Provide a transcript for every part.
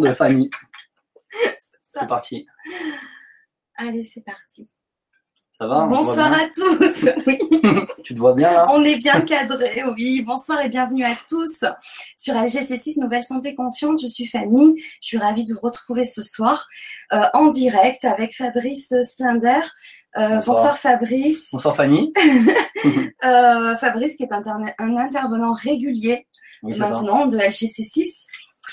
de famille. ça. C'est parti. Allez, c'est parti. Ça va Bonsoir à tous. Oui, Tu te vois bien là? On est bien cadré. Oui, bonsoir et bienvenue à tous sur LGC6 Nouvelle Santé Consciente. Je suis Fanny. Je suis ravie de vous retrouver ce soir euh, en direct avec Fabrice Slender. Euh, Bonsoir. bonsoir Fabrice. Bonsoir Fanny. Euh, Fabrice qui est un intervenant régulier Oui, c'est ça. maintenant de LGC6.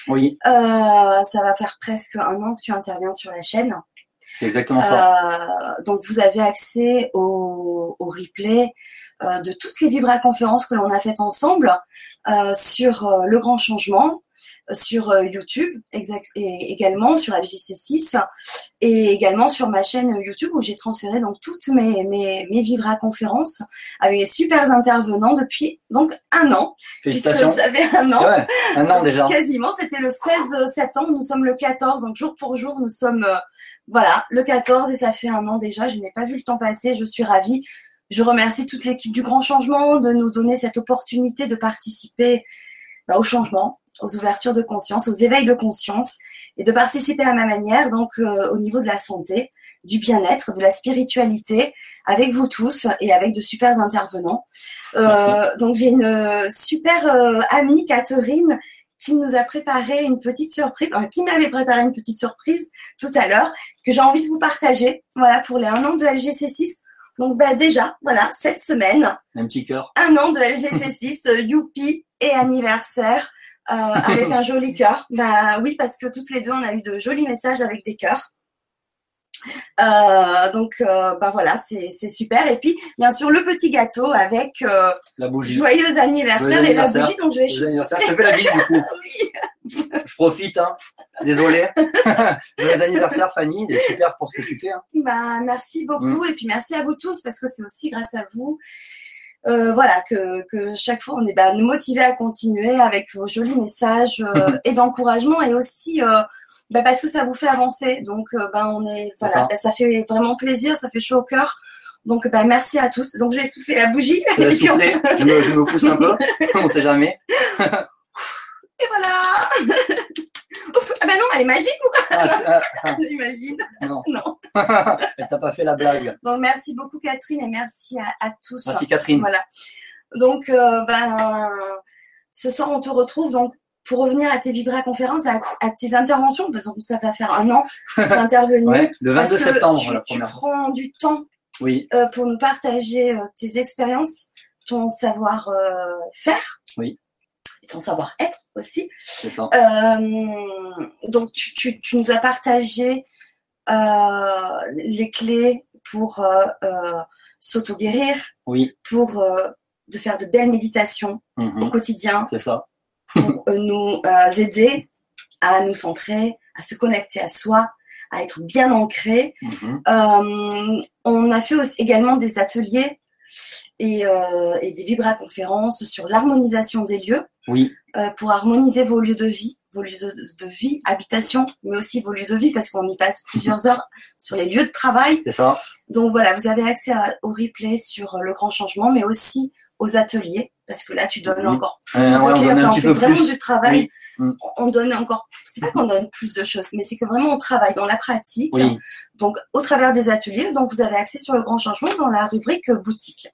Oui, Euh, ça va faire presque un an que tu interviens sur la chaîne. c'est exactement ça. Euh, donc vous avez accès au, au replay euh, de toutes les vibra-conférences que l'on a faites ensemble euh, sur le grand changement, sur euh, YouTube exact, et également sur LGC6 et également sur ma chaîne YouTube où j'ai transféré donc toutes mes, mes, mes vibra-conférences avec des super intervenants depuis donc un an. Félicitations. Ça fait un an. Ouais, un an déjà. Quasiment, c'était le 16 septembre, nous sommes le 14, donc jour pour jour, nous sommes, euh, voilà, le 14 et ça fait un an déjà, je n'ai pas vu le temps passer, je suis ravie. Je remercie toute l'équipe du Grand Changement de nous donner cette opportunité de participer bah, au changement, aux ouvertures de conscience, aux éveils de conscience et de participer à ma manière, donc euh, au niveau de la santé, du bien-être, de la spiritualité, avec vous tous et avec de super intervenants. Euh, donc j'ai une euh, super euh, amie, Catherine, qui nous a préparé une petite surprise, enfin, qui m'avait préparé une petite surprise tout à l'heure, que j'ai envie de vous partager, voilà, pour les un an de LGC6. Donc bah, déjà, voilà, cette semaine, Un petit cœur. un an de LGC6, euh, youpi et anniversaire, avec un joli cœur. Bah oui, parce que toutes les deux, on a eu de jolis messages avec des cœurs. Euh, donc, euh, bah voilà, c'est super. Et puis, bien sûr, le petit gâteau avec euh, La bougie. joyeux anniversaire Joyeux et la bougie. Donc, je vais Joyeux anniversaire. Je te fais la bise du coup. Je profite, hein. Désolé. Joyeux anniversaire Fanny. Et super pour ce que tu fais. Hein. Bah, merci beaucoup Mm. et puis merci à vous tous parce que c'est aussi grâce à vous euh, voilà, que, que chaque fois on est bah, motivé à continuer avec vos jolis messages euh, et d'encouragement et aussi euh, bah, parce que ça vous fait avancer. Donc bah, on est voilà, ça. ça fait vraiment plaisir, ça fait chaud au cœur. Donc bah, merci à tous. Donc je vais souffler la bougie Je et vais puis on- souffler. Je me, je me pousse un peu. On sait jamais. et voilà. Ah bah non, elle est magique ou Ah, c'est- ah, quoi Imagine. non. Non. Elle t'a pas fait la blague. Donc merci beaucoup Catherine et merci à, à tous. Merci Catherine. Voilà. Donc, euh, ben, ce soir, on te retrouve donc pour revenir à tes Vibra conférences, à, à tes interventions, parce que ça va faire un an que tu intervenu. Ouais, le 22 parce que septembre, tu, la tu première. prends du temps Oui, euh, pour nous partager euh, tes expériences, ton savoir-faire. Oui. Et ton savoir-être aussi. ça. Euh, donc, tu, tu, tu nous as partagé euh, les clés pour euh, s'auto-guérir, Oui. pour de faire de belles méditations Mhm. au quotidien, C'est ça. pour nous aider à nous centrer, à se connecter à soi, à être bien ancré. Mhm. On a fait aussi- également des ateliers et, euh, et des vibra-conférences sur l'harmonisation des lieux Oui, euh, pour harmoniser vos lieux de vie, vos lieux de, de vie, habitation, mais aussi vos lieux de vie parce qu'on y passe plusieurs heures sur les lieux de travail. c'est ça. Donc voilà, vous avez accès à- au replay sur le grand changement, mais aussi aux ateliers parce que là tu donnes encore plus Euh, ouais, on donne un on petit fait peu vraiment plus. du travail. Oui. On donne encore. C'est pas qu'on donne plus de choses, mais c'est que vraiment on travaille dans la pratique. Oui, Donc, au travers des ateliers, donc vous avez accès sur le grand changement dans la rubrique euh, boutique.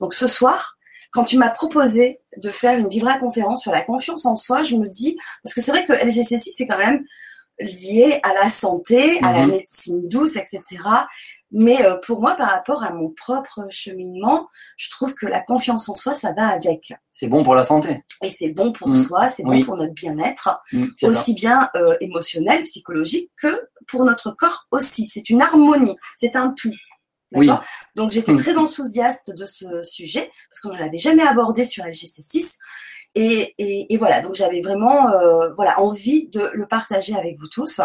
Donc, ce soir, quand tu m'as proposé de faire une vibra conférence sur la confiance en soi, je me dis, parce que c'est vrai que LGC6, c'est quand même lié à la santé, à la Mhm. médecine douce, etc. Mais euh, pour moi, par rapport à mon propre cheminement, je trouve que la confiance en soi, ça va avec. c'est bon pour la santé. Et c'est bon pour Mhm. soi, c'est bon pour notre bien-être ça. aussi bien euh, émotionnel, psychologique que pour notre corps aussi. C'est une harmonie, c'est un tout. Oui. Donc j'étais Mm. très enthousiaste de ce sujet parce qu'on ne l'avait jamais abordé sur LGC6. Et, et, et voilà, donc j'avais vraiment euh, voilà, envie de le partager avec vous tous.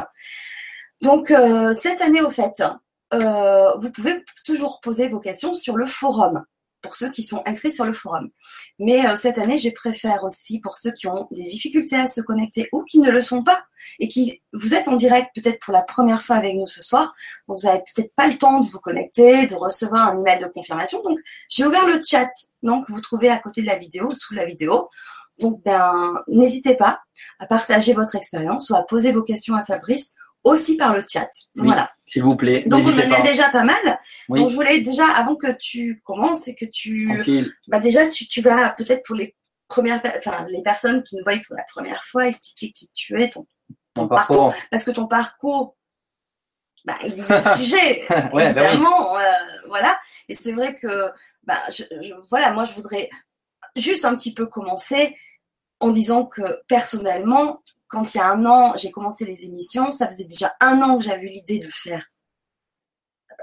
Donc euh, cette année, au fait, euh, vous pouvez toujours poser vos questions sur le forum pour ceux qui sont inscrits sur le forum. Mais euh, cette année, j'ai préféré aussi pour ceux qui ont des difficultés à se connecter ou qui ne le sont pas et qui vous êtes en direct peut-être pour la première fois avec nous ce soir. Donc vous n'avez peut-être pas le temps de vous connecter, de recevoir un email de confirmation. Donc j'ai ouvert le chat, donc vous trouvez à côté de la vidéo, sous la vidéo. Donc, ben, n'hésitez pas à partager votre expérience ou à poser vos questions à Fabrice aussi par le chat. Oui, Voilà. S'il vous plaît, Donc, on en pas. a déjà pas mal. Oui. Donc, je voulais déjà, avant que tu commences et que tu Tranquille. bah déjà, tu, tu vas peut-être pour les premières, enfin les personnes qui nous voient pour la première fois expliquer qui tu es, ton, Ton parcours. parcours. parce que ton parcours, bah, il y a un sujet, Ouais, bah oui. évidemment, euh, voilà. Et c'est vrai que, bah, je, je- voilà, moi je voudrais juste un petit peu commencer en disant que personnellement, quand il y a un an, j'ai commencé les émissions, ça faisait déjà un an que j'avais eu l'idée de faire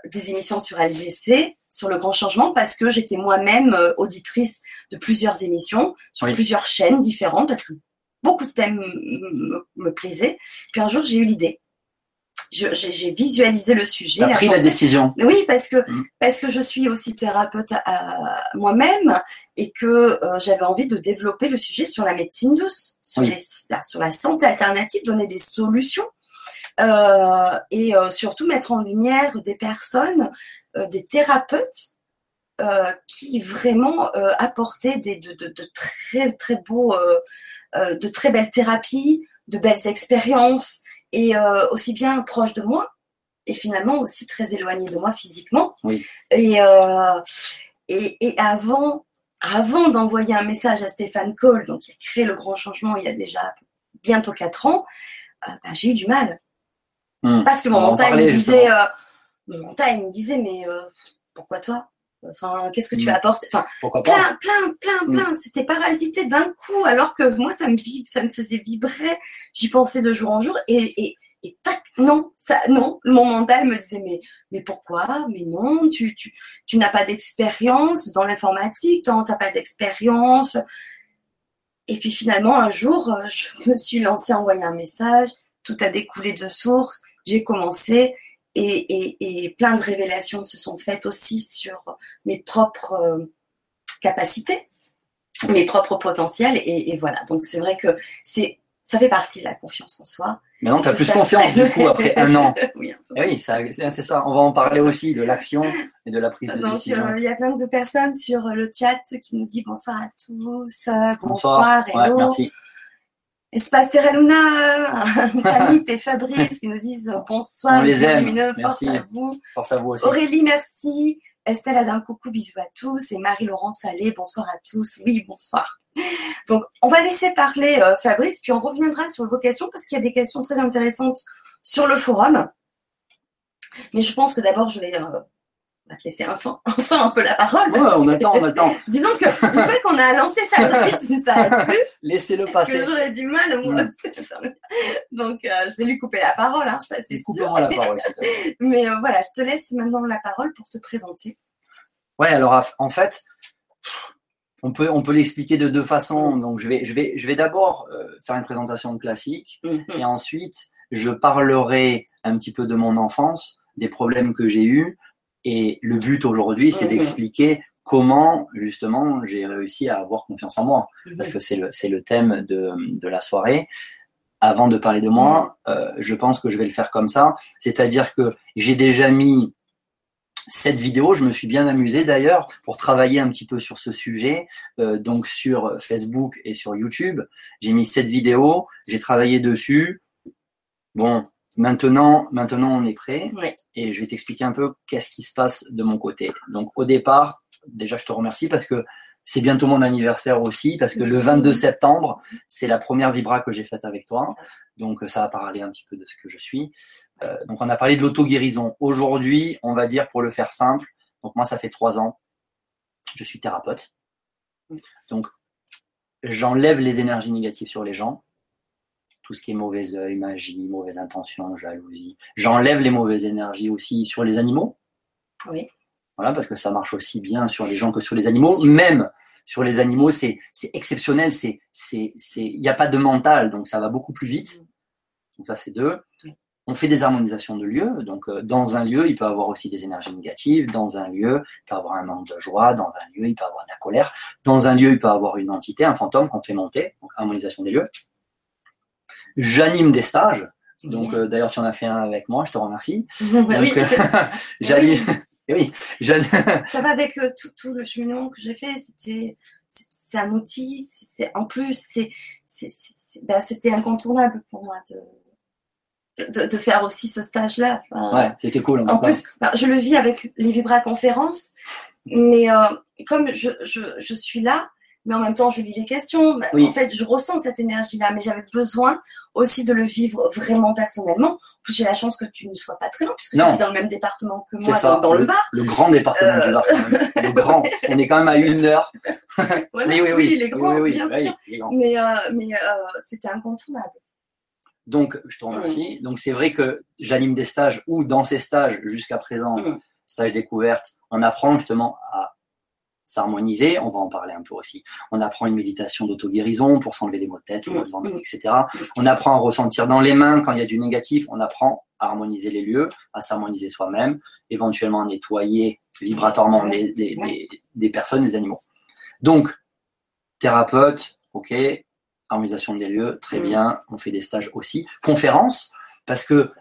des émissions sur LGC, sur le grand changement, parce que j'étais moi-même euh, auditrice de plusieurs émissions, sur Oui. plusieurs chaînes différentes, parce que beaucoup de thèmes me, me plaisaient. Puis un jour, j'ai eu l'idée. J'ai visualisé le sujet. T'as pris la décision. Oui, parce que Mm. parce que je suis aussi thérapeute moi-même et que euh, j'avais envie de développer le sujet sur la médecine douce, sur, Oui. les, la- sur la santé alternative, donner des solutions euh, et euh, surtout mettre en lumière des personnes, euh, des thérapeutes euh, qui vraiment apportaient des, de, de- de très très beaux, de très belles thérapies, de belles expériences et euh, aussi bien proches de moi et finalement aussi très éloigné de moi physiquement. Oui. Et, euh, et, et avant, avant d'envoyer un message à Stéphane Cole, donc qui a créé le grand changement il y a déjà bientôt quatre ans, euh, bah, j'ai eu du mal. Hmm. Parce que On mon mental me disait, mon mental il me disait, mais pourquoi toi? Enfin, qu'est-ce que tu Mm. apportes? Enfin, Pourquoi pas plein, plein, plein, Mm. plein. C'était parasité d'un coup, alors que moi, ça me, vib- ça me faisait vibrer. J'y pensais de jour en jour et, et, et tac, non, ça, non. Mon mental me disait, mais, mais pourquoi? Mais non, tu, tu, tu n'as pas d'expérience dans l'informatique, tu n'as pas d'expérience. Et puis finalement, un jour, euh, je me suis lancée à envoyer un message, tout a découlé de source, j'ai commencé et, et, et plein de révélations se sont faites aussi sur mes propres euh, capacités, mes propres potentiels et, et voilà. Donc c'est vrai que c'est ça fait partie de la confiance en soi. Maintenant, tu as plus confiance, du coup, après un an. oui, un. Eh oui, c'est ça. On va en parler aussi de l'action et de la prise de Donc, décision. euh, il y a plein de personnes sur le chat qui nous disent bonsoir à tous, euh, bonsoir, Bonsoir. Ouais, merci. Espace Terra Luna, Tamit et Fabrice qui nous disent bonsoir, On les bisous aime. lumineux, force à vous. Force à vous aussi. Aurélie, merci. Estelle a d'un coucou, bisous à tous. Et Marie-Laurent Salé, bonsoir à tous. Oui, bonsoir. Donc, on va laisser parler euh, Fabrice, puis on reviendra sur vos questions parce qu'il y a des questions très intéressantes sur le forum. Mais je pense que d'abord, je vais euh, va te laisser enfin, enfin un peu la parole. Ouais, on que- temps, on a le temps. Disons que une fois qu'on a lancé Fabrice, ça ne s'arrête plus Laissez-le passer. j'aurais du mal moi Mm. aussi. Donc, euh, je vais lui couper la parole, hein, ça c'est sûr. La parole. Mais euh, voilà, je te laisse maintenant la parole pour te présenter. Ouais, alors en fait, on peut, on peut l'expliquer de deux façons. Donc, je vais, je vais, je vais d'abord euh, faire une présentation classique et ensuite, je parlerai un petit peu de mon enfance, des problèmes que j'ai eus. Et le but aujourd'hui, c'est Mhm. d'expliquer comment, justement, j'ai réussi à avoir confiance en moi. Parce que c'est le, le thème de, de la soirée. Avant de parler de moi, euh, je pense que je vais le faire comme ça. C'est-à-dire que j'ai déjà mis cette vidéo, je me suis bien amusé d'ailleurs pour travailler un petit peu sur ce sujet, euh, donc sur Facebook et sur YouTube. J'ai mis cette vidéo, j'ai travaillé dessus. Bon, maintenant, maintenant on est prêt Oui. et je vais t'expliquer un peu qu'est-ce qui se passe de mon côté. Donc au départ, déjà je te remercie parce que c'est bientôt mon anniversaire aussi, parce que le 22 septembre, c'est la première vibra que j'ai faite avec toi. Donc ça va parler un petit peu de ce que je suis. Euh, donc on a parlé de l'auto-guérison. Aujourd'hui, on va dire pour le faire simple, donc moi ça fait trois ans, je suis thérapeute. Donc j'enlève les énergies négatives sur les gens, tout ce qui est mauvais œil, magie, mauvaise intention, jalousie. J'enlève les mauvaises énergies aussi sur les animaux. Oui. Voilà, parce que ça marche aussi bien sur les gens que sur les animaux. Même sur les animaux, c'est c'est exceptionnel. C'est c'est c'est il n'y a pas de mental, donc ça va beaucoup plus vite. Donc ça c'est deux. Oui. On fait des harmonisations de lieux. Donc euh, dans un lieu, il peut y avoir aussi des énergies négatives. Dans un lieu, il peut y avoir un manque de joie. Dans un lieu, il peut y avoir de la colère. Dans un lieu, il peut y avoir une entité, un fantôme qu'on fait monter. Donc harmonisation des lieux. J'anime des stages. Donc euh, d'ailleurs tu en as fait un avec moi, je te remercie. Bah oui. Donc, euh, j'anime, oui, ça va avec euh, tout, tout, le cheminement que j'ai fait. C'était, c'est un outil. C'est en plus, c'est, ben, c'était incontournable pour moi de, de, de, faire aussi ce stage-là. ouais, c'était cool. En, plus, ben, je le vis avec les Vibra conférences, mais euh, comme je, je, je suis là, mais en même temps, je lis les questions. Bah, en fait, je ressens cette énergie-là, mais j'avais besoin aussi de le vivre vraiment personnellement. En plus, j'ai la chance que tu ne sois pas très loin, puisque tu es dans le même département que moi, dans, le, Var. Le grand département du Var. Euh. Le grand. On est quand même à une heure. oui, oui, oui, oui, les grands, bien sûr. Mais, euh, mais euh, c'était incontournable. Donc, je te remercie. Mm. Donc, c'est vrai que j'anime des stages ou dans ces stages, jusqu'à présent, mm. stage découverte, on apprend justement à s'harmoniser, on va en parler un peu aussi. On apprend une méditation d'auto-guérison pour s'enlever les maux de tête, le mmh. etc. On apprend à ressentir dans les mains quand il y a du négatif, on apprend à harmoniser les lieux, à s'harmoniser soi-même, éventuellement à nettoyer vibratoirement des, des, des, personnes, des animaux. Donc, thérapeute, ok, harmonisation des lieux, très mmh. bien, on fait des stages aussi. Conférence, parce que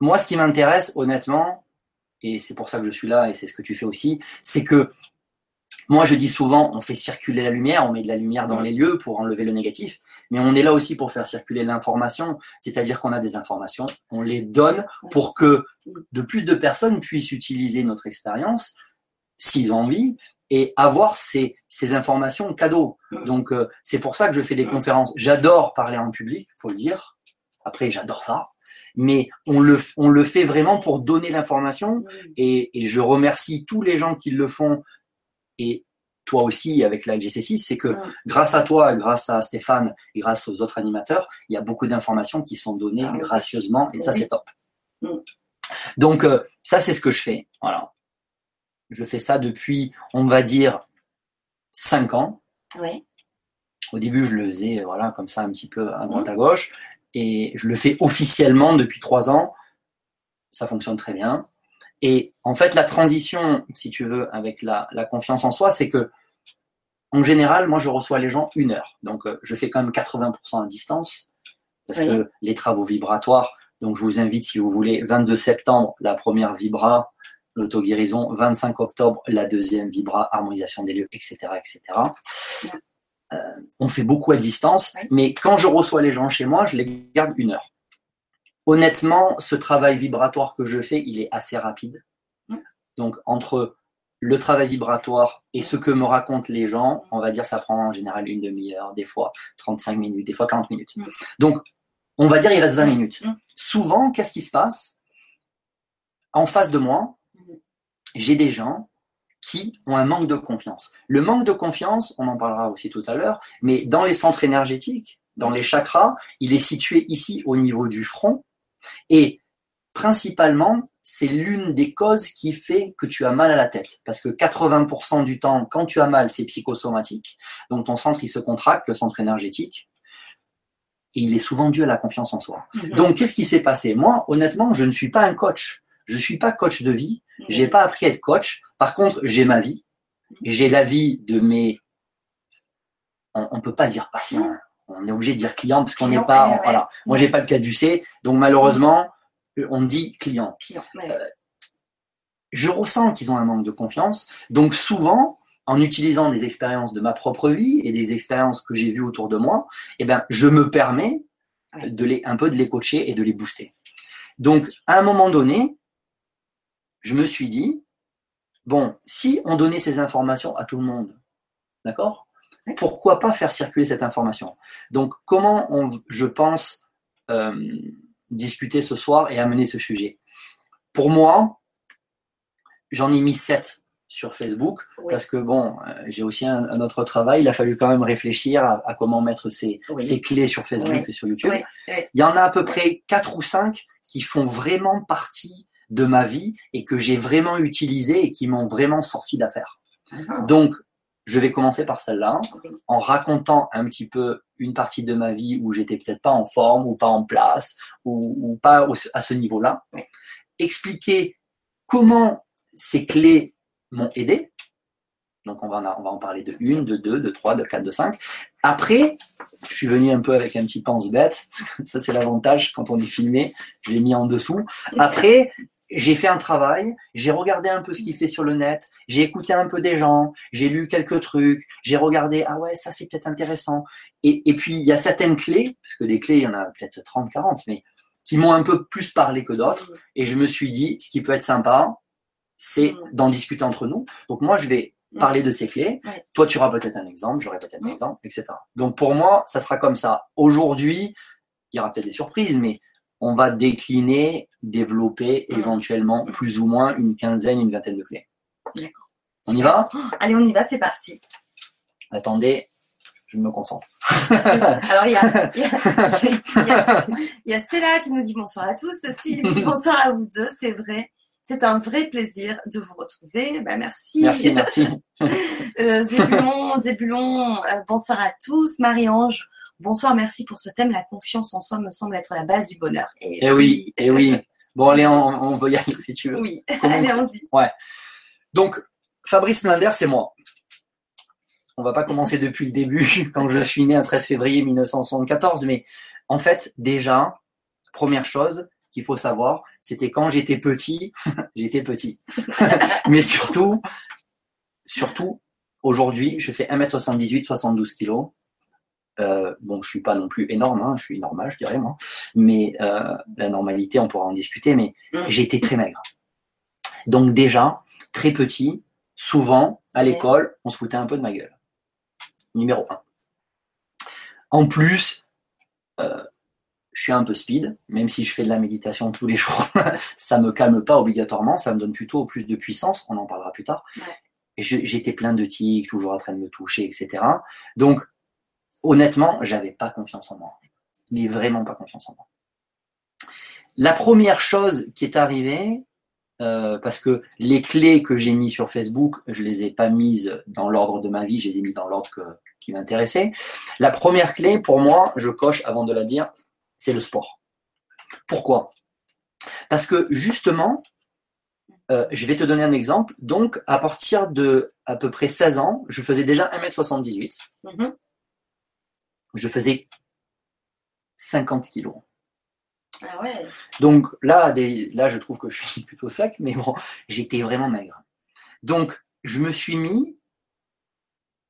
moi, ce qui m'intéresse, honnêtement, et c'est pour ça que je suis là et c'est ce que tu fais aussi, c'est que moi je dis souvent, on fait circuler la lumière, on met de la lumière dans les lieux pour enlever le négatif, mais on est là aussi pour faire circuler l'information, c'est-à-dire qu'on a des informations, on les donne pour que de plus de personnes puissent utiliser notre expérience, s'ils ont envie, et avoir ces, ces informations cadeaux. Donc euh, c'est pour ça que je fais des conférences. J'adore parler en public, faut le dire. Après, j'adore ça mais on le, on le fait vraiment pour donner l'information. Et, et, je remercie tous les gens qui le font, et toi aussi avec la GC6, c'est que grâce à toi, grâce à Stéphane et grâce aux autres animateurs, il y a beaucoup d'informations qui sont données ah gracieusement, et ça c'est top. Donc euh, ça c'est ce que je fais. Voilà. Je fais ça depuis, on va dire, 5 ans. Au début, je le faisais voilà, comme ça un petit peu à droite à gauche et je le fais officiellement depuis trois ans. Ça fonctionne très bien. Et en fait, la transition, si tu veux, avec la, confiance en soi, c'est que, en général, moi, je reçois les gens une heure. Donc, euh, je fais quand même 80% à distance parce que les travaux vibratoires. Donc, je vous invite, si vous voulez, 22 septembre, la première vibra, l'auto-guérison, 25 octobre, la deuxième vibra, harmonisation des lieux, etc., etc. Euh, on fait beaucoup à distance, mais quand je reçois les gens chez moi, je les garde une heure. Honnêtement, ce travail vibratoire que je fais, il est assez rapide. Donc, entre le travail vibratoire et ce que me racontent les gens, on va dire ça prend en général une demi-heure, des fois 35 minutes, des fois 40 minutes. Donc, on va dire il reste 20 minutes. Souvent, qu'est-ce qui se passe? En face de moi, j'ai des gens qui ont un manque de confiance. Le manque de confiance, on en parlera aussi tout à l'heure, mais dans les centres énergétiques, dans les chakras, il est situé ici au niveau du front et principalement, c'est l'une des causes qui fait que tu as mal à la tête. Parce que 80% du temps, quand tu as mal, c'est psychosomatique. Donc ton centre, il se contracte, le centre énergétique. Et il est souvent dû à la confiance en soi. Mhm. Donc, qu'est-ce qui s'est passé? Moi, honnêtement, je ne suis pas un coach. Je ne suis pas coach de vie. J'ai pas appris à être coach. Par contre, j'ai ma vie. J'ai la vie de mes. On, ne peut pas dire patient. On est obligé de dire client parce qu'on n'est pas. Voilà. Moi, j'ai pas le cas du C. Donc malheureusement, on dit client. Euh, je ressens qu'ils ont un manque de confiance. Donc souvent, en utilisant des expériences de ma propre vie et des expériences que j'ai vues autour de moi, eh ben, je me permets de les, un peu de les coacher et de les booster. Donc, à un moment donné, je me suis dit, bon, si on donnait ces informations à tout le monde, d'accord Pourquoi pas faire circuler cette information? Donc, comment on, je pense euh, discuter ce soir et amener ce sujet? Pour moi, j'en ai mis sept sur Facebook parce que bon, euh, j'ai aussi un, autre travail. Il a fallu quand même réfléchir à, comment mettre ces, clés sur Facebook et sur YouTube. Il y en a à peu près quatre ou cinq qui font vraiment partie de ma vie et que j'ai vraiment utilisé et qui m'ont vraiment sorti d'affaires. Ah. Donc, je vais commencer par celle-là, en racontant un petit peu une partie de ma vie où j'étais peut-être pas en forme ou pas en place ou, pas à ce niveau-là. Expliquer comment ces clés m'ont aidé. Donc on va, en, on va en parler de une, de deux, de trois, de quatre, de cinq. Après, je suis venu un peu avec un petit pense-bête. Ça, c'est l'avantage quand on est filmé. Je l'ai mis en dessous. Après, j'ai fait un travail, j'ai regardé un peu ce qu'il fait sur le net, j'ai écouté un peu des gens, j'ai lu quelques trucs, j'ai regardé, ah ouais, ça c'est peut-être intéressant. Et, et puis, il y a certaines clés, parce que des clés, il y en a peut-être 30, 40, mais qui m'ont un peu plus parlé que d'autres. Et je me suis dit, ce qui peut être sympa, c'est d'en discuter entre nous. Donc moi, je vais parler de ces clés. Ouais. Toi, tu auras peut-être un exemple, j'aurai peut-être un exemple, etc. Donc pour moi, ça sera comme ça. Aujourd'hui, il y aura peut-être des surprises, mais on va décliner, développer éventuellement plus ou moins une quinzaine, une vingtaine de clés. D'accord. On y va? Allez, on y va, c'est parti. Attendez, je me concentre. Alors, il y a, il y, a, il y, a, il y a Stella qui nous dit bonsoir à tous. Sylvie, bonsoir à vous deux, c'est vrai. C'est un vrai plaisir de vous retrouver. Bah, merci. Merci, merci. Euh, Zébulon, Zébulon, euh, bonsoir à tous. Marie-Ange, bonsoir, merci pour ce thème. La confiance en soi me semble être la base du bonheur. Et, Eh oui, eh oui. Bon, allez, on, on va y aller si tu veux. Oui, Comment- allez, allons-y. Donc, Fabrice Blinder, c'est moi. On va pas commencer depuis le début, quand je suis né un 13 février 1974, mais en fait, déjà, première chose qu'il faut savoir, c'était quand j'étais petit, j'étais petit. mais surtout, surtout, aujourd'hui, je fais 1m78, 72 kg. Euh, bon, je suis pas non plus énorme, hein, je suis normal, je dirais moi. Mais euh, la normalité, on pourra en discuter, mais j'ai été très maigre. Donc déjà, très petit, souvent, à l'école, on se foutait un peu de ma gueule. Numéro un. En plus, euh, je suis un peu speed, même si je fais de la méditation tous les jours, ça me calme pas obligatoirement, ça me donne plutôt plus de puissance, on en parlera plus tard. J'étais plein de tics, toujours en train de me toucher, etc. Donc, honnêtement, j'avais pas confiance en moi. Mais vraiment pas confiance en moi. La première chose qui est arrivée, euh, parce que les clés que j'ai mis sur Facebook, je les ai pas mises dans l'ordre de ma vie, je les ai mis dans l'ordre qui m'intéressait. La première clé, pour moi, je coche avant de la dire, c'est le sport. Pourquoi? Parce que justement, euh, je vais te donner un exemple. Donc, à partir de à peu près 16 ans, je faisais déjà 1m78. Mhm. Je faisais 50 kilos. Ah ouais. Donc là, des- là, je trouve que je suis plutôt sec, mais bon, j'étais vraiment maigre. Donc, je me suis mis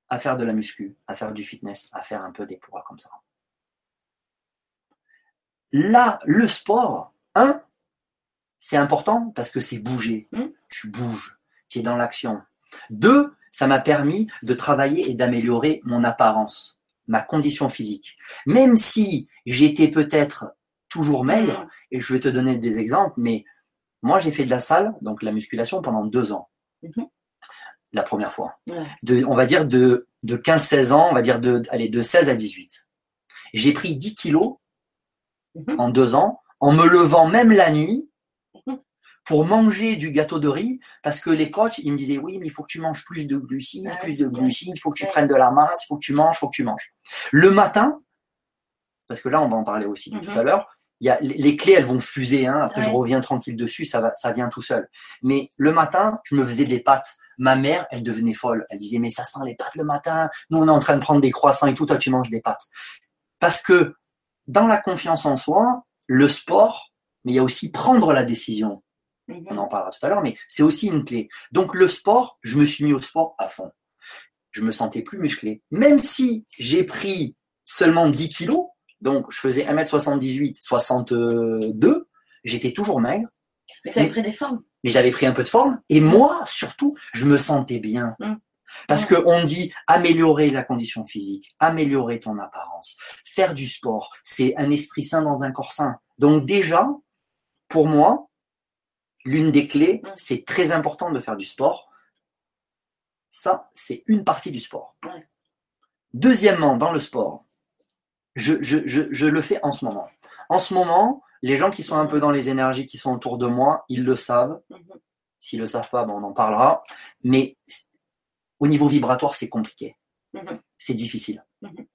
à faire de la muscu, à faire du fitness, à faire un peu des poids comme ça. Là, le sport, un, c'est important parce que c'est bouger. Mm. Tu bouges, tu es dans l'action. Deux, ça m'a permis de travailler et d'améliorer mon apparence, ma condition physique. Même si j'étais peut-être toujours maigre, et je vais te donner des exemples, mais moi j'ai fait de la salle, donc la musculation, pendant deux ans. Mhm. La première fois. Ouais. De, on va dire de, de 15-16 ans, on va dire de, allez, de 16 à 18. J'ai pris 10 kilos Mhm. en deux ans, en me levant même la nuit. Pour manger du gâteau de riz, parce que les coachs, ils me disaient, oui, mais il faut que tu manges plus de glucides, Ah plus de glucides, il faut que tu prennes de la masse, il faut que tu manges, il faut que tu manges. Le matin, parce que là, on va en parler aussi tout à l'heure, il y a, les clés, elles vont fuser, hein, après je reviens tranquille dessus, ça, va, ça vient tout seul. Mais le matin, je me faisais des pâtes. Ma mère, elle devenait folle. Elle disait, mais ça sent les pâtes le matin. Nous, on est en train de prendre des croissants et tout, toi, tu manges des pâtes. Parce que dans la confiance en soi, le sport, mais il y a aussi prendre la décision. On en parlera tout à l'heure, mais c'est aussi une clé. Donc le sport, je me suis mis au sport à fond. Je me sentais plus musclé. Même si j'ai pris seulement 10 kilos, donc je faisais 1m78, 62, j'étais toujours maigre, Mais t'avais pris des formes. mais j'avais pris un peu de forme. Et moi, surtout, je me sentais bien. Mm. Parce que on dit améliorer la condition physique, améliorer ton apparence, faire du sport, c'est un esprit sain dans un corps sain. Donc déjà, pour moi, l'une des clés, Mm. c'est très important de faire du sport. Ça, c'est une partie du sport. Deuxièmement, dans le sport, je, je, je, je le fais en ce moment. En ce moment, les gens qui sont un peu dans les énergies qui sont autour de moi, ils le savent. Mhm. S'ils le savent pas, ben on en parlera. Mais au niveau vibratoire, c'est compliqué. Mhm. C'est difficile. Mhm.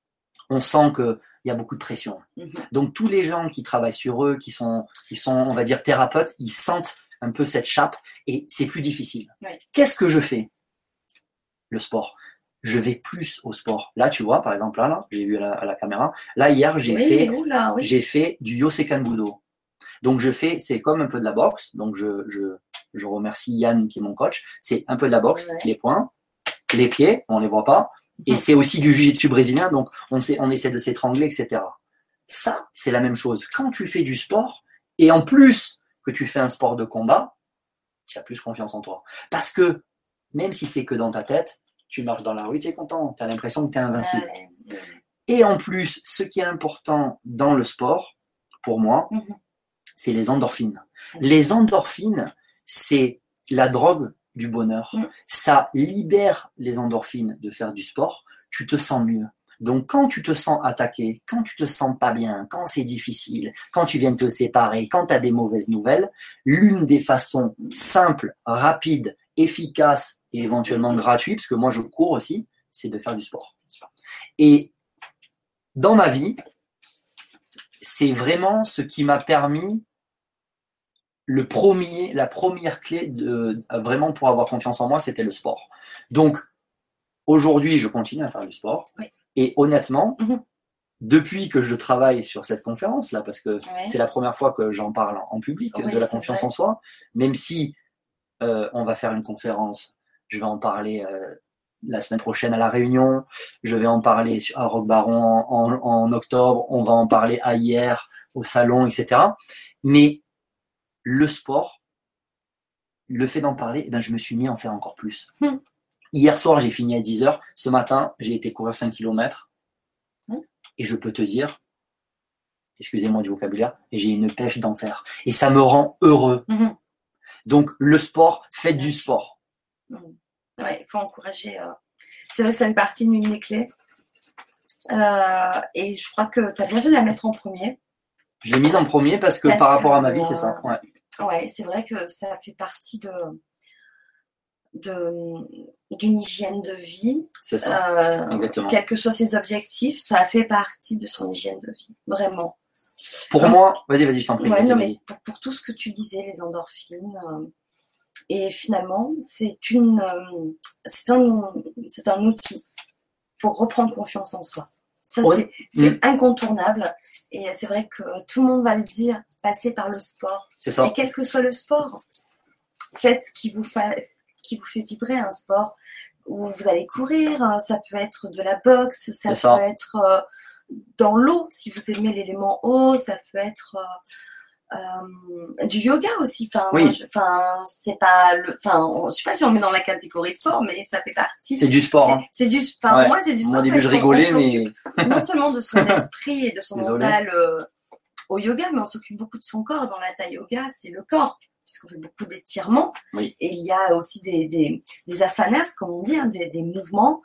On sent qu'il y a beaucoup de pression. Donc tous les gens qui travaillent sur eux, qui sont, qui sont, on va dire, thérapeutes, ils sentent un peu cette chape et c'est plus difficile. Ouais. Qu'est-ce que je fais? Le sport. Je vais plus au sport. Là, tu vois, par exemple, là, là j'ai vu à la, à la caméra. Là, hier, j'ai oui, fait oula, oui. j'ai fait du Yosekan Budo. Donc je fais, c'est comme un peu de la boxe. Donc je, je, je remercie Yann qui est mon coach. C'est un peu de la boxe, Ouais. les poings, les pieds, on les voit pas. Et c'est aussi du jiu-jitsu brésilien, donc on, sait, on essaie de s'étrangler, etc. Ça, c'est la même chose. Quand tu fais du sport, et en plus que tu fais un sport de combat, tu as plus confiance en toi. Parce que même si c'est que dans ta tête, tu marches dans la rue, tu es content, tu as l'impression que tu es invincible. Et en plus, ce qui est important dans le sport, pour moi, Mhm. c'est les endorphines. Les endorphines, c'est la drogue du bonheur. Ça libère les endorphines de faire du sport, tu te sens mieux. Donc quand tu te sens attaqué, quand tu te sens pas bien, quand c'est difficile, quand tu viens de te séparer, quand tu as des mauvaises nouvelles, l'une des façons simples, rapides, efficaces et éventuellement gratuites, parce que moi je cours aussi, c'est de faire du sport. Et dans ma vie, c'est vraiment ce qui m'a permis le premier, la première clé de vraiment pour avoir confiance en moi, c'était le sport. Donc aujourd'hui, je continue à faire du sport. Et honnêtement, Mhm. depuis que je travaille sur cette conférence là, parce que Ouais. c'est la première fois que j'en parle en public Oui, de la confiance vrai. en soi, même si euh, on va faire une conférence, je vais en parler euh, la semaine prochaine à la Réunion, je vais en parler à Rock Baron en, en- en octobre, on va en parler à hier au salon, etc. Mais le sport, le fait d'en parler, eh ben, je me suis mis à en faire encore plus. Hmm. Hier soir, j'ai fini à 10h. Ce matin, j'ai été courir 5 km. Et je peux te dire, excusez-moi du vocabulaire, j'ai une pêche d'enfer. Et ça me rend heureux. Mhm. Donc, le sport, faites du sport. Ouais, il faut encourager. euh, C'est vrai que ça fait partie d'une des clés. Euh, et je crois que tu as bien fait de la mettre en premier. Je l'ai mise en premier parce que Parce par rapport à ma vie, c'est ça. Ouais. Ouais, c'est vrai que ça fait partie de de- d'une hygiène de vie. Ça. Euh, Exactement. quels que soient ses objectifs, ça fait partie de son hygiène de vie. Vraiment. Pour moi, vas-y, vas-y, je t'en prie. Ouais, non, mais pour, pour tout ce que tu disais, les endorphines. euh, et finalement, c'est une, euh, c'est un, c'est un outil pour reprendre confiance en soi. Ça, c'est, Mm. incontournable. Et c'est vrai que tout le monde va le dire, passer par le sport. C'est ça. Et quel que soit le sport, faites ce qui vous, fa- qui vous fait vibrer un sport où vous allez courir, hein, ça peut être de la boxe, ça peut ça. être euh, dans l'eau, si vous aimez l'élément eau, ça peut être euh, euh, du yoga aussi. Enfin, Oui. enfin, c'est pas le, enfin, on- je sais pas si on met dans la catégorie sport, mais ça fait partie. C'est du sport. hein. C'est c'est du, enfin, Ouais. moi, c'est du sport. Moi, au début, je rigolais, mais non seulement de son esprit et de son Désolé. mental au yoga, mais on s'occupe beaucoup de son corps. Dans la taille yoga, c'est le corps, puisqu'on fait beaucoup d'étirements. Oui. Et il y a aussi des, des, des asanas, comme on dit, hein, des, des mouvements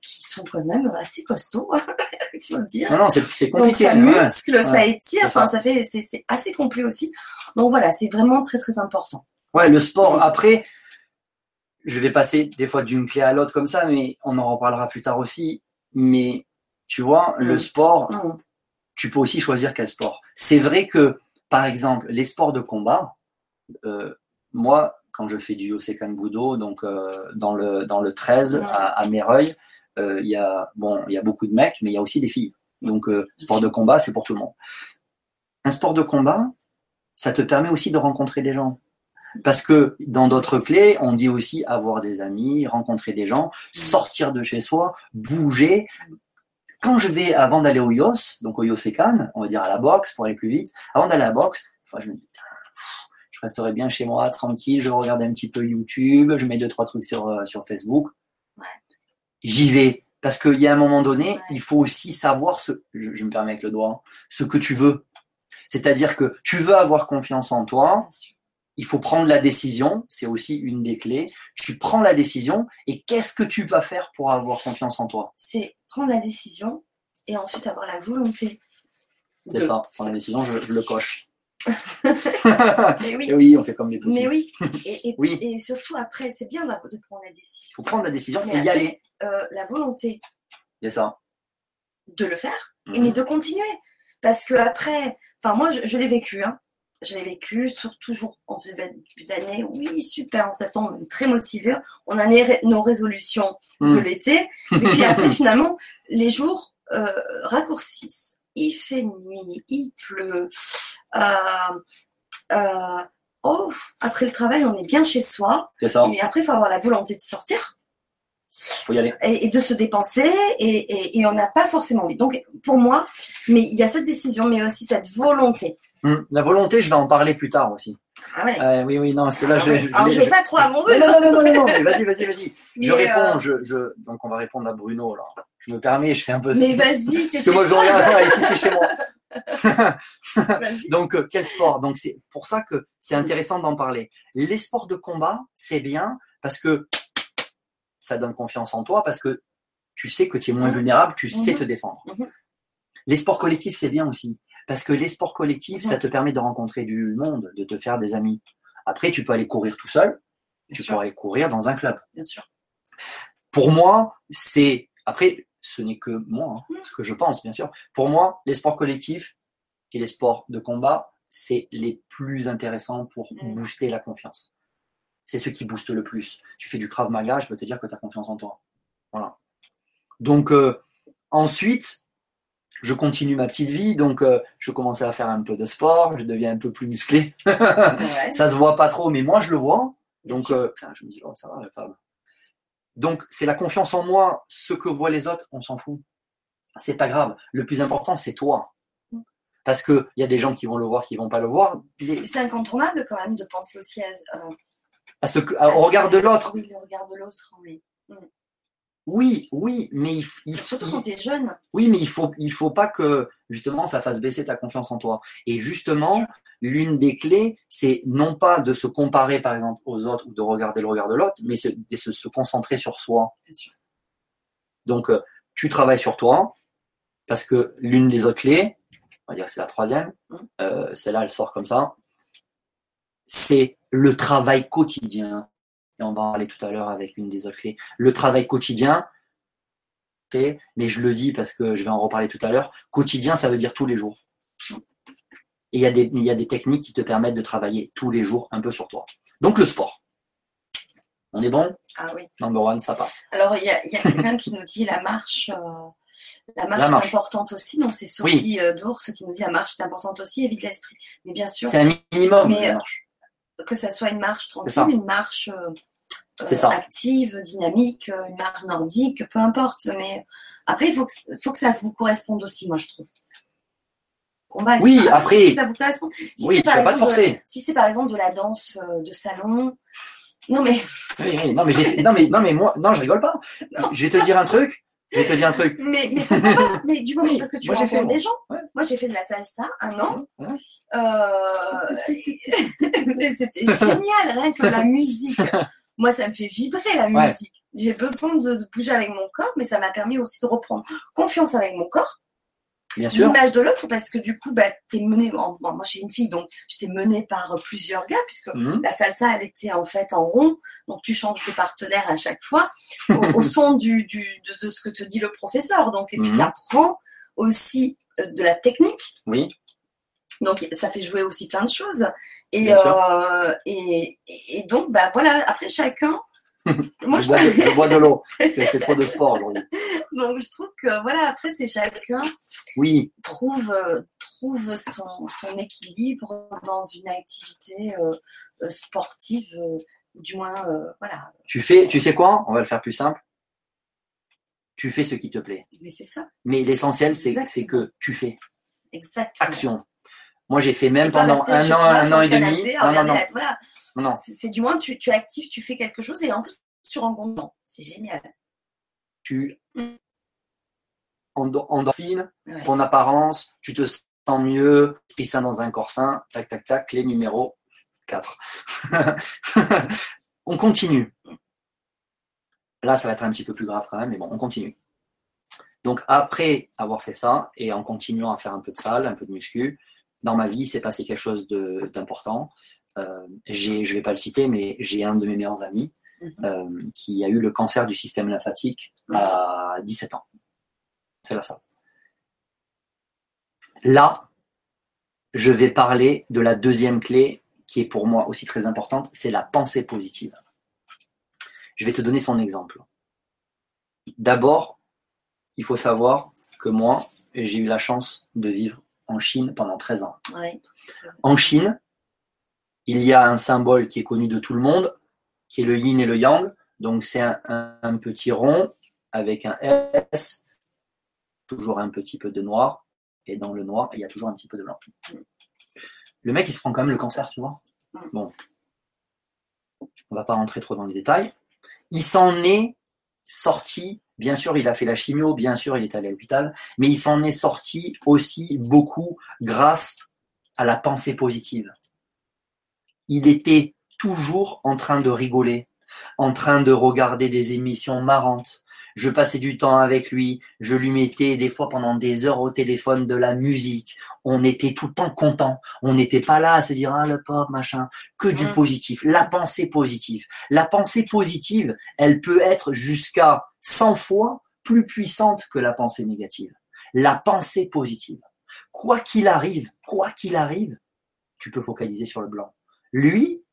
qui sont quand même assez costauds, il faut le dire. non, non, c'est c'est Donc compliqué. ça ouais. muscle, ça Ouais, étire, c'est enfin ça. ça fait, c'est c'est assez complet aussi. Donc voilà, c'est vraiment très très important. Ouais, le sport, après, je vais passer des fois d'une clé à l'autre comme ça, mais on en reparlera plus tard aussi. Mais tu vois, le Mm. sport, Mm. tu peux aussi choisir quel sport. C'est vrai que, par exemple, les sports de combat, moi, quand je fais du Yosekan Budo, donc euh, dans, le, dans le 13 Ouais. à, à Méreuil, euh, il y a bon, y a beaucoup de mecs, mais il y a aussi des filles. Donc, euh, sport de combat, c'est pour tout le monde. Un sport de combat, ça te permet aussi de rencontrer des gens. Parce que dans d'autres clés, on dit aussi avoir des amis, rencontrer des gens, sortir de chez soi, bouger. Quand je vais, avant d'aller au YOS, donc au Yosekan, on va dire à la boxe pour aller plus vite, avant d'aller à la boxe, fois je me dis, resterai bien chez moi, tranquille, je regarde un petit peu YouTube, je mets deux, trois trucs sur, euh, sur Facebook. Ouais. J'y vais. Parce qu'il y a un moment donné, Ouais. il faut aussi savoir ce, je, je me permets avec le doigt, hein, ce que tu veux. C'est-à-dire que tu veux avoir confiance en toi, il faut prendre la décision, c'est aussi une des clés. Tu prends la décision et qu'est-ce que tu vas faire pour avoir confiance en toi? C'est prendre la décision et ensuite avoir la volonté. C'est ça, prendre la décision, je, je le coche. Mais oui. Et oui, on fait comme les petits. Mais oui, et, et, Oui. et surtout après, c'est bien de prendre la Il décision. faut prendre la décision Mais et y aller. Euh, la volonté C'est ça. de le faire, et Mhm. mais de continuer. Parce que après, enfin moi je, je l'ai vécu, hein. je l'ai vécu, sur toujours en ce début d'année, oui super, en septembre, on est très motivé, on a nos résolutions de Mm. l'été, et puis après finalement, les jours euh, raccourcissent, il fait nuit, il pleut, euh, euh, oh, après le travail, on est bien chez soi. C'est ça. Et après, il faut avoir la volonté de sortir Faut y aller. et, et de se dépenser et, et- et on n'a pas forcément envie. Donc, pour moi, mais il y a cette décision, mais aussi cette volonté. Hum, La volonté, je vais en parler plus tard aussi. Ah ouais. Euh, oui, oui, non, c'est là, Ah je, ouais. je- je Alors, je pas trop Non, avancer. non, non, non, non, non, mais vas-y, vas-y, vas-y. Je Mais, réponds, euh, je, je, donc on va répondre à Bruno, là. Je me permets, je fais un peu. Mais vas-y, t'es Parce que moi, chez je toi. regarde, ah, ici, c'est chez moi. Donc, euh, quel sport? Donc, c'est pour ça que c'est intéressant d'en parler. Les sports de combat, c'est bien parce que ça donne confiance en toi, parce que tu sais que tu es moins Mhm. vulnérable, tu sais Mhm. te défendre. Mhm. Les sports collectifs, c'est bien aussi. Parce que les sports collectifs, ça te permet de rencontrer du monde, de te faire des amis. Après, tu peux aller courir tout seul, Bien tu sûr. peux aller courir dans un club. Bien sûr. Pour moi, c'est. Après, ce n'est que moi, hein, ce que je pense, bien sûr. Pour moi, les sports collectifs et les sports de combat, c'est les plus intéressants pour Mm. booster la confiance. C'est ce qui booste le plus. Tu fais du Krav Maga, je peux te dire que tu as confiance en toi. Voilà. Donc, euh, ensuite, je continue ma petite vie. Donc, euh, je commençais à faire un peu de sport, je deviens un peu plus musclé. Ouais. Ça se voit pas trop, mais moi, je le vois. Donc, euh, je me dis, oh, ça va, la femme. Donc, c'est la confiance en moi. Ce que voient les autres, on s'en fout. C'est pas grave. Le plus important, c'est toi. Parce que il y a des gens qui vont le voir, qui vont pas le voir. Les- C'est incontournable quand même de penser aussi à, euh, À ce que, à au regard de l'autre. Oui, le regard de l'autre. Oui. Oui, oui, mais il, il faut, Surtout quand tu es jeune. oui, mais il faut, il faut pas que justement ça fasse baisser ta confiance en toi. Et justement, l'une des clés, c'est non pas de se comparer par exemple aux autres ou de regarder le regard de l'autre, mais de se, se concentrer sur soi. Donc, euh, tu travailles sur toi, parce que l'une des autres clés, on va dire que c'est la troisième, Mhm. euh, celle-là, elle sort comme ça, c'est le travail quotidien. Et on va en parler tout à l'heure avec une des autres clés. Le travail quotidien, c'est, mais je le dis parce que je vais en reparler tout à l'heure, quotidien, ça veut dire tous les jours. Et il y, a des, il y a des techniques qui te permettent de travailler tous les jours un peu sur toi. Donc, le sport. On est bon? Ah oui. Number one, ça passe. Alors, il y a, quelqu'un qui nous dit la marche. euh, la marche, La marche. est importante aussi. Donc, c'est Sophie euh, Dours qui nous dit la marche est importante aussi, évite l'esprit. Mais bien sûr, C'est un minimum, Mais, la marche. Que ça soit une marche ça. tranquille, une marche euh, euh, ça. active, dynamique, euh, une marche nordique, peu importe. Mais après, il faut que, faut que ça vous corresponde aussi, moi, je trouve. Combat, Oui, etc. après- ça vous corresponde. Si oui, tu vas pas te de- forcer. Si c'est par exemple de la danse euh, de salon, non mais Oui, oui, non, mais non, mais, non, mais moi, non, je rigole pas. Non. Je vais te dire un truc. Je vais te dire un truc. Mais, mais pourquoi pas Mais du moment Oui, parce que tu j'ai fait, des gens. Ouais. Moi, j'ai fait de la salsa un an. Ouais. Euh, c'était génial, rien que la musique. Moi, ça me fait vibrer la Ouais. musique. J'ai besoin de, de bouger avec mon corps, mais ça m'a permis aussi de reprendre confiance avec mon corps. L'image de l'autre, parce que du coup, bah, t'es menée. Bon, moi, j'ai une fille, donc j'étais menée par plusieurs gars, puisque Mhm. la salsa, elle était en fait en rond, donc tu changes de partenaire à chaque fois, au, au son du, du, de, de ce que te dit le professeur. Donc, et puis Mhm. tu apprends aussi euh, de la technique, Oui. donc ça fait jouer aussi plein de choses. Et, euh, et, et donc, bah voilà, après chacun. moi, je, je bois de, je bois de l'eau. Parce que je fais trop de sport aujourd'hui. Donc, je trouve que voilà, après, c'est chacun Oui, trouve, euh, trouve son, son équilibre dans une activité euh, euh, sportive, euh, du moins, euh, voilà. tu fais, tu sais quoi? On va le faire plus simple. Tu fais ce qui te plaît. Mais c'est ça, Mais l'essentiel, c'est que tu fais. exactement. Action. Moi, j'ai fait même Et pas pendant un an, un an et demi. Non, non, non. Voilà, non, c'est du moins tu, tu es actif, tu fais quelque chose et en plus tu rencontres. C'est génial. Tu endo- endorphine, Ouais. ton apparence, tu te sens mieux, esprit sain dans un corps sain, tac, tac, tac, clé numéro 4. on continue. Là, ça va être un petit peu plus grave quand même, mais bon, on continue. Donc, après avoir fait ça, et en continuant à faire un peu de salle, un peu de muscu, dans ma vie, s'est passé quelque chose de- d'important. Euh, je ne vais pas le citer, mais j'ai un de mes meilleurs amis Euh, qui a eu le cancer du système lymphatique à 17 ans. C'est là ça. Là, je vais parler de la deuxième clé qui est pour moi aussi très importante, c'est la pensée positive. Je vais te donner son exemple. D'abord, il faut savoir que moi, j'ai eu la chance de vivre en Chine pendant 13 ans. En Chine, il y a un symbole qui est connu de tout le monde, qui est le yin et le yang. Donc c'est un, petit rond avec un S, toujours un petit peu de noir, et dans le noir, il y a toujours un petit peu de blanc. Le mec, il se prend quand même le cancer, tu vois. Bon, on va pas rentrer trop dans les détails. Il s'en est sorti, bien sûr, il a fait la chimio, bien sûr, il est allé à l'hôpital, mais il s'en est sorti aussi beaucoup grâce à la pensée positive. Il était toujours en train de rigoler, en train de regarder des émissions marrantes. Je passais du temps avec lui, je lui mettais des fois pendant des heures au téléphone de la musique. On était tout le temps content. On n'était pas là à se dire ah le pauvre machin, que du Mm. positif, la pensée positive. La pensée positive, elle peut être jusqu'à 100 fois plus puissante que la pensée négative. La pensée positive. Quoi qu'il arrive, quoi qu'il arrive, tu peux focaliser sur le blanc. Lui,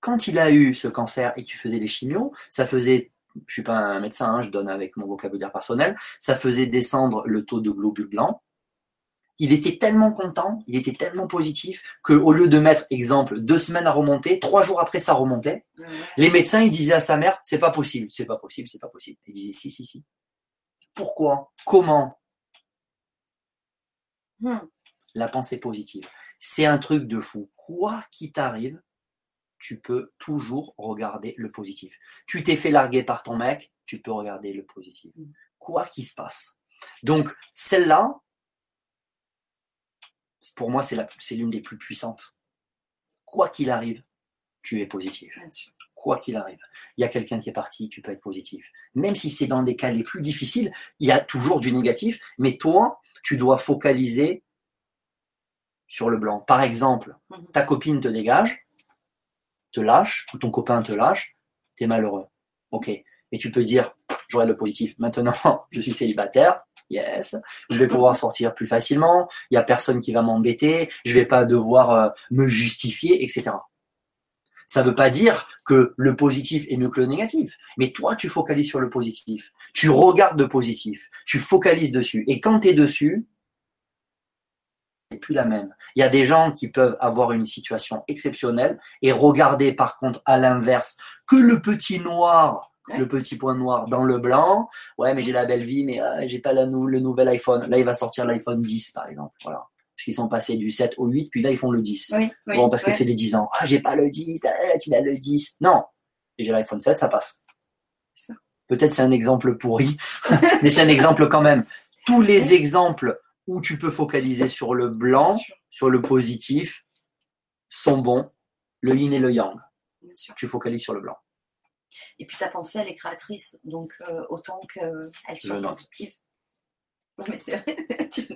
quand il a eu ce cancer et qu'il faisait des chimios, ça faisait, je suis pas un médecin, hein, je donne avec mon vocabulaire personnel, ça faisait descendre le taux de globules blancs. Il était tellement content, il était tellement positif que au lieu de mettre, exemple, deux semaines à remonter, trois jours après ça remontait, les médecins, ils disaient à sa mère, c'est pas possible, c'est pas possible, c'est pas possible. Il disait, si, si, si. Pourquoi? Comment? Hmm. La pensée positive. C'est un truc de fou. Quoi qu'il t'arrive, tu peux toujours regarder le positif. Tu t'es fait larguer par ton mec, tu peux regarder le positif. Mm. Quoi qu'il se passe. Donc, celle-là, pour moi, c'est l'une des plus puissantes. Quoi qu'il arrive, tu es positif quoi qu'il arrive. Il y a quelqu'un qui est parti, tu peux être positif. Même si c'est dans des cas les plus difficiles, il y a toujours du négatif, mais toi, tu dois focaliser sur le blanc. Par exemple, Mhm. ta copine te dégage, te lâche, ou ton copain te lâche, tu es malheureux. Ok. Et tu peux dire, j'aurai le positif. Maintenant, je suis célibataire. Yes. Je vais pouvoir sortir plus facilement. Il y a personne qui va m'embêter. Je vais pas devoir euh, me justifier, etc. Ça veut pas dire que le positif est mieux que le négatif. Mais toi, tu focalises sur le positif. Tu regardes le positif. Tu focalises dessus. Et quand tu es dessus, c'est plus la même. Il y a des gens qui peuvent avoir une situation exceptionnelle et regarder par contre à l'inverse que le petit noir, Ouais. le petit point noir dans le blanc. Ouais, mais j'ai la belle vie, mais euh, j'ai pas la nou- le nouvel iPhone. Là, il va sortir l'iPhone 10 par exemple. Voilà. Parce qu'ils sont passés du 7 au 8, puis là, ils font le 10. Oui, oui, Bon, parce que c'est les 10 ans. Ah, j'ai pas le 10, ah, tu as le 10. Non. Et j'ai l'iPhone 7, ça passe. Peut-être c'est un exemple pourri, mais c'est un exemple quand même. Tous les exemples où tu peux focaliser sur le blanc, sur le positif, sont bons. Le yin et le yang. bien sûr. Tu focalises sur le blanc. Et puis ta pensée, elle est créatrice, donc euh, autant qu'elle soit positive. Non, mais c'est vrai. tu,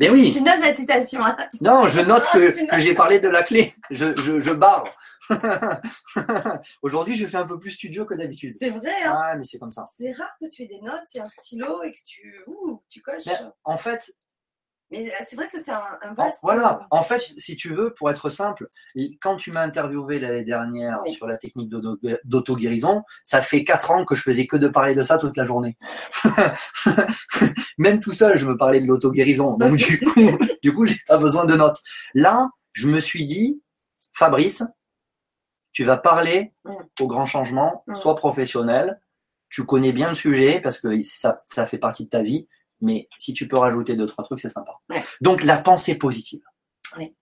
Mais oui, tu notes ma citation. hein. non, je note que, j'ai parlé de la clé. Je, je, je barre. Aujourd'hui, je fais un peu plus studio que d'habitude. C'est vrai, hein. Ah, mais c'est comme ça. C'est rare que tu aies des notes et un stylo et que tu, ouh, tu coches. Mais en fait, Mais euh, c'est vrai que c'est un, vaste. Voilà, en fait, si tu veux, pour être simple, quand tu m'as interviewé l'année dernière Oui. sur la technique d'auto- d'auto-guérison, ça fait quatre ans que je faisais que de parler de ça toute la journée. Même tout seul, je me parlais de l'auto-guérison. Donc, du coup, du coup, j'ai pas besoin de notes. Là, je me suis dit, Fabrice, tu vas parler Mm. au grand changement, Mm. sois professionnel, tu connais bien le sujet parce que ça, ça fait partie de ta vie, mais si tu peux rajouter deux, trois trucs, c'est sympa. Ouais. Donc, la pensée positive. Oui.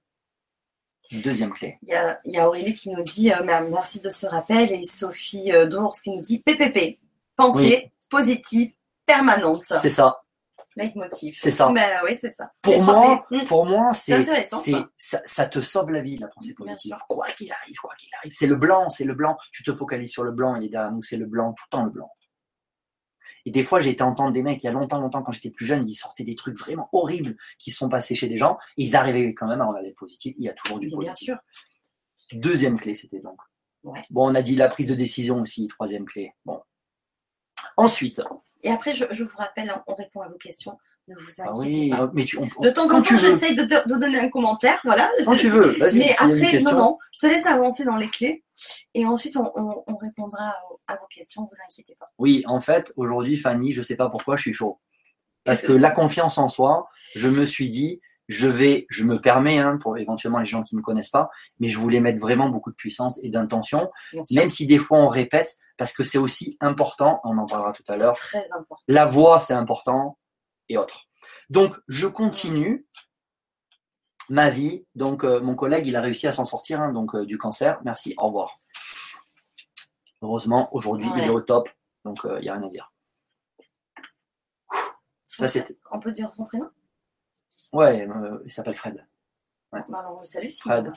Deuxième clé. Il y a, il y a Aurélie qui nous dit euh, merci de ce rappel et Sophie euh, Dours qui nous dit PPP, pensée positive permanente. C'est ça. Leitmotiv. C'est ça. Ben oui, c'est ça. Pour Les moi, trois P. Mm. pour moi, C'est c'est, ça. ça, te sauve la vie, la pensée positive. Quoi qu'il arrive, quoi qu'il arrive. C'est le blanc, c'est le blanc. Tu te focalises sur le blanc, il est derrière nous, c'est le blanc, tout le temps le blanc. Et des fois, j'ai été entendre des mecs, il y a longtemps, longtemps, quand j'étais plus jeune, ils sortaient des trucs vraiment horribles qui se sont passés chez des gens, et ils arrivaient quand même à regarder le positif. Il y a toujours du Mais bien positif. sûr. Deuxième clé, c'était donc. Ouais. Bon, on a dit la prise de décision aussi, troisième clé. Bon. Ensuite, Et après, je, je vous rappelle, on répond à vos questions. Ne vous ah inquiétez oui, pas. mais tu, on- De temps en temps, j'essaye de, de donner un commentaire, voilà. quand tu veux, vas-y, Mais après, non, non, je te laisse avancer dans les clés et ensuite on, on- on répondra à, vos questions, vous inquiétez pas. Oui, en fait, aujourd'hui, Fanny, je sais pas pourquoi je suis chaud. Parce que la confiance en soi, je me suis dit, je vais, je me permets, hein, pour éventuellement les gens qui ne me connaissent pas, mais je voulais mettre vraiment beaucoup de puissance et d'intention, même si des fois on répète, parce que c'est aussi important, on en parlera tout à l'heure, C'est très important. la voix c'est important, et autres. Donc, je continue ma vie. Donc, euh, mon collègue, il a réussi à s'en sortir hein, donc, euh, du cancer. Merci, au revoir. Heureusement, aujourd'hui, il est au top, donc il n'y a rien à dire. Ça, c'était. On peut dire son prénom? Ouais, euh, il s'appelle Fred. Bah, on salue si Fred.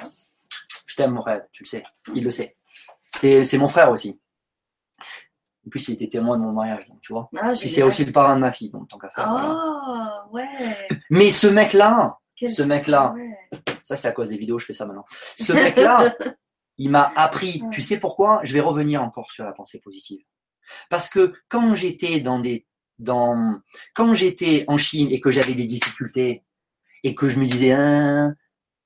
Je t'aime, Fred, tu le sais. Il le sait. C'est c'est mon frère aussi. En plus, il était témoin de mon mariage, donc tu vois. Ah, Puis c'est aussi le parrain de ma fille, donc tant qu'à faire. voilà. Ah, ouais. Mais ce mec-là, Ce mec-là. ouais. Ça, c'est à cause des vidéos, je fais ça maintenant. Ce mec-là, il m'a appris. Tu sais pourquoi? Je vais revenir encore sur la pensée positive. Parce que quand j'étais dans des, dans, quand j'étais en Chine et que j'avais des difficultés et que je me disais, Hein,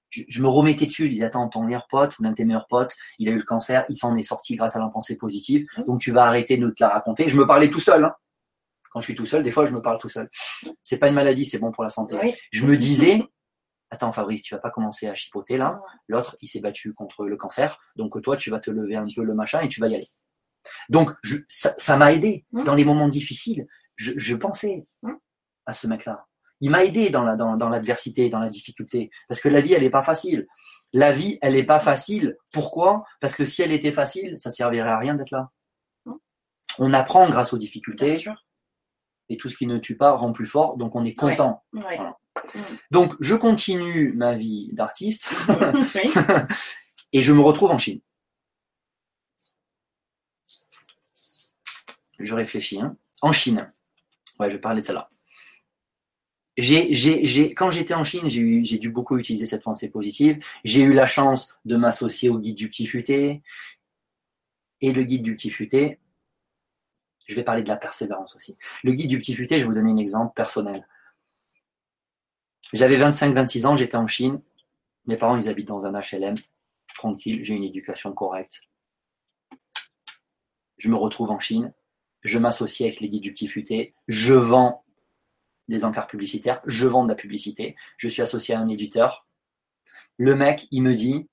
je, je me remettais dessus, je disais, attends, ton meilleur pote ou l'un de tes meilleurs potes, il a eu le cancer, il s'en est sorti grâce à la pensée positive. Donc tu vas arrêter de te la raconter. Je me parlais tout seul. hein. Quand je suis tout seul, des fois, je me parle tout seul. C'est pas une maladie, c'est bon pour la santé Oui. je me disais, attends Fabrice, tu vas pas commencer à chipoter là. L'autre, il s'est battu contre le cancer, donc toi, tu vas te lever un peu le machin et tu vas y aller. Donc, je- ça m'a aidé Mm. dans les moments difficiles. Je, je pensais Mm. à ce mec-là. Il m'a aidé dans la dans, dans l'adversité, dans la difficulté, parce que la vie, elle est pas facile. La vie, elle est pas facile. Pourquoi? Parce que si elle était facile, ça servirait à rien d'être là. On apprend grâce aux difficultés et tout ce qui ne tue pas rend plus fort. Donc, on est content. Ouais. Voilà. Donc, je continue ma vie d'artiste et je me retrouve en Chine. Je réfléchis. hein. En Chine. Ouais, je vais parler de celle-là. J'ai, quand j'étais en Chine, j'ai, j'ai dû beaucoup utiliser cette pensée positive. J'ai eu la chance de m'associer au guide du petit futé. Et le guide du petit futé, je vais parler de la persévérance aussi. Le guide du petit futé, je vais vous donner un exemple personnel. J'avais 25-26 ans, j'étais en Chine. Mes parents, ils habitent dans un HLM. Tranquille, j'ai une éducation correcte. Je me retrouve en Chine. Je m'associe avec les guides du petit futé. Je vends des encarts publicitaires. Je vends de la publicité. Je suis associé à un éditeur. Le mec, il me dit,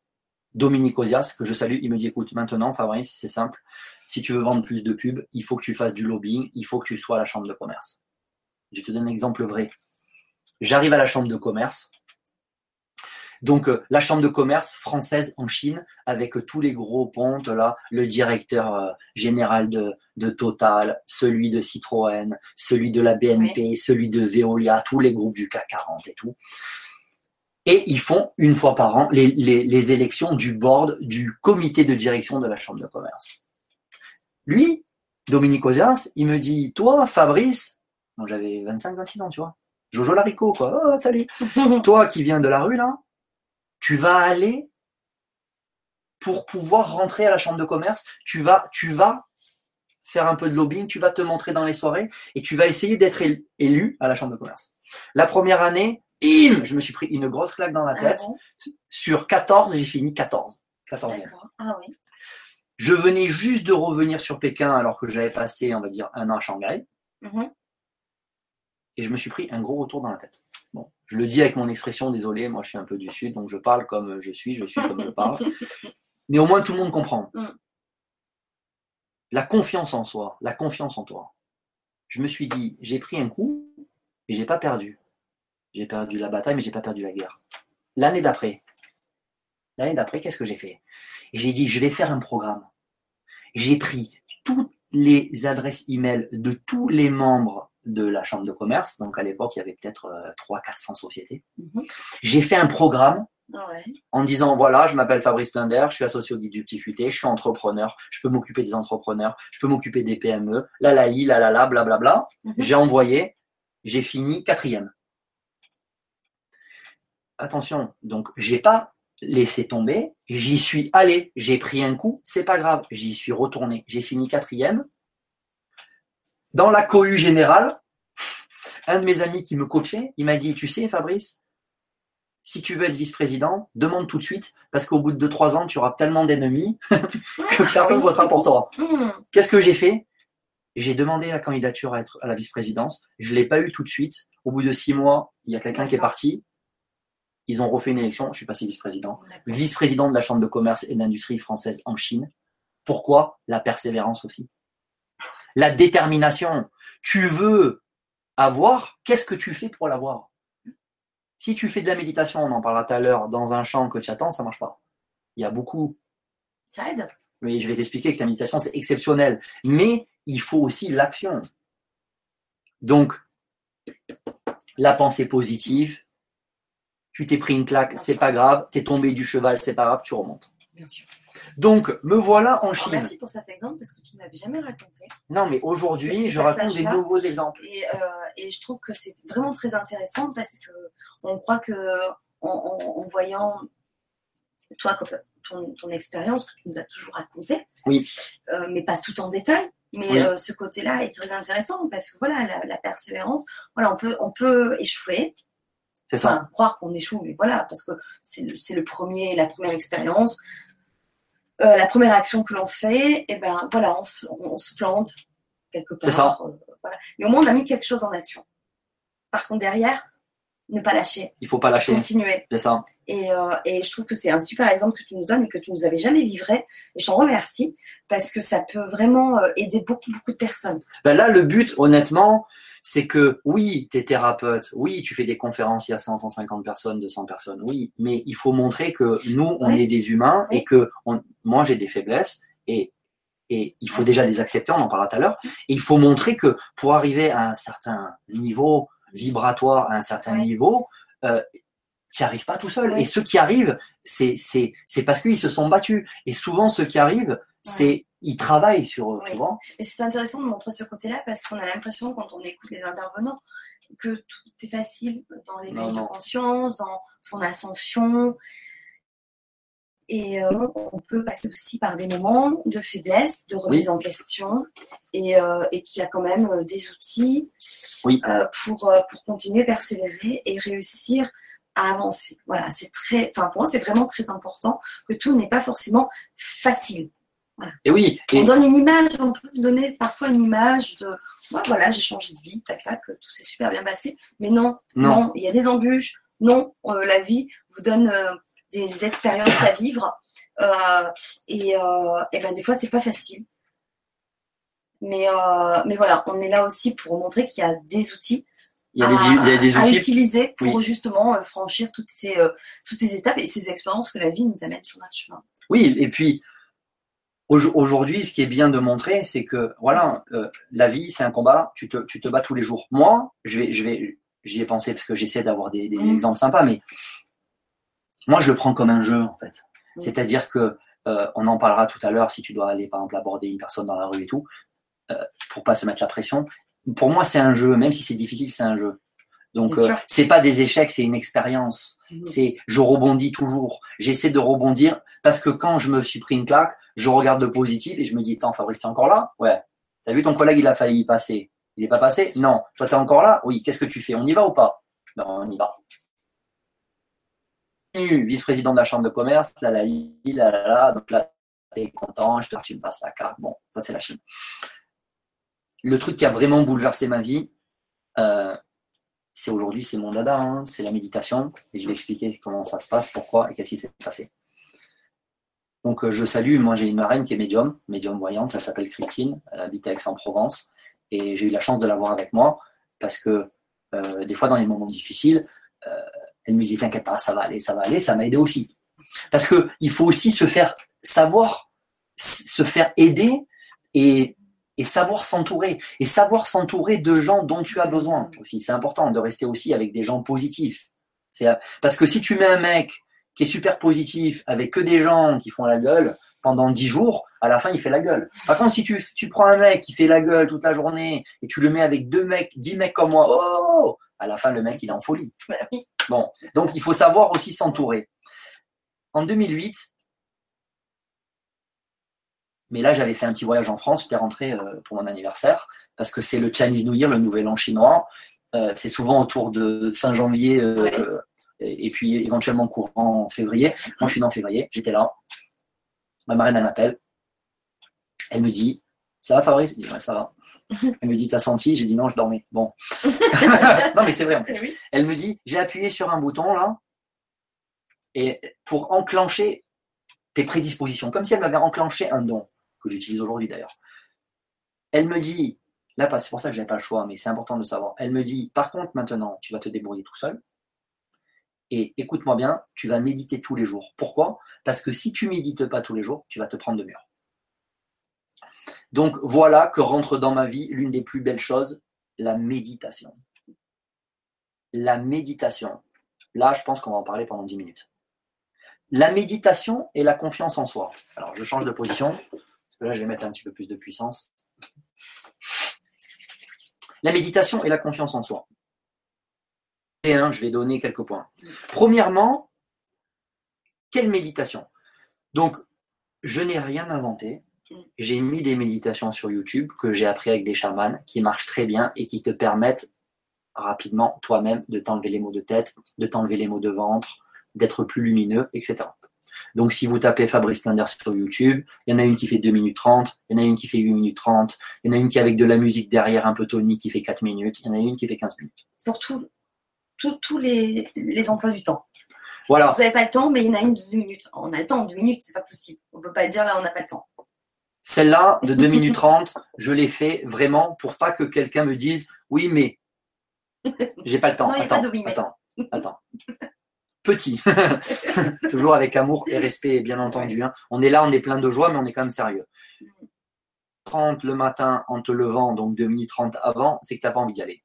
Dominique Ozias, que je salue, il me dit, écoute, maintenant, Fabrice, c'est simple. Si tu veux vendre plus de pubs, il faut que tu fasses du lobbying. Il faut que tu sois à la chambre de commerce. Je te donne un exemple vrai. J'arrive à la chambre de commerce. Donc, euh, la chambre de commerce française en Chine, avec euh, tous les gros pontes, là, le directeur euh, général de, de Total, celui de Citroën, celui de la BNP, celui de Veolia, tous les groupes du CAC 40 et tout. Et ils font une fois par an les, les, les élections du board, du comité de direction de la chambre de commerce. Lui, Dominique Ozias, il me dit, toi, Fabrice, bon, j'avais 25-26 ans, tu vois, Jojo Larico, quoi, oh, salut. toi qui viens de la rue, là, tu vas aller pour pouvoir rentrer à la chambre de commerce, tu vas, tu vas faire un peu de lobbying, tu vas te montrer dans les soirées et tu vas essayer d'être él- élu à la chambre de commerce. La première année, bim, je me suis pris une grosse claque dans la Ah tête. bon Sur 14, j'ai fini 14. 14e. D'accord. Ah oui. Je venais juste de revenir sur Pékin alors que j'avais passé, on va dire, un an à Shanghai Mhm. et je me suis pris un gros retour dans la tête. Je le dis avec mon expression, désolé, moi je suis un peu du sud, donc je parle comme je suis, je suis comme je parle. Mais au moins tout le monde comprend. Mm. La confiance en soi, la confiance en toi. Je me suis dit, j'ai pris un coup, mais j'ai pas perdu. J'ai perdu la bataille, mais j'ai pas perdu la guerre. L'année d'après, l'année d'après, qu'est-ce que j'ai fait? Et J'ai dit, je vais faire un programme. J'ai pris toutes les adresses e-mail de tous les membres de la chambre de commerce. Donc à l'époque, il y avait peut-être 300-400 sociétés. Mhm. J'ai fait un programme Ah ouais. en disant voilà, je m'appelle Fabrice Linder, je suis associé au guide du petit futé, je suis entrepreneur, je peux m'occuper des entrepreneurs, je peux m'occuper des PME, la la li, la la la, blablabla. Mhm. J'ai envoyé, j'ai fini quatrième. Attention, donc j'ai pas laissé tomber, j'y suis allé, j'ai pris un coup, c'est pas grave, j'y suis retourné, j'ai fini quatrième. Dans la cohue générale, un de mes amis qui me coachait, il m'a dit, tu sais Fabrice, si tu veux être vice-président, demande tout de suite, parce qu'au bout de 2-3 ans, tu auras tellement d'ennemis que personne ne votera pour toi. Mhm. Qu'est-ce que j'ai fait? J'ai demandé la candidature à être à la vice-présidence. Je ne l'ai pas eu tout de suite. Au bout de 6 mois, il y a quelqu'un qui est parti. Ils ont refait une élection, je suis passé vice-président. Vice-président de la Chambre de commerce et d'industrie française en Chine. Pourquoi? La persévérance aussi. La détermination. Tu veux avoir, qu'est-ce que tu fais pour l'avoir? Si tu fais de la méditation, on en parlera tout à l'heure, dans un champ que tu attends, ça marche pas. Il y a beaucoup. Ça aide? Oui, je vais t'expliquer que la méditation, c'est exceptionnel. Mais il faut aussi l'action. Donc, la pensée positive, tu t'es pris une claque, c'est pas grave, t'es tombé du cheval, c'est pas grave, tu remontes. Bien sûr. Donc, me voilà en Alors, Chine. merci pour cet exemple parce que tu n'avais jamais raconté. Non, mais aujourd'hui, je raconte des nouveaux exemples. Et, euh, et je trouve que c'est vraiment très intéressant parce que on croit que en, en- en voyant toi comme ton, ton expérience que tu nous as toujours racontée, Oui. euh, mais pas tout en détail. Mais Oui. euh, ce côté-là est très intéressant parce que voilà, la, la persévérance, voilà, on peut, on peut échouer, C'est ça. enfin, croire qu'on échoue, mais voilà, parce que c'est le, c'est le premier, la première expérience, euh, la première action que l'on fait, et ben voilà, on se, on se plante quelque part. C'est ça. euh, voilà. Mais au moins, on a mis quelque chose en action. Par contre, derrière, ne pas lâcher, Il faut pas lâcher. continuer. C'est ça. Et, euh, et je trouve que c'est un super exemple que tu nous donnes et que tu nous avais jamais livré. Et je t'en remercie parce que ça peut vraiment euh, aider beaucoup, beaucoup de personnes. Ben là, le but, honnêtement, c'est que oui, tu es thérapeute, oui, tu fais des conférences, il y a 100, 150 personnes, 200 personnes, oui, mais il faut montrer que nous, on Oui. est des humains Oui. et que on- moi, j'ai des faiblesses et, et il faut déjà les accepter, on en parlera tout à l'heure, et il faut montrer que pour arriver à un certain niveau vibratoire, à un certain Oui. niveau, euh, tu n'y arrives pas tout seul. Oui. Et ceux qui arrivent, c'est c'est c'est parce qu'ils se sont battus. Et souvent, ceux qui arrivent, c'est ils travaillent sur eux, Oui. tu vois. Et c'est intéressant de montrer ce côté-là parce qu'on a l'impression, quand on écoute les intervenants, que tout est facile dans l'éveil de conscience, dans son ascension. Et euh, on peut passer aussi par des moments de faiblesse, de remise en question, et, euh, et qu'il y a quand même euh, des outils Oui. euh, pour, pour continuer, persévérer et réussir à avancer. Voilà, c'est très, enfin pour moi c'est vraiment très important que tout n'est pas forcément facile. Et oui, et, On donne une image, on peut donner parfois une image de Ouais, voilà, j'ai changé de vie, tac tac, tout s'est super bien passé. Mais non, non. il y a des embûches. Non, euh, la vie vous donne euh, des expériences à vivre. Euh, et, et ben des fois c'est pas facile. Mais, mais voilà, on est là aussi pour montrer qu'il y a des outils Il y a des, à, il y a des à outils. utiliser pour Oui. justement euh, franchir toutes ces, euh, toutes ces étapes et ces expériences que la vie nous amène sur notre chemin. Oui, et puis au- aujourd'hui, ce qui est bien de montrer, c'est que voilà, euh, la vie, c'est un combat. Tu te, tu te bats tous les jours. Moi, je vais, je vais, j'y ai pensé parce que j'essaie d'avoir des, des Mhm. exemples sympas, mais moi, je le prends comme un jeu en fait. Mhm. C'est-à-dire que euh, on en parlera tout à l'heure si tu dois aller par exemple aborder une personne dans la rue et tout, euh, pour pas se mettre la pression. Pour moi, c'est un jeu, même si c'est difficile, c'est un jeu. Donc, euh, c'est pas des échecs, c'est une expérience. Mhm. C'est je rebondis toujours. J'essaie de rebondir parce que quand je me suis pris une claque, je regarde le positif et je me dis Attends, Fabrice, t'es encore là? Ouais. T'as vu ton collègue, il a failli y passer. Il est pas passé? Non. Toi, t'es encore là? Oui. Qu'est-ce que tu fais? On y va ou pas? Ben, on y va. Vice-président de la chambre de commerce, là, là, là, là, là. Donc là, t'es content, je te tu me passes la carte. Bon, ça, c'est la Chine. Le truc qui a vraiment bouleversé ma vie, euh, c'est aujourd'hui, c'est mon dada, hein, c'est la méditation. Et je vais expliquer comment ça se passe, pourquoi et qu'est-ce qui s'est passé. Donc, euh, je salue, moi j'ai une marraine qui est médium, médium voyante, elle s'appelle Christine, elle habite à Aix-en-Provence. Et j'ai eu la chance de l'avoir avec moi parce que euh, des fois, dans les moments difficiles, elle me disait T'inquiète pas, ça va aller, ça va aller, ça m'a aidé aussi. Parce que il faut aussi se faire savoir, se faire aider et, et savoir s'entourer. Et savoir s'entourer de gens dont tu as besoin aussi. C'est important de rester aussi avec des gens positifs. C'est, parce que si tu mets un mec qui est super positif avec que des gens qui font la gueule pendant 10 jours, à la fin il fait la gueule. Par contre, si tu, tu prends un mec qui fait la gueule toute la journée et tu le mets avec deux mecs, 10 mecs comme moi, oh, à la fin le mec il est en folie. Bah. Bon, donc il faut savoir aussi s'entourer. En 2008, mais là j'avais fait un petit voyage en France, j'étais rentré euh, pour mon anniversaire, parce que c'est le Chinese New Year, le nouvel an chinois. Euh, c'est souvent autour de fin janvier euh, Ouais. et, et puis éventuellement courant février. Moi je suis en février, j'étais là. Ma marraine elle m'appelle. Elle me dit Ça va Fabrice? Je dis Ouais, ça va. Elle me dit T'as senti? J'ai dit Non, je dormais. Bon. non, mais c'est vrai en plus. Oui. Elle me dit J'ai appuyé sur un bouton là et pour enclencher tes prédispositions, comme si elle m'avait enclenché un don, que j'utilise aujourd'hui d'ailleurs. Elle me dit, là, c'est pour ça que je n'avais pas le choix, mais c'est important de le savoir. Elle me dit, par contre, maintenant, tu vas te débrouiller tout seul. Et écoute-moi bien, tu vas méditer tous les jours. Pourquoi? Parce que si tu médites pas tous les jours, tu vas te prendre de mur. Donc voilà que rentre dans ma vie l'une des plus belles choses, la méditation. La méditation. Là, je pense qu'on va en parler pendant 10 minutes. La méditation et la confiance en soi. Alors, je change de position, là, je vais mettre un petit peu plus de puissance. La méditation et la confiance en soi. Et je vais donner quelques points. Premièrement, quelle méditation? Donc, je n'ai rien inventé. J'ai mis des méditations sur YouTube que j'ai appris avec des chamans qui marchent très bien et qui te permettent rapidement toi-même de t'enlever les maux de tête, de t'enlever les maux de ventre, d'être plus lumineux, etc. Donc si vous tapez Fabrice Linder sur YouTube, il y en a une qui fait 2 minutes 30, il y en a une qui fait 8 minutes 30, il y en a une qui avec de la musique derrière un peu tonique qui fait 4 minutes, il y en a une qui fait 15 minutes. Pour tous les, les emplois du temps. Voilà. Vous n'avez pas le temps, mais il y en a une de 2 minutes. On a le temps, 2 minutes, c'est pas possible. On ne peut pas dire là, on n'a pas le temps. Celle-là, de 2 minutes 30, je l'ai fait vraiment pour pas que quelqu'un me dise oui, mais j'ai pas le temps. Non, il y a attends, pas de oui, mais. attends, attends. Petit. Toujours avec amour et respect, bien entendu. hein. On est là, on est plein de joie, mais on est quand même sérieux. 30 le matin en te levant, donc 2 minutes 30 avant, c'est que tu n'as pas envie d'y aller.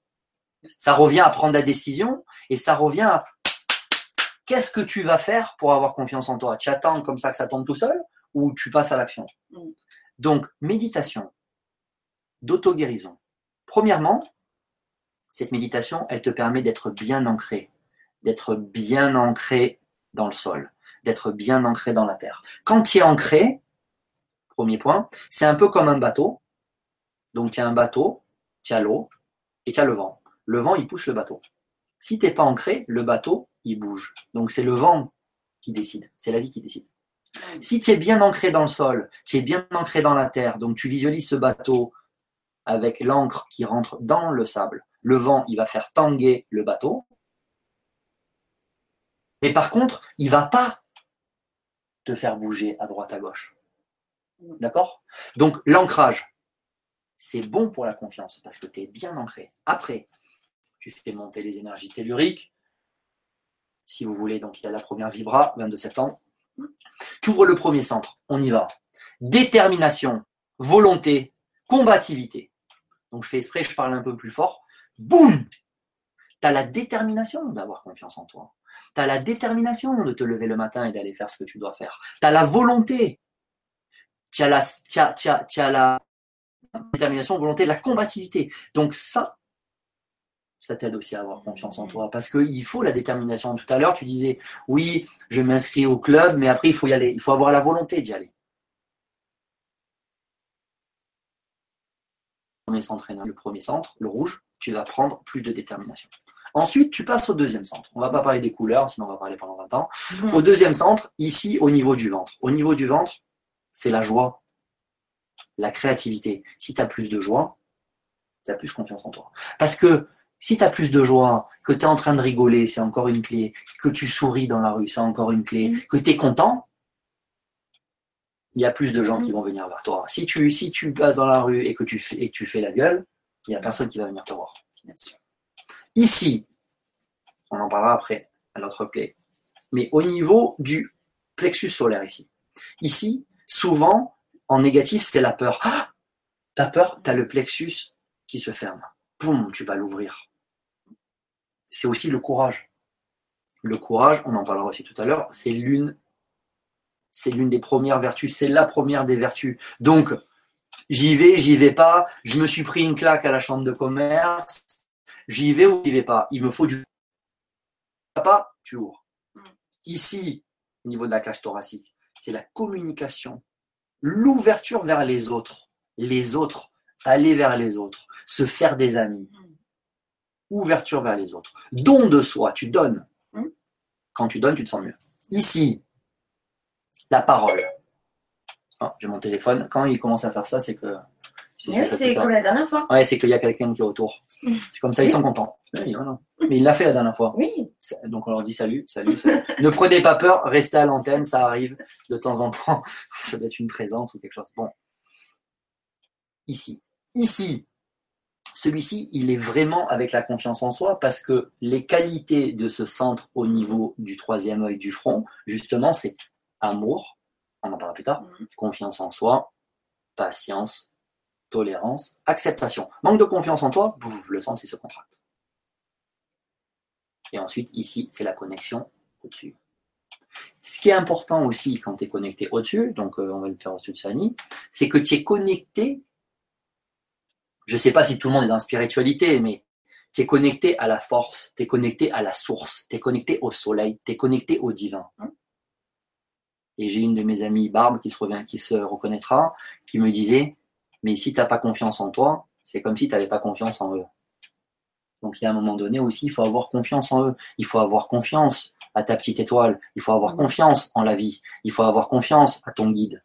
Ça revient à prendre la décision et ça revient à qu'est-ce que tu vas faire pour avoir confiance en toi? Tu attends comme ça que ça tombe tout seul ou tu passes à l'action? Donc, méditation, d'auto-guérison. Premièrement, cette méditation, elle te permet d'être bien ancré, d'être bien ancré dans le sol, d'être bien ancré dans la terre. Quand tu es ancré, premier point, c'est un peu comme un bateau. Donc, tu as un bateau, tu as l'eau et tu as le vent. Le vent, il pousse le bateau. Si tu n'es pas ancré, le bateau, il bouge. Donc, c'est le vent qui décide, c'est la vie qui décide. Si tu es bien ancré dans le sol, tu es bien ancré dans la terre, donc tu visualises ce bateau avec l'encre qui rentre dans le sable, le vent, il va faire tanguer le bateau. Mais par contre, il va pas te faire bouger à droite, à gauche. D'accord? Donc l'ancrage, c'est bon pour la confiance parce que tu es bien ancré. Après, tu fais monter les énergies telluriques. Si vous voulez, donc il y a la première vibra, 22 septembre. Tu ouvres le premier centre, on y va. Détermination, volonté, combativité. Donc je fais exprès, je parle un peu plus fort. Boum Tu as la détermination d'avoir confiance en toi. Tu as la détermination de te lever le matin et d'aller faire ce que tu dois faire. Tu as la volonté. Tu as la, t'as la détermination, volonté, la combativité. Donc ça, ça t'aide aussi à avoir confiance en toi. Parce qu'il faut la détermination. Tout à l'heure, tu disais, oui, je m'inscris au club, mais après, il faut y aller. Il faut avoir la volonté d'y aller. Le premier centre, le premier centre, le rouge, tu vas prendre plus de détermination. Ensuite, tu passes au deuxième centre. On ne va pas parler des couleurs, sinon on va parler pendant 20 ans. Au deuxième centre, ici, au niveau du ventre. Au niveau du ventre, c'est la joie, la créativité. Si tu as plus de joie, tu as plus confiance en toi. Parce que si tu as plus de joie, que tu es en train de rigoler, c'est encore une clé. Que tu souris dans la rue, c'est encore une clé. Mm. Que tu es content, il y a plus de gens qui vont venir vers toi. Si tu, si tu passes dans la rue et que tu fais, et que tu fais la gueule, il n'y a personne qui va venir te voir. Ici, on en parlera après, à notre clé. Mais au niveau du plexus solaire ici. Ici, souvent, en négatif, c'était la peur. Ah T'as peur, t'as le plexus qui se ferme. Boum, tu vas l'ouvrir. C'est aussi le courage. Le courage, on en parlera aussi tout à l'heure, c'est l'une c'est l'une des premières vertus, c'est la première des vertus. Donc, j'y vais, j'y vais pas, je me suis pris une claque à la chambre de commerce, j'y vais ou j'y vais pas. Il me faut du pas, tu ouvres. Ici, au niveau de la cage thoracique, c'est la communication, l'ouverture vers les autres, les autres, aller vers les autres, se faire des amis, ouverture vers les autres, don de soi, tu donnes. Quand tu donnes, tu te sens mieux. Ici, la parole. Ah, J'ai mon téléphone. Quand il commence à faire ça, c'est que Oui, c'est comme la dernière fois. Ouais, c'est qu'il y a quelqu'un qui est autour. C'est comme ça, ils sont contents. Oui, voilà. Mais il l'a fait la dernière fois. Oui. Donc on leur dit salut, salut. salut. ne prenez pas peur, restez à l'antenne, ça arrive de temps en temps. Ça doit être une présence ou quelque chose. Bon. Ici. Ici. Celui-ci, il est vraiment avec la confiance en soi parce que les qualités de ce centre au niveau du troisième œil du front, justement, c'est amour, on en parlera plus tard, Mhm. confiance en soi, patience, tolérance, acceptation. Manque de confiance en toi, bouf, le centre il se contracte. Et ensuite, ici, c'est la connexion au-dessus. Ce qui est important aussi quand tu es connecté au-dessus, donc euh, on va le faire au-dessus de Sani, c'est que tu es connecté. Je ne sais pas si tout le monde est dans la spiritualité, mais tu es connecté à la force, tu es connecté à la source, tu es connecté au soleil, tu es connecté au divin. Et j'ai une de mes amies, Barbe, qui se reconnaîtra, qui me disait, mais si tu n'as pas confiance en toi, c'est comme si tu n'avais pas confiance en eux. Donc il y a un moment donné aussi, il faut avoir confiance en eux. Il faut avoir confiance à ta petite étoile. Il faut avoir confiance en la vie. Il faut avoir confiance à ton guide.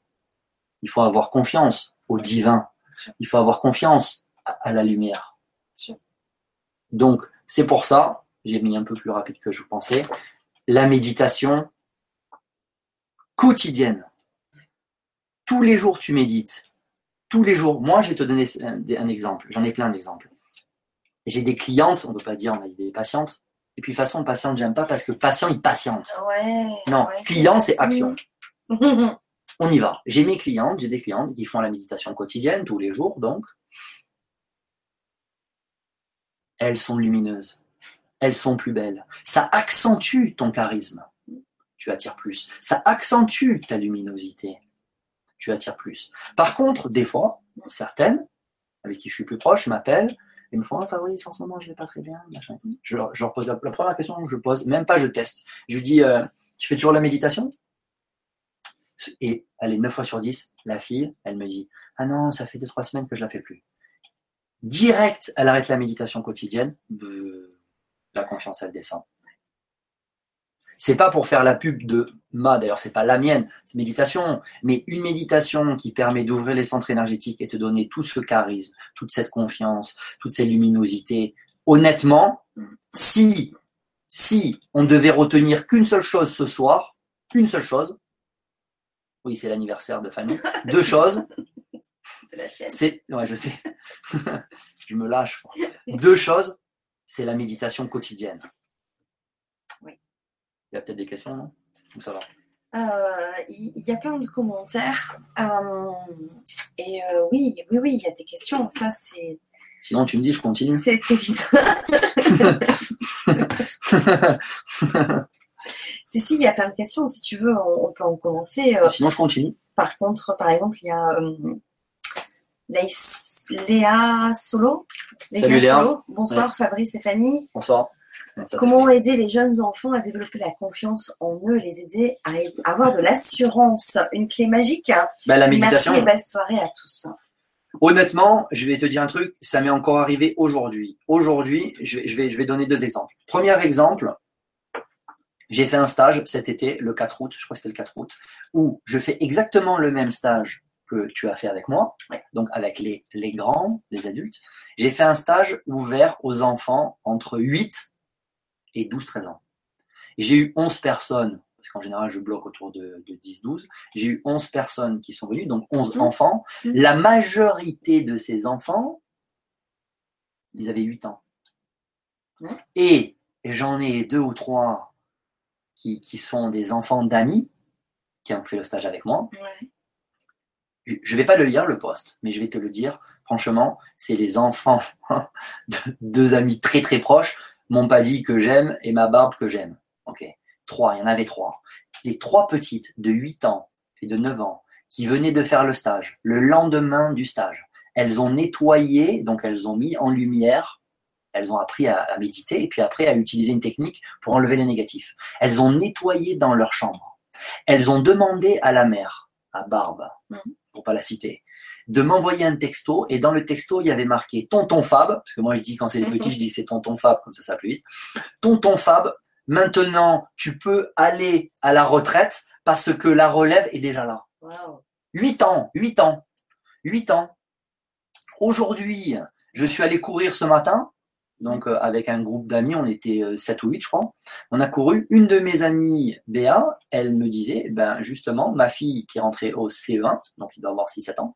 Il faut avoir confiance au divin. Il faut avoir confiance à, la lumière. Donc c'est pour ça, j'ai mis un peu plus rapide que je pensais, la méditation quotidienne. Tous les jours tu médites. Tous les jours. Moi, je vais te donner un, un exemple. J'en ai plein d'exemples. J'ai des clientes, on ne peut pas dire, on a des patientes. Et puis, façon, patiente, j'aime pas parce que patient, il patiente. Ouais. Non, ouais, client, c'est action. On y va. J'ai mes clientes, j'ai des clientes qui font la méditation quotidienne, tous les jours, donc. Elles sont lumineuses. Elles sont plus belles. Ça accentue ton charisme. Tu attires plus. Ça accentue ta luminosité. Tu attires plus. Par contre, des fois, certaines, avec qui je suis plus proche, m'appellent et me font Ah, Fabrice, en ce moment, je vais pas très bien. Machin. Je, je leur pose la, première question que je pose, même pas je teste. Je lui dis euh, Tu fais toujours la méditation? Et est 9 fois sur 10, la fille, elle me dit Ah non, ça fait 2-3 semaines que je la fais plus. Direct, elle arrête la méditation quotidienne. La confiance, elle descend. C'est pas pour faire la pub de ma, d'ailleurs, c'est pas la mienne, c'est méditation, mais une méditation qui permet d'ouvrir les centres énergétiques et te donner tout ce charisme, toute cette confiance, toute cette luminosité. Honnêtement, si, si on devait retenir qu'une seule chose ce soir, une seule chose, oui, c'est l'anniversaire de Fanny, deux choses, De la ouais, je sais, je me lâche. Deux choses, c'est la méditation quotidienne. Il y a peut-être des questions, non? Ou ça va? Euh, Il y, a plein de commentaires. Euh, et euh, oui, oui, oui, il y a des questions. Ça, c'est Sinon, tu me dis, je continue. c'est évident. si, si, il y a plein de questions. Si tu veux, on, on peut en commencer. Euh, Sinon, je continue. par contre, par exemple, il y a Léa Solo. Salut, Léa. Solo. Bonsoir Fabrice et Fanny. Bonsoir. Ça, Comment aider les jeunes enfants à développer la confiance en eux, les aider à avoir de l'assurance Une clé magique. Bah, la méditation, Merci et belle soirée à tous. honnêtement, je vais te dire un truc, ça m'est encore arrivé aujourd'hui. Aujourd'hui, je vais, je, vais, je vais donner deux exemples. Premier exemple, j'ai fait un stage cet été, le 4 août, je crois que c'était le 4 août, où je fais exactement le même stage que tu as fait avec moi, donc avec les, les grands, les adultes. J'ai fait un stage ouvert aux enfants entre 8 et 12-13 ans. J'ai eu 11 personnes, parce qu'en général je bloque autour de, de 10-12, j'ai eu 11 personnes qui sont venues, donc 11 Mhm. enfants. Mhm. La majorité de ces enfants, ils avaient 8 ans. Ouais. Et j'en ai deux ou trois qui, qui sont des enfants d'amis qui ont fait le stage avec moi. Je ne vais pas le lire, le poste, mais je vais te le dire. Franchement, c'est les enfants de deux amis très très proches, mon paddy que j'aime et ma barbe que j'aime. Ok, trois, il y en avait trois. Les trois petites de 8 ans et de 9 ans qui venaient de faire le stage, le lendemain du stage, elles ont nettoyé, donc elles ont mis en lumière, elles ont appris à, à méditer et puis après à utiliser une technique pour enlever les négatifs. Elles ont nettoyé dans leur chambre. Elles ont demandé à la mère, à Barbe, Mhm. pour pas la citer, de m'envoyer un texto et dans le texto il y avait marqué tonton Fab parce que moi je dis quand c'est les petits je dis c'est tonton Fab comme ça ça va plus vite tonton Fab maintenant tu peux aller à la retraite parce que la relève est déjà là Wow. 8 ans 8 ans 8 ans Aujourd'hui, je suis allé courir ce matin, donc euh, avec un groupe d'amis, on était 7 ou 8 je crois. On a couru. Une de mes amies, Béa, elle me disait, ben justement, ma fille qui est rentrée au C20, donc il doit avoir 6-7 ans,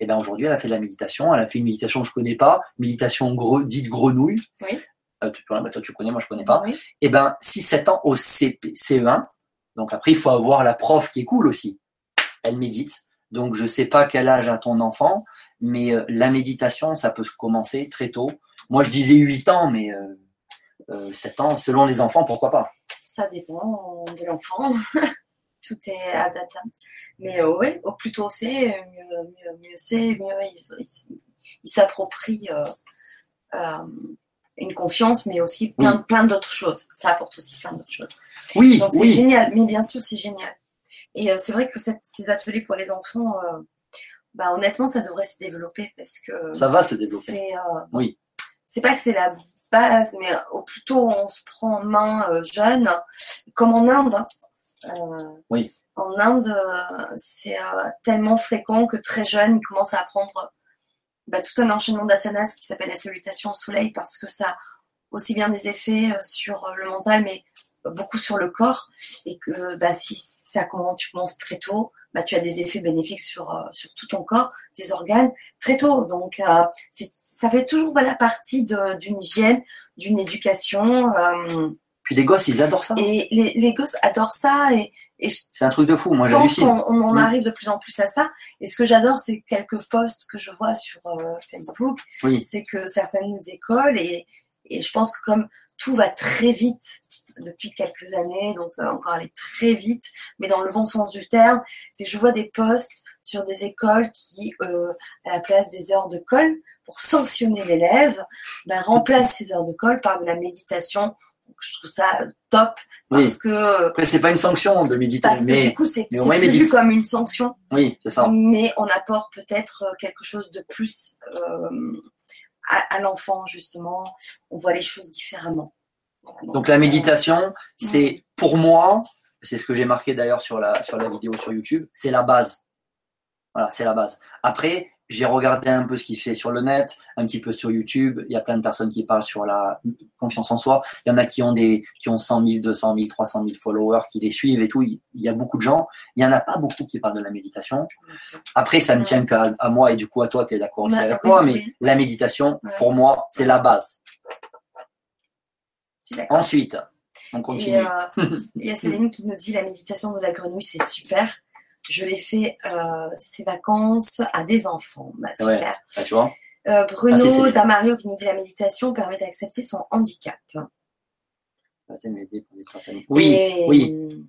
et ben aujourd'hui elle a fait de la méditation. Elle a fait une méditation que je connais pas, méditation dite grenouille. Oui. Euh, tu, toi tu connais, moi je connais pas. Et ben 6-7 ans au CP, C20. Donc après il faut avoir la prof qui est cool aussi. Elle médite. Donc je sais pas quel âge a ton enfant, mais euh, la méditation ça peut commencer très tôt. Moi je disais 8 ans, mais euh, 7 euh, ans selon les enfants pourquoi pas? Ça dépend de l'enfant. Tout est adaptable. Mais oui, au plus tôt c'est, mieux, mieux, c'est, mieux il, il s'approprie une confiance, mais aussi plein, plein d'autres choses. Ça apporte aussi plein d'autres choses. Oui, Donc c'est génial, mais bien sûr c'est génial. Et euh, c'est vrai que ces ateliers pour les enfants, euh, bah, honnêtement, ça devrait se développer parce que. Ça va se développer. C'est, euh, oui. C'est pas que c'est la base, mais au plus tôt on se prend en main jeune, comme en Inde. Oui. En Inde, c'est tellement fréquent que très jeune, ils commencent à apprendre bah, tout un enchaînement d'asanas qui s'appelle la salutation au soleil parce que ça a aussi bien des effets euh, sur euh, le mental mais beaucoup sur le corps et que bah, si ça commence, tu commences très tôt, bah, tu as des effets bénéfiques sur, euh, sur tout ton corps, tes organes très tôt. Donc ça fait toujours la partie d'une hygiène, d'une éducation. Puis les gosses, ils adorent ça. Et les, les gosses adorent ça. Et, c'est un truc de fou, moi j'hallucine. On, on en mm. arrive de plus en plus à ça. Et ce que j'adore, c'est quelques posts que je vois sur euh, Facebook. C'est que certaines écoles, et, et je pense que comme tout va très vite depuis quelques années, donc ça va encore aller très vite, mais dans le bon sens du terme, c'est que je vois des posts sur des écoles qui, euh, à la place des heures de colle, pour sanctionner l'élève, ben, remplacent ces heures de colle par de la méditation je trouve ça top parce que après c'est pas une sanction de méditer parce mais que du coup c'est vu comme une sanction. Oui c'est ça. Mais on apporte peut-être euh, quelque chose de plus euh, à, l'enfant justement. On voit les choses différemment. Donc, la méditation c'est pour moi c'est ce que j'ai marqué d'ailleurs sur la sur la vidéo sur YouTube c'est la base. Voilà c'est la base. Après j'ai regardé un peu ce qu'il fait sur le net, un petit peu sur YouTube. Il y a plein de personnes qui parlent sur la confiance en soi. Il y en a qui ont des, qui ont 100 000, 200 000, 300 000 followers qui les suivent et tout. Il y a beaucoup de gens. Il y en a pas beaucoup qui parlent de la méditation. Après, ça ne tient qu'à moi et du coup à toi, tu es d'accord aussi avec moi. Mais la méditation, pour moi, c'est la base. Ensuite, on continue. Euh, il y a Céline qui nous dit la méditation de la grenouille, c'est super je l'ai fait euh, ces vacances à des enfants. Bah, super. Ah, tu vois euh, Bruno ah, Damario qui nous dit la méditation permet d'accepter son handicap. Oui, et, oui.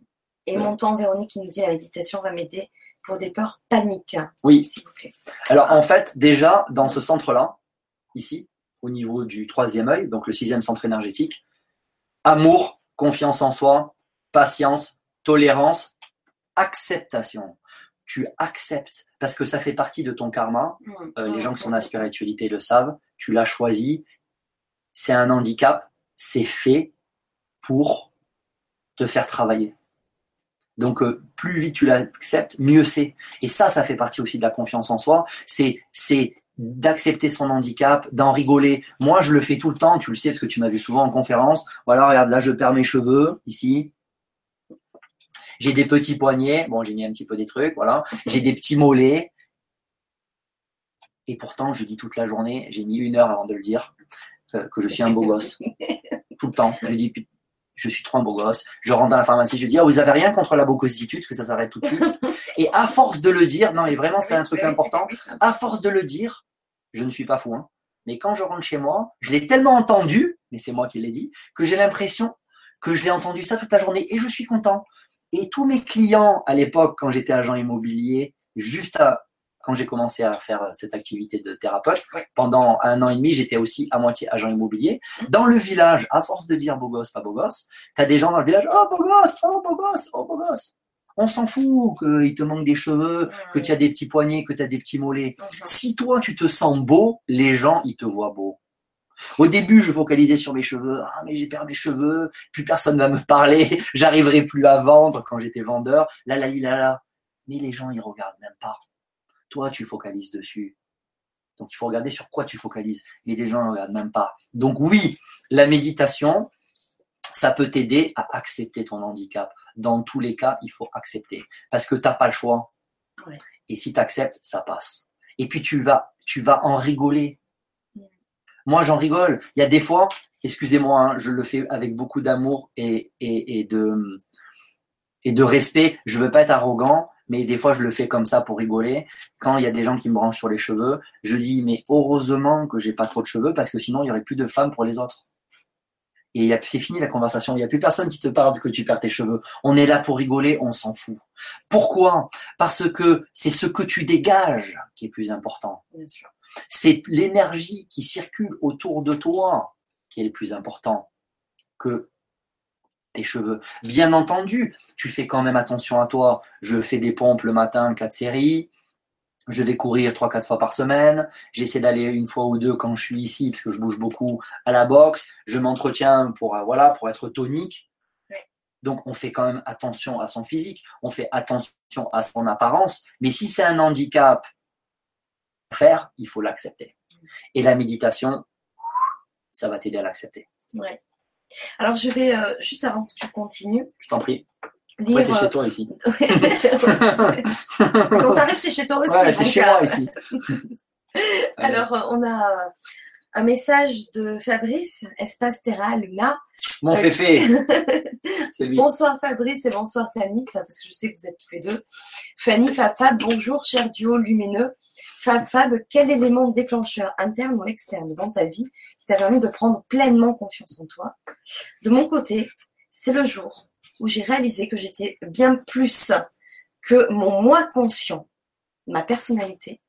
Et Montant Véronique qui nous dit la méditation va m'aider pour des peurs paniques. Oui. S'il vous plaît. Alors en fait, déjà dans ce centre-là, ici, au niveau du troisième œil, donc le sixième centre énergétique, amour, confiance en soi, patience, tolérance, acceptation. Tu acceptes parce que ça fait partie de ton karma. Euh, les gens qui sont dans la spiritualité le savent. Tu l'as choisi. C'est un handicap. C'est fait pour te faire travailler. Donc, euh, plus vite tu l'acceptes, mieux c'est. Et ça, ça fait partie aussi de la confiance en soi. C'est, c'est d'accepter son handicap, d'en rigoler. Moi, je le fais tout le temps. Tu le sais parce que tu m'as vu souvent en conférence. Voilà, regarde, là, je perds mes cheveux ici. J'ai des petits poignets, bon, j'ai mis un petit peu des trucs, voilà. J'ai des petits mollets. Et pourtant, je dis toute la journée, j'ai mis une heure avant de le dire, euh, que je suis un beau gosse. Tout le temps. Je dis, je suis trop un beau gosse. Je rentre dans la pharmacie, je dis, ah, vous avez rien contre la bocositude, que ça s'arrête tout de suite. Et à force de le dire, non, mais vraiment, c'est un truc important. À force de le dire, je ne suis pas fou, hein. Mais quand je rentre chez moi, je l'ai tellement entendu, mais c'est moi qui l'ai dit, que j'ai l'impression que je l'ai entendu ça toute la journée et je suis content. Et tous mes clients à l'époque, quand j'étais agent immobilier, juste quand j'ai commencé à faire cette activité de thérapeute, pendant un an et demi, j'étais aussi à moitié agent immobilier. Dans le village, à force de dire beau gosse, pas beau gosse, t'as des gens dans le village, oh beau gosse, oh beau gosse, oh beau gosse. On s'en fout qu'il te manque des cheveux, que tu as des petits poignets, que tu as des petits mollets. Mhm. Si toi, tu te sens beau, les gens, ils te voient beau. Au début, je focalisais sur mes cheveux. Ah, mais j'ai perdu mes cheveux. Plus personne va me parler. J'arriverai plus à vendre quand j'étais vendeur. Là, là, là, là. Mais les gens, ils regardent même pas. Toi, tu focalises dessus. Donc il faut regarder sur quoi tu focalises. Mais les gens ne regardent même pas. Donc oui, la méditation, ça peut t'aider à accepter ton handicap. Dans tous les cas, il faut accepter. Parce que tu n'as pas le choix. Et si tu acceptes, ça passe. Et puis tu vas, tu vas en rigoler. Moi, j'en rigole. Il y a des fois, excusez-moi, hein, je le fais avec beaucoup d'amour et, de, respect. Je veux pas être arrogant, mais des fois, je le fais comme ça pour rigoler. Quand il y a des gens qui me branchent sur les cheveux, je dis, mais heureusement que j'ai pas trop de cheveux parce que sinon, il y aurait plus de femmes pour les autres. Et c'est fini la conversation. Il n'y a plus personne qui te parle que tu perds tes cheveux. On est là pour rigoler, on s'en fout. Pourquoi? Parce que c'est ce que tu dégages qui est plus important. C'est l'énergie qui circule autour de toi qui est le plus important que tes cheveux. Bien entendu, tu fais quand même attention à toi. Je fais des pompes le matin, quatre séries je vais courir 3-4 fois par semaine. J'essaie d'aller une fois ou deux quand je suis ici, parce que je bouge beaucoup à la boxe. Je m'entretiens pour, euh, voilà, pour être tonique. Donc, on fait quand même attention à son physique. On fait attention à son apparence. Mais si c'est un handicap faire, il faut l'accepter. Et la méditation, ça va t'aider à l'accepter. Ouais. Alors, je vais, euh, juste avant que tu continues. Je t'en prie c'est chez toi ici. Quand t'arrives, c'est chez toi aussi. Ouais, c'est chez moi ici. Alors, euh, on a euh, un message de Fabrice, Espace Terra Luna. Mon féfé. Bonsoir Fabrice et bonsoir Tanit, parce que je sais que vous êtes tous les deux. Fanny, Fab, bonjour, cher duo lumineux. Fab, Fab, quel élément déclencheur interne ou externe dans ta vie qui t'a permis de prendre pleinement confiance en toi? De mon côté, c'est le jour où j'ai réalisé que j'étais bien plus que mon moi conscient, ma personnalité,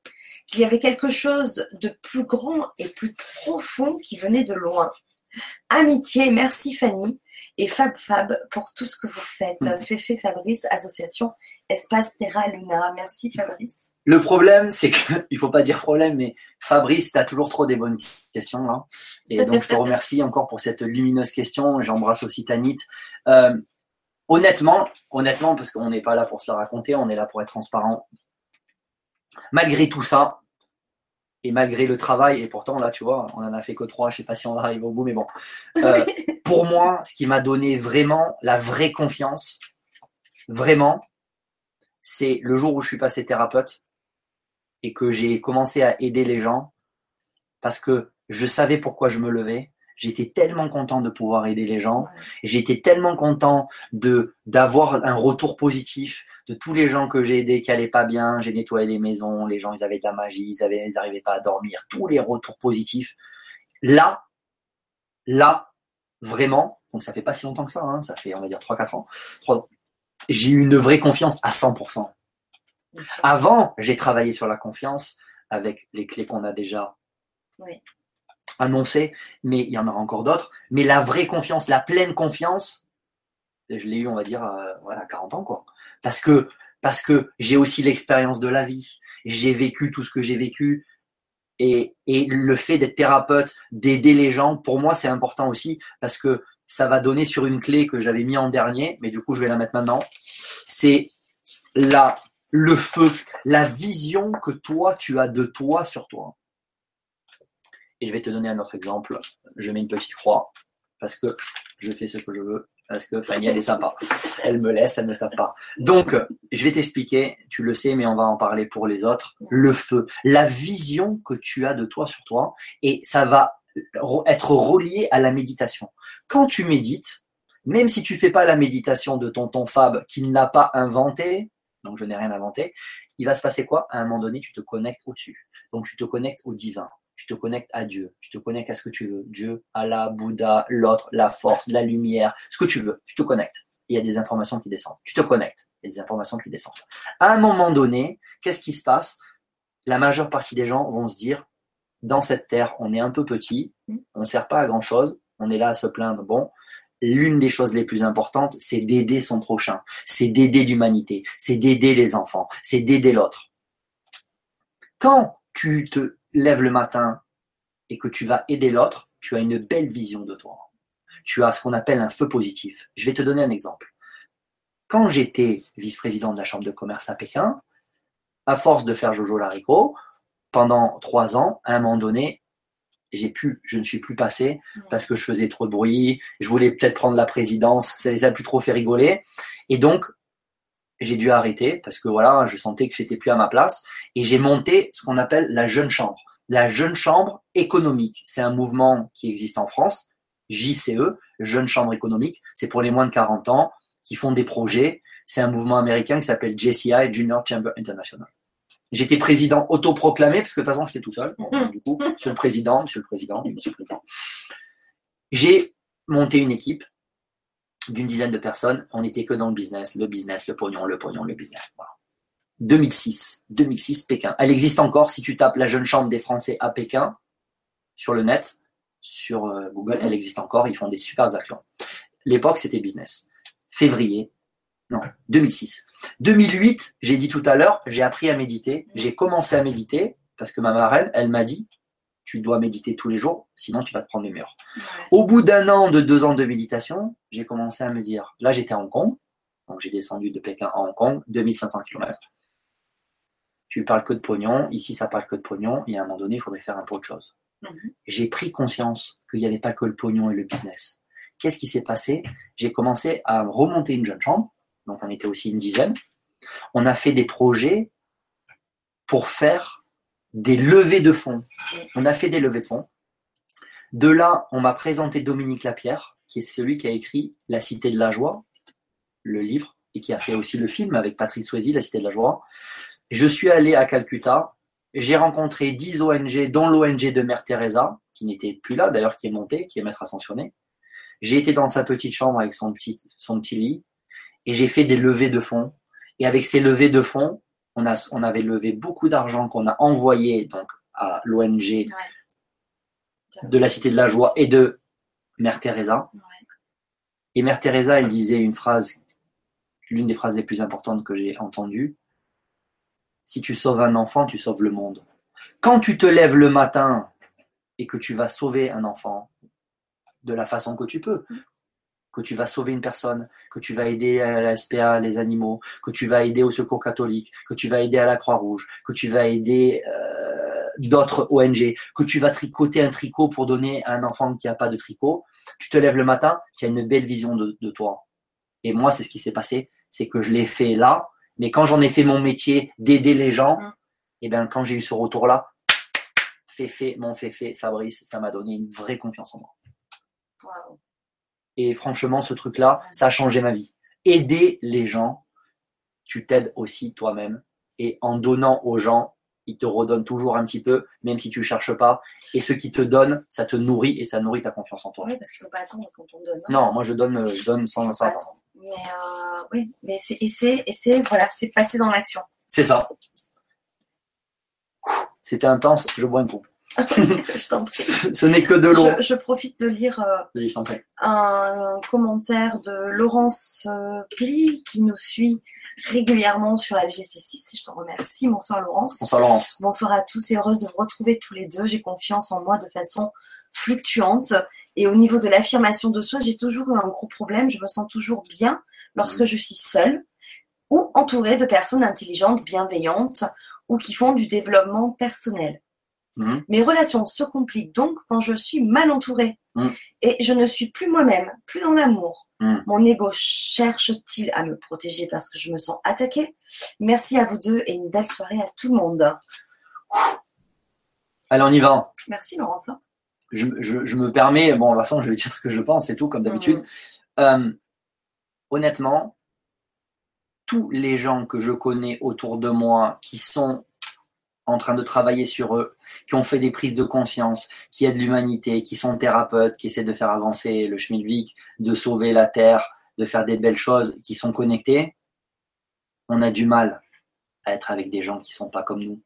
qu'il y avait quelque chose de plus grand et plus profond qui venait de loin. Amitié, merci Fanny et Fab Fab pour tout ce que vous faites. Mmh. Féfé Fabrice, association Espace Terra Luna. Merci Fabrice. Le problème, c'est qu'il ne faut pas dire problème, mais Fabrice, tu as toujours trop des bonnes questions là. Et donc je te remercie encore pour cette lumineuse question. J'embrasse aussi Tanit. Euh, honnêtement, honnêtement, parce qu'on n'est pas là pour se la raconter, on est là pour être transparent. Malgré tout ça, et malgré le travail, et pourtant là, tu vois, on en a fait que trois, je sais pas si on va arriver au bout, mais bon. Euh, pour moi, ce qui m'a donné vraiment la vraie confiance, vraiment, c'est le jour où je suis passé thérapeute et que j'ai commencé à aider les gens parce que je savais pourquoi je me levais, J'étais tellement content de pouvoir aider les gens. J'étais tellement content de d'avoir un retour positif de tous les gens que j'ai aidés qui allaient pas bien. J'ai nettoyé les maisons, les gens ils avaient de la magie, ils avaient ils n'arrivaient pas à dormir. Tous les retours positifs. Là, là, vraiment. Donc ça fait pas si longtemps que ça. Hein, ça fait on va dire 3-4 ans. 3 ans. J'ai eu une vraie confiance à 100%. Avant, j'ai travaillé sur la confiance avec les clés qu'on a déjà. Oui annoncé, mais il y en aura encore d'autres. Mais la vraie confiance, la pleine confiance, je l'ai eu, on va dire, euh, voilà, 40 ans, quoi. Parce que, parce que j'ai aussi l'expérience de la vie. J'ai vécu tout ce que j'ai vécu. Et, et le fait d'être thérapeute, d'aider les gens, pour moi, c'est important aussi parce que ça va donner sur une clé que j'avais mis en dernier, mais du coup, je vais la mettre maintenant. C'est la, le feu, la vision que toi, tu as de toi sur toi. Et je vais te donner un autre exemple. Je mets une petite croix parce que je fais ce que je veux, parce que Fanny, elle est sympa. Elle me laisse, elle ne tape pas. Donc, je vais t'expliquer, tu le sais, mais on va en parler pour les autres. Le feu, la vision que tu as de toi sur toi, et ça va être relié à la méditation. Quand tu médites, même si tu fais pas la méditation de tonton Fab qu'il n'a pas inventé, donc je n'ai rien inventé, il va se passer quoi? À un moment donné, tu te connectes au-dessus. Donc tu te connectes au divin tu te connectes à Dieu, tu te connectes à ce que tu veux, Dieu, Allah, Bouddha, l'autre, la force, la lumière, ce que tu veux, tu te connectes. Il y a des informations qui descendent. Tu te connectes, il y a des informations qui descendent. À un moment donné, qu'est-ce qui se passe? La majeure partie des gens vont se dire, dans cette terre, on est un peu petit, on ne sert pas à grand-chose, on est là à se plaindre. Bon, l'une des choses les plus importantes, c'est d'aider son prochain, c'est d'aider l'humanité, c'est d'aider les enfants, c'est d'aider l'autre. Quand tu te lèves le matin et que tu vas aider l'autre, tu as une belle vision de toi. Tu as ce qu'on appelle un feu positif. Je vais te donner un exemple. Quand j'étais vice-président de la Chambre de commerce à Pékin, à force de faire Jojo Larico, pendant trois ans, à un moment donné, j'ai pu, je ne suis plus passé parce que je faisais trop de bruit, je voulais peut-être prendre la présidence, ça les a plus trop fait rigoler. Et donc, j'ai dû arrêter parce que voilà, je sentais que j'étais plus à ma place. Et j'ai monté ce qu'on appelle la jeune chambre. La jeune chambre économique. C'est un mouvement qui existe en France, JCE, Jeune Chambre économique. C'est pour les moins de 40 ans qui font des projets. C'est un mouvement américain qui s'appelle JCI, Junior Chamber International. J'étais président autoproclamé, parce que de toute façon, j'étais tout seul. du coup, monsieur le président, monsieur le président, monsieur le président. J'ai monté une équipe d'une dizaine de personnes. On n'était que dans le business, le business, le pognon, le pognon, le business. 2006, 2006, Pékin. Elle existe encore si tu tapes la jeune chambre des Français à Pékin sur le net, sur euh, Google, elle existe encore. Ils font des super actions. L'époque, c'était business. Février, non, 2006. 2008, j'ai dit tout à l'heure, j'ai appris à méditer. J'ai commencé à méditer parce que ma marraine, elle m'a dit, tu dois méditer tous les jours, sinon tu vas te prendre les murs. Au bout d'un an, de deux ans de méditation, j'ai commencé à me dire, là j'étais à Hong Kong, donc j'ai descendu de Pékin à Hong Kong, 2500 km. Tu parles que de pognon, ici ça parle que de pognon, et à un moment donné, il faudrait faire un peu autre chose. Mhm. J'ai pris conscience qu'il n'y avait pas que le pognon et le business. Qu'est-ce qui s'est passé? J'ai commencé à remonter une jeune chambre, donc on était aussi une dizaine. On a fait des projets pour faire des levées de fonds. On a fait des levées de fonds. De là, on m'a présenté Dominique Lapierre, qui est celui qui a écrit La Cité de la Joie, le livre, et qui a fait aussi le film avec Patrick Swayze, La Cité de la Joie. Je suis allé à Calcutta, j'ai rencontré 10 ONG, dont l'ONG de Mère Teresa, qui n'était plus là d'ailleurs, qui est montée, qui est maître ascensionné. J'ai été dans sa petite chambre avec son petit, son petit lit, et j'ai fait des levées de fonds. Et avec ces levées de fonds, on, a, on avait levé beaucoup d'argent qu'on a envoyé donc, à l'ONG de la Cité de la Joie et de Mère Teresa. Et Mère Teresa, elle disait une phrase, l'une des phrases les plus importantes que j'ai entendues. Si tu sauves un enfant, tu sauves le monde. Quand tu te lèves le matin et que tu vas sauver un enfant de la façon que tu peux, que tu vas sauver une personne, que tu vas aider à la SPA, les animaux, que tu vas aider au secours catholique, que tu vas aider à la Croix-Rouge, que tu vas aider euh, d'autres ONG, que tu vas tricoter un tricot pour donner à un enfant qui n'a pas de tricot, tu te lèves le matin, tu as une belle vision de, toi. Et moi, c'est ce qui s'est passé, c'est que je l'ai fait là, mais quand j'en ai fait mon métier d'aider les gens, mmh. et bien quand j'ai eu ce retour-là, fait mon fait Fabrice, ça m'a donné une vraie confiance en moi. Et franchement, ce truc-là, ça a changé ma vie. Aider les gens, tu t'aides aussi toi-même. Et en donnant aux gens, ils te redonnent toujours un petit peu, même si tu ne cherches pas. Et ce qui te donne, ça te nourrit et ça nourrit ta confiance en toi. Oui, parce qu'il ne faut pas attendre quand on donne. Hein. Non, moi je donne, je donne sans, sans attendre. Mais euh, oui, mais c'est, et c'est, et c'est, voilà, c'est passer dans l'action. C'est ça. C'était intense, je bois un coup. je t'en prie. Ce, n'est que de l'eau. Je, profite de lire euh, un, commentaire de Laurence euh, Pli qui nous suit régulièrement sur la LGC6. Je t'en remercie. Bonsoir Laurence. Bonsoir Laurence. Bonsoir à tous et heureuse de vous retrouver tous les deux. J'ai confiance en moi de façon fluctuante. Et au niveau de l'affirmation de soi, j'ai toujours eu un gros problème. Je me sens toujours bien lorsque mmh. je suis seule ou entourée de personnes intelligentes, bienveillantes ou qui font du développement personnel. Mhm. Mes relations se compliquent donc quand je suis mal entourée. Mhm. Et je ne suis plus moi-même, plus dans l'amour. Mhm. Mon ego cherche-t-il à me protéger parce que je me sens attaquée? Merci à vous deux et une belle soirée à tout le monde. Allez, on y va. Merci Laurence. Je, me permets, bon, de toute façon, je vais dire ce que je pense, c'est tout, comme d'habitude. Euh, honnêtement, tous les gens que je connais autour de moi qui sont en train de travailler sur eux, qui ont fait des prises de conscience, qui aident l'humanité, qui sont thérapeutes, qui essaient de faire avancer le schmilblick, de sauver la Terre, de faire des belles choses, qui sont connectés, on a du mal à être avec des gens qui ne sont pas comme nous.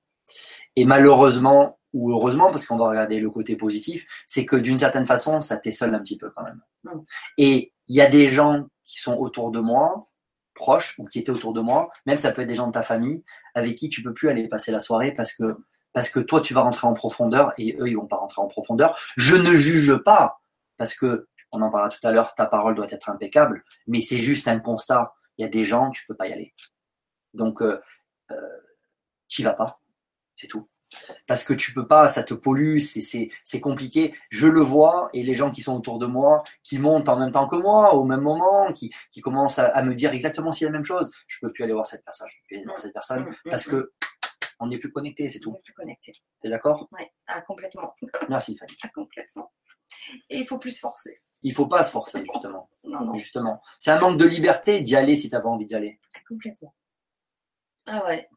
Et malheureusement, ou heureusement, parce qu'on va regarder le côté positif, c'est que d'une certaine façon, ça t'essole un petit peu quand même. Et il y a des gens qui sont autour de moi, proches, ou qui étaient autour de moi, même ça peut être des gens de ta famille, avec qui tu peux plus aller passer la soirée parce que parce que toi tu vas rentrer en profondeur et eux ils vont pas rentrer en profondeur. Je ne juge pas parce que on en parlera tout à l'heure, ta parole doit être impeccable, mais c'est juste un constat. Il y a des gens, tu peux pas y aller. Donc, euh, euh, vas pas, c'est tout. Parce que tu peux pas, ça te pollue, c'est- compliqué. Je le vois, et les gens qui sont autour de moi, qui montent en même temps que moi, au même moment, qui, qui commencent à, à me dire exactement si la même chose, je peux plus aller voir cette personne, je peux plus aller voir cette personne, Mm, parce mm, que on n'est plus connecté, c'est on tout. est plus connecté. T'es d'accord? Ouais, ah, complètement. Merci Fanny. Ah, complètement. Et il faut plus se forcer. Il faut pas se forcer, justement. Non, non, Justement. C'est un manque de liberté d'y aller si t'as pas envie d'y aller. ah, complètement. Ah ouais.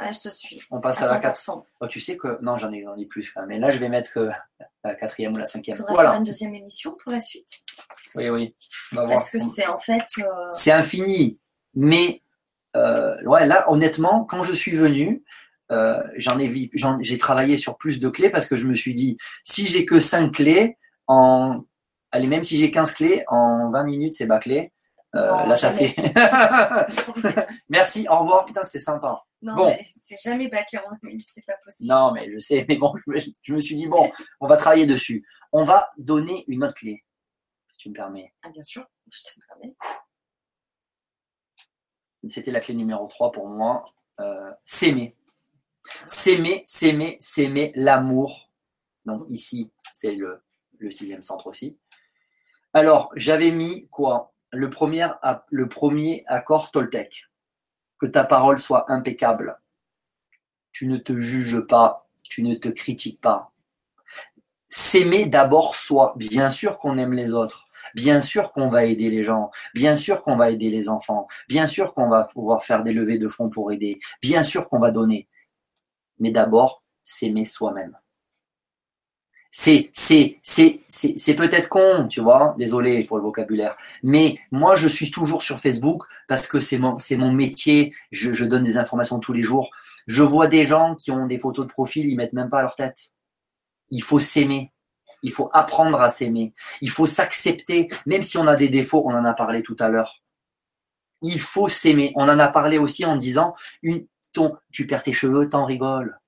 Là, je te suis. On passe À à la cap. 100%. Oh, tu sais que. Non, j'en ai, ai plus quand même. Mais là, je vais mettre euh, la quatrième ou la Il cinquième. faudra Voilà. faire une deuxième émission pour la suite. Oui, oui. On va voir. Parce que c'est en fait. euh, C'est infini. Mais euh, ouais, là, honnêtement, quand je suis venu, euh, j'en ai, j'ai travaillé sur plus de clés parce que je me suis dit, si j'ai que 5 clés, en, allez, même si j'ai 15 clés, en 20 minutes, c'est bâclé. Euh, Non, là, ça fait. Merci, au revoir. Putain, c'était sympa. Non, Bon. mais c'est jamais bâclé en 20 minutes, c'est pas possible. Non, mais je sais, mais bon, je me, je me suis dit, bon, on va travailler dessus. On va donner une autre clé, si tu me permets. Ah, bien sûr, je te permets. C'était la clé numéro 3 pour moi. Euh, s'aimer. S'aimer, s'aimer, s'aimer, l'amour. Donc ici, c'est le, le sixième centre aussi. Alors, j'avais mis quoi? Le premier, accord Toltec. Que ta parole soit impeccable. Tu ne te juges pas, tu ne te critiques pas. S'aimer d'abord soi. Bien sûr qu'on aime les autres. Bien sûr qu'on va aider les gens. Bien sûr qu'on va aider les enfants. Bien sûr qu'on va pouvoir faire des levées de fonds pour aider. Bien sûr qu'on va donner. Mais d'abord, s'aimer soi-même. C'est, c'est, c'est, c'est, peut-être con, tu vois. Désolé pour le vocabulaire. Mais moi, je suis toujours sur Facebook parce que c'est mon, c'est mon métier. Je, donne des informations tous les jours. Je vois des gens qui ont des photos de profil, ils mettent même pas leur tête. Il faut s'aimer. Il faut apprendre à s'aimer. Il faut s'accepter, même si on a des défauts, on en a parlé tout à l'heure. Il faut s'aimer. On en a parlé aussi en disant, ton, tu perds tes cheveux, t'en rigoles.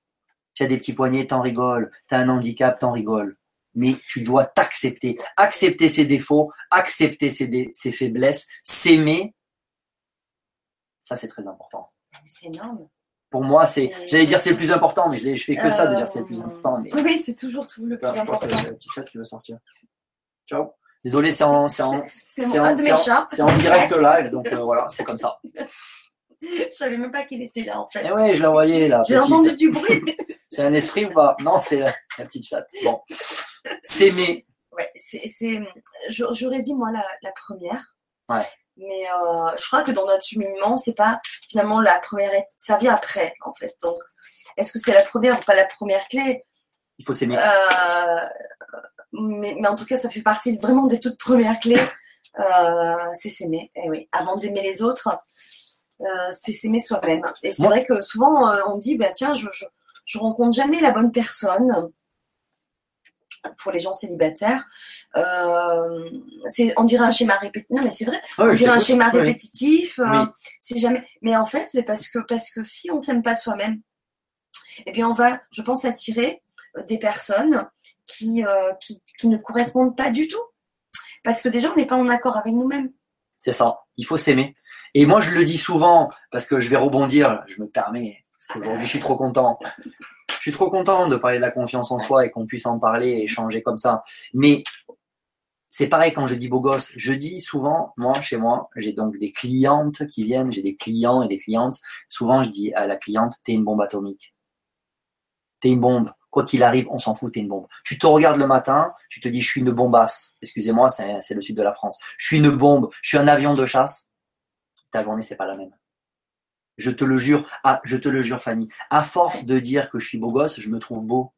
Tu as des petits poignets, t'en rigoles. Tu as un handicap, t'en rigoles. Mais tu dois t'accepter. Accepter ses défauts, accepter ses, dé- ses faiblesses, s'aimer. Ça, c'est très important. Ah, C'est énorme. Pour moi, c'est, j'allais dire c'est le plus important, mais je, fais que ça de Euh, dire c'est le plus important. Mais Oui, c'est toujours tout le plus important. le petit chat qui veut sortir. Ciao. Désolé, c'est en, c'est en, en- en direct live, donc euh, voilà, c'est comme ça. Je savais même pas qu'il était là en fait. Et ouais, je l'ai envoyé là. J'ai entendu du bruit. C'est un esprit ou pas? Non, c'est la, la petite chatte. Bon. S'aimer. Ouais, c'est, c'est, j'a- j'aurais dit moi la, la première. Ouais. Mais euh, je crois que dans notre cheminement, c'est pas finalement la première, ça vient après en fait. Donc, est-ce que c'est la première ou pas la première clé? Il faut s'aimer. Euh, mais, mais en tout cas, ça fait partie vraiment des toutes premières clés. Euh, c'est s'aimer. Et oui, avant d'aimer les autres, c'est s'aimer soi-même. Et c'est vrai que souvent, euh, on dit, bah tiens, je, je, je rencontre jamais la bonne personne. Pour les gens célibataires, euh, on dirait un schéma répétitif. Non, mais c'est vrai, Ah on oui, dirait un schéma Oui. répétitif. euh, c'est jamais. Mais en fait, c'est parce que parce que si on s'aime pas soi-même, eh bien, on va, je pense, attirer euh, des personnes qui euh, qui, qui ne correspondent pas du tout. Parce que déjà, on n'est pas en accord avec nous-mêmes. C'est ça. Il faut s'aimer. Et moi, je le dis souvent parce que je vais rebondir. Je me permets. parce qu'aujourd'hui, je suis trop content. Je suis trop content de parler de la confiance en soi et qu'on puisse en parler et échanger comme ça. Mais c'est pareil quand je dis beau gosse. Je dis souvent, moi, chez moi, j'ai donc des clientes qui viennent, j'ai des clients et des clientes. Souvent, je dis à la cliente, t'es une bombe atomique. T'es une bombe. Quoi qu'il arrive, on s'en fout, t'es une bombe. Tu te regardes le matin, tu te dis, je suis une bombasse. Excusez-moi, c'est le sud de la France. Je suis une bombe, je suis un avion de chasse. Ta journée, c'est pas la même. Je te le jure, ah, je te le jure, Fanny. À force de dire que je suis beau gosse, je me trouve beau.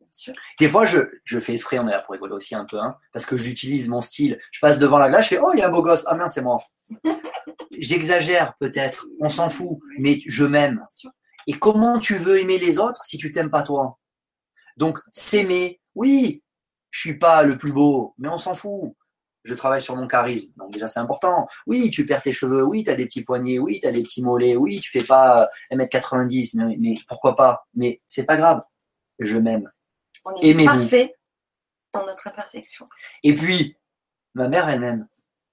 Bien sûr. Des fois, je, je fais esprit, on est là pour rigoler aussi un peu, hein, parce que j'utilise mon style. Je passe devant la glace, je fais, oh, il y a un beau gosse. Ah, mince, c'est moi. J'exagère peut-être, on s'en fout, mais je m'aime. Et comment tu veux aimer les autres si tu t'aimes pas toi? Donc, s'aimer, oui, je suis pas le plus beau, mais on s'en fout. Je travaille sur mon charisme, donc déjà c'est important. Oui, tu perds tes cheveux, oui, tu as des petits poignets, oui, tu as des petits mollets, oui, tu fais pas 1m90, mais, mais pourquoi pas? Mais c'est pas grave, je m'aime. On est parfait dans notre imperfection. Et puis, ma mère, elle m'aime.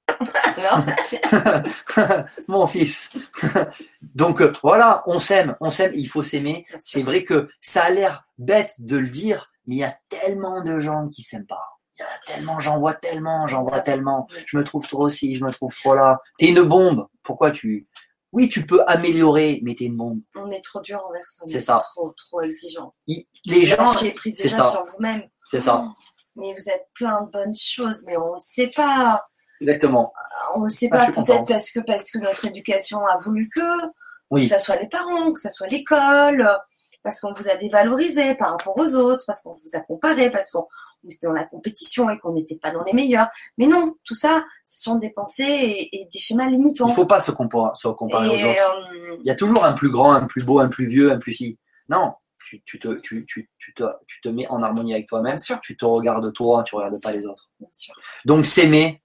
Mon fils. Donc euh, voilà, on s'aime, on s'aime, il faut s'aimer. C'est vrai que ça a l'air bête de le dire, mais il y a tellement de gens qui s'aiment pas. Il y a tellement, j'en vois tellement, j'en vois tellement. Je me trouve trop ci, je me trouve trop là. T'es une bombe. Pourquoi tu... Oui, tu peux améliorer, mais t'es une bombe. on est trop dur envers soi C'est ça. Trop, trop exigeant. Il- Les gens, prise c'est déjà ça. sur vous-même. c'est ça, Oh, Mais vous êtes plein de bonnes choses, mais on ne sait pas. exactement. On ne sait Ah, pas peut-être parce que parce que notre éducation a voulu que, Oui. que ça soit les parents, que ça soit l'école, parce qu'on vous a dévalorisé par rapport aux autres, parce qu'on vous a comparé, parce qu'on dans la compétition et qu'on n'était pas dans les meilleurs. Mais non, tout ça, ce sont des pensées et, et des schémas limitants. Il faut pas se comparer, se comparer aux autres. euh, Il y a toujours un plus grand, un plus beau, un plus vieux, un plus si. Non, tu, tu, te, tu, tu, tu, te, tu te mets en harmonie avec toi-même. Tu te regardes toi, tu regardes Bien pas sûr. les autres. bien sûr. Donc s'aimer,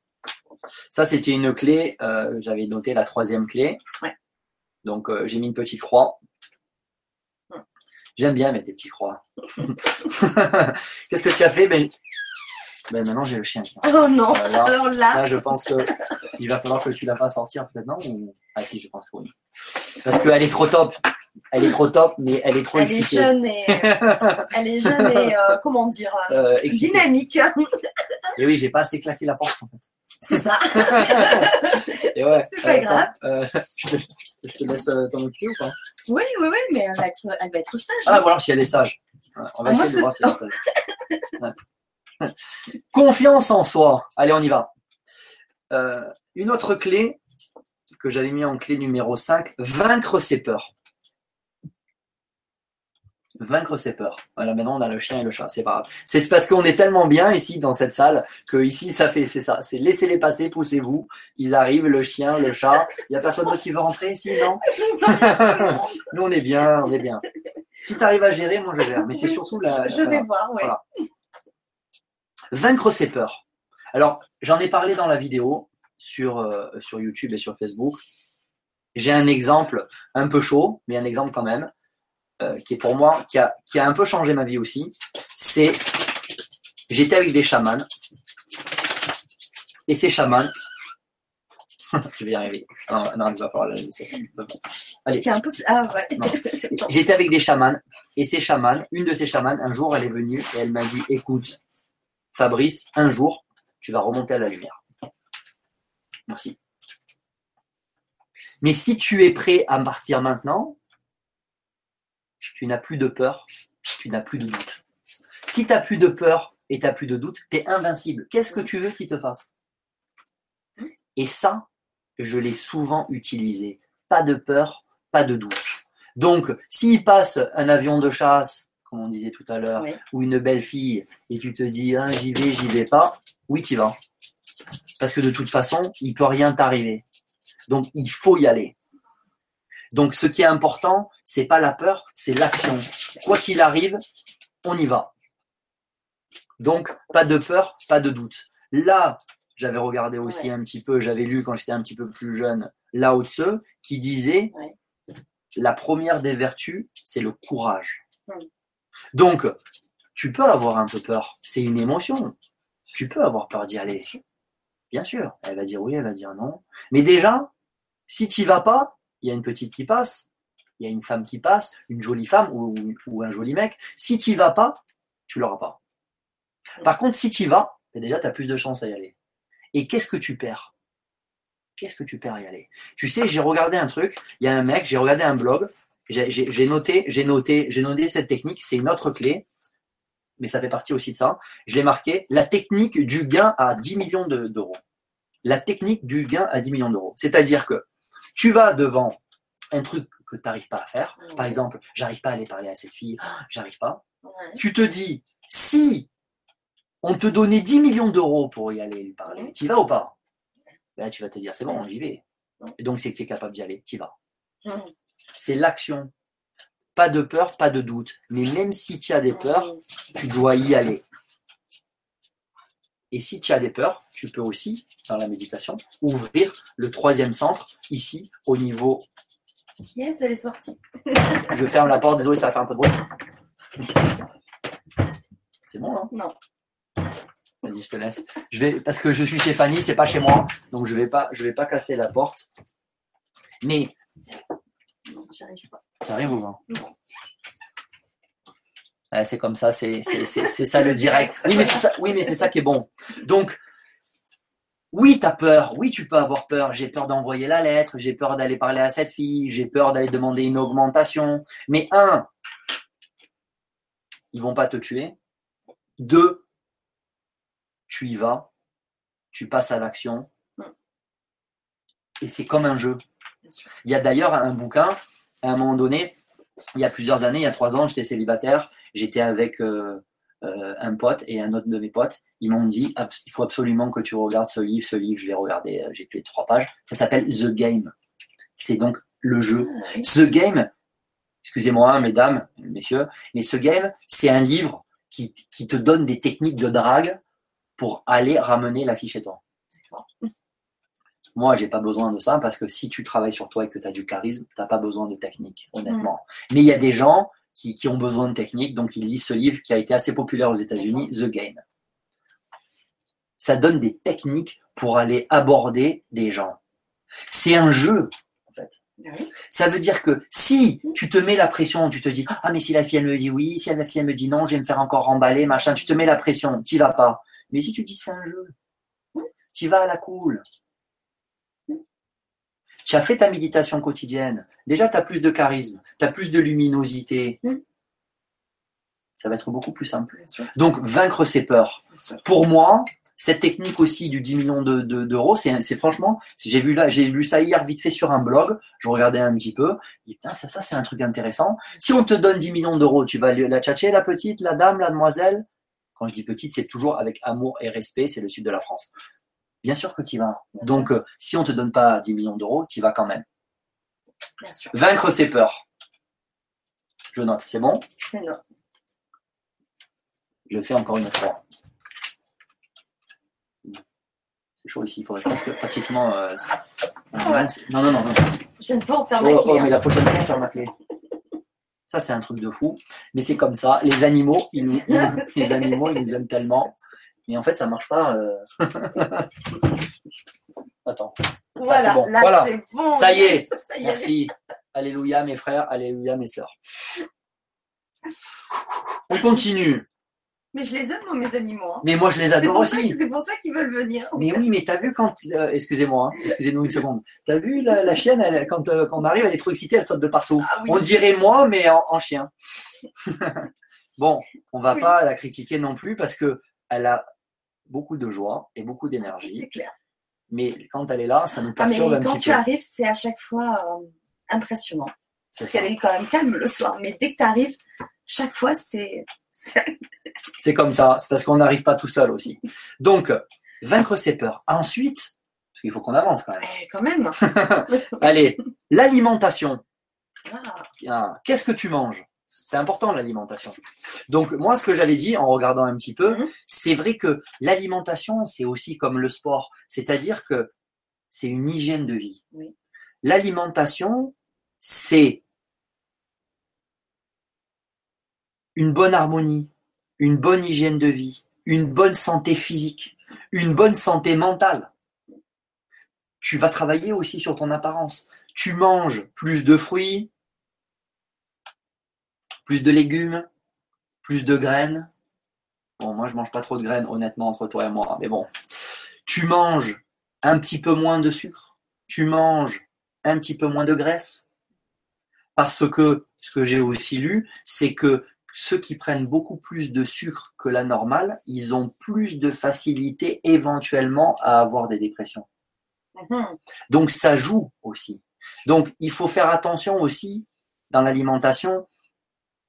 ça c'était une clé. euh, J'avais noté la troisième clé. Ouais. Donc euh, j'ai mis une petite croix. J'aime bien mettre des petites croix. Qu'est-ce que tu as fait ben, ben maintenant j'ai le chien. Oh non, alors là, Là, je pense que il va falloir que tu la fasses sortir peut-être non ou... Ah si, je pense que oui. Parce qu'elle est trop top. Elle est trop top, mais elle est trop elle est excitée. jeune et elle est jeune et euh, comment dire euh, Euh, dynamique. Et oui, j'ai pas assez claqué la porte en fait. C'est ça. Et ouais, C'est pas grave. euh, je, te, je te laisse euh, t'en occuper ou pas? Oui, oui, oui, mais elle va être, elle va être sage. Ah, voilà, si elle est sage. On va Ah, essayer de voir si elle est sage. Ouais. Confiance en soi. Allez, on y va. Euh, une autre clé que j'avais mis en clé numéro 5, vaincre ses peurs. Vaincre ses peurs. Voilà, maintenant on a le chien et le chat, c'est pas grave. C'est parce qu'on est tellement bien ici dans cette salle que ici ça fait, c'est ça, c'est laissez-les passer, poussez-vous. Ils arrivent, le chien, le chat. Il y a personne d'autre qui veut rentrer ici, non. Nous on est bien, on est bien. Si tu arrives à gérer, moi je gère. Mais c'est surtout la. Je vais voir, oui. Voilà. Vaincre ses peurs. Alors, j'en ai parlé dans la vidéo sur, euh, sur YouTube et sur Facebook. J'ai un exemple un peu chaud, mais un exemple quand même, euh, qui est pour moi, qui a, qui a un peu changé ma vie aussi. C'est, j'étais avec des chamans. Et ces chamans, je vais y arriver. Non, non, il va falloir la laisser. Allez. Un peu... Ah ouais. J'étais avec des chamans et ces chamans, une de ces chamans, un jour, elle est venue et elle m'a dit Écoute, Fabrice, un jour, tu vas remonter à la lumière. Merci. Mais si tu es prêt à partir maintenant, tu n'as plus de peur, tu n'as plus de doute. Si tu n'as plus de peur et tu n'as plus de doute, tu es invincible. Qu'est-ce que tu veux qu'il te fasse? Et ça, je l'ai souvent utilisé. Pas de peur, pas de doute. Donc, s'il passe un avion de chasse, comme on disait tout à l'heure, Oui. ou une belle fille, et tu te dis Ah, j'y vais, j'y vais pas, oui, tu vas. Parce que de toute façon, il peut rien t'arriver. Donc, il faut y aller. Donc, ce qui est important, c'est pas la peur, c'est l'action. Quoi qu'il arrive, on y va. Donc, pas de peur, pas de doute. Là, j'avais regardé aussi Ouais. un petit peu, j'avais lu quand j'étais un petit peu plus jeune, Lao Tse, qui disait Ouais. la première des vertus, c'est le courage. Donc, tu peux avoir un peu peur, c'est une émotion. Tu peux avoir peur d'y aller. Bien sûr, elle va dire oui, elle va dire non. Mais déjà, si tu vas pas, il y a une petite qui passe, il y a une femme qui passe, une jolie femme ou, un joli mec. Si tu vas pas, tu l'auras pas. Par contre, si tu vas, ben déjà, tu as plus de chances à y aller. Et qu'est-ce que tu perds? Qu'est-ce que tu perds à y aller? Tu sais, j'ai regardé un truc, il y a un mec, j'ai regardé un blog, j'ai noté, j'ai noté, j'ai noté cette technique, c'est une autre clé, mais ça fait partie aussi de ça. Je l'ai marqué, la technique du gain à 10 millions de- d'euros. La technique du gain à 10 millions d'euros. C'est-à-dire que tu vas devant un truc que tu n'arrives pas à faire. Par exemple, j'arrive pas à aller parler à cette fille, Ah, j'arrive pas. Tu te dis, si on te donnait 10 millions d'euros pour y aller lui parler, tu y vas ou pas? Ben tu vas te dire, c'est bon, j'y vais. Et donc, c'est que tu es capable d'y aller, tu y vas. C'est l'action. Pas de peur, pas de doute. Mais même si tu as des peurs, tu dois y aller. Et si tu as des peurs, tu peux aussi, dans la méditation, ouvrir le troisième centre, ici, au niveau. Yes, elle est sortie. Je ferme la porte, désolé, ça va faire un peu de bruit. C'est bon, hein? Non. Vas-y, je te laisse. Je vais, parce que je suis chez Fanny, c'est pas chez moi, donc je vais pas, je vais pas casser la porte. Mais, Non, j'y arrive pas. tu arrives ou pas? C'est comme ça, c'est ça le direct. Oui, mais c'est ça, oui, ça qui est bon. Donc, oui, tu as peur. Oui, tu peux avoir peur. J'ai peur d'envoyer la lettre. J'ai peur d'aller parler à cette fille. J'ai peur d'aller demander une augmentation. Mais un, ils vont pas te tuer. Deux, tu y vas. Tu passes à l'action. Et c'est comme un jeu. Il y a d'ailleurs un bouquin, à un moment donné, il y a plusieurs années, il y a trois ans, j'étais célibataire, j'étais avec euh, euh, un pote et un autre de mes potes. Ils m'ont dit il faut absolument que tu regardes ce livre. Ce livre, je l'ai regardé, euh, j'ai fait trois pages. Ça s'appelle The Game. C'est donc le jeu. Ah. The Game, excusez-moi, mesdames, messieurs, mais ce game, c'est un livre qui, qui te donne des techniques de drague pour aller ramener la fille chez toi. Moi, j'ai pas besoin de ça parce que si tu travailles sur toi et que tu as du charisme, tu n'as pas besoin de technique, honnêtement. Mais il y a des gens qui, qui ont besoin de technique, donc ils lisent ce livre qui a été assez populaire aux États-Unis, The Game. Ça donne des techniques pour aller aborder des gens. C'est un jeu, en fait. Oui. Ça veut dire que si tu te mets la pression, tu te dis ah mais si la fille elle me dit oui, si la fille elle me dit non, je vais me faire encore remballer, machin, tu te mets la pression, t'y vas pas. Mais si tu dis c'est un jeu, tu vas à la cool. Tu as fait ta méditation quotidienne. Déjà, tu as plus de charisme, tu as plus de luminosité. Mm. Ça va être beaucoup plus simple. Donc, vaincre ses peurs. Pour moi, cette technique aussi du 10 millions de- de- d'euros, c'est franchement, j'ai vu là, j'ai lu ça hier vite fait sur un blog, je regardais un petit peu, et putain, ça, ça c'est un truc intéressant. Si on te donne 10 millions d'euros, tu vas la tchatcher, la petite, la dame, la demoiselle? Quand je dis petite, c'est toujours avec amour et respect, c'est le sud de la France. Bien sûr que tu y vas. Bien Donc, euh, si on te donne pas 10 millions d'euros, tu y vas quand même. Bien sûr. Vaincre ses peurs. Je note, c'est bon? C'est non. Je fais encore une fois. C'est chaud ici, il faudrait presque pratiquement. euh, Ouais. Non, non, non, non. Je ne peux en faire ma Oh, clé. oh, hein. mais la prochaine fois, on ferme la clé. Ça, c'est un truc de fou. Mais c'est comme ça. Les animaux, ils nous, les animaux, ils nous aiment tellement. Mais en fait, ça marche pas. euh. Attends. Voilà, bon. là Voilà. c'est bon. Ça y est. Ça y est. Merci. Alléluia, mes frères. Alléluia, mes sœurs. On continue. Mais je les aime, moi, mes animaux. hein. Mais moi, je les adore ça, aussi. c'est pour ça qu'ils veulent venir. Mais oui, mais t'as vu quand. euh, Excusez-moi, hein, excusez-nous une seconde. T'as vu la, la chienne, elle, quand, euh, quand on arrive, elle est trop excitée, elle saute de partout. Ah oui. On dirait moi, mais en, en chien. bon, on va Oui. pas la critiquer non plus parce que elle a beaucoup de joie et beaucoup d'énergie. C'est clair. Mais quand elle est là, ça nous Ah, mais perturbe un quand tu peu. arrives, c'est à chaque fois euh, impressionnant. C'est Parce qu'elle est quand même calme le soir. Mais dès que tu arrives, chaque fois, c'est. c'est- comme ça, c'est parce qu'on n'arrive pas tout seul aussi. Donc, vaincre ses peurs. Ensuite, parce qu'il faut qu'on avance quand même. Eh, quand même. Allez, l'alimentation. Ah. Qu'est-ce que tu manges? C'est important l'alimentation. Donc moi, ce que j'avais dit en regardant un petit peu, Mhm. c'est vrai que l'alimentation, c'est aussi comme le sport, c'est-à-dire que c'est une hygiène de vie. Oui. L'alimentation, c'est une bonne harmonie, une bonne hygiène de vie, une bonne santé physique, une bonne santé mentale. Tu vas travailler aussi sur ton apparence. Tu manges plus de fruits, plus de légumes, plus de graines. Bon, moi, je mange pas trop de graines, honnêtement, entre toi et moi, mais bon. Tu manges un petit peu moins de sucre. Tu manges un petit peu moins de graisse. Parce que ce que j'ai aussi lu, c'est que ceux qui prennent beaucoup plus de sucre que la normale, ils ont plus de facilité éventuellement à avoir des dépressions. mhm. Donc ça joue aussi. Donc il faut faire attention aussi dans l'alimentation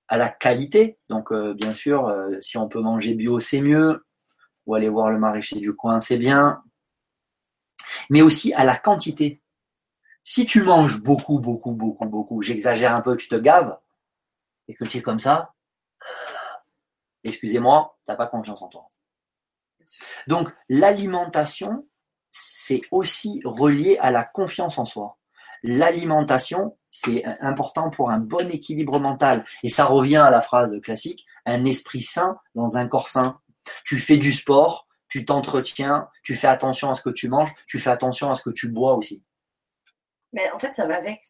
à la qualité. Donc euh, bien sûr, euh, si on peut manger bio, c'est mieux. Ou aller voir le maraîcher du coin, c'est bien. Mais aussi à la quantité. Si tu manges beaucoup, beaucoup, beaucoup, beaucoup, j'exagère un peu, tu te gaves, et que tu es comme ça, excusez-moi, tu n'as pas confiance en toi. Donc l'alimentation, c'est aussi relié à la confiance en soi. L'alimentation, c'est important pour un bon équilibre mental. Et ça revient à la phrase classique, un esprit sain dans un corps sain. Tu fais du sport, tu t'entretiens, tu fais attention à ce que tu manges, tu fais attention à ce que tu bois aussi. Mais en fait, ça va avec.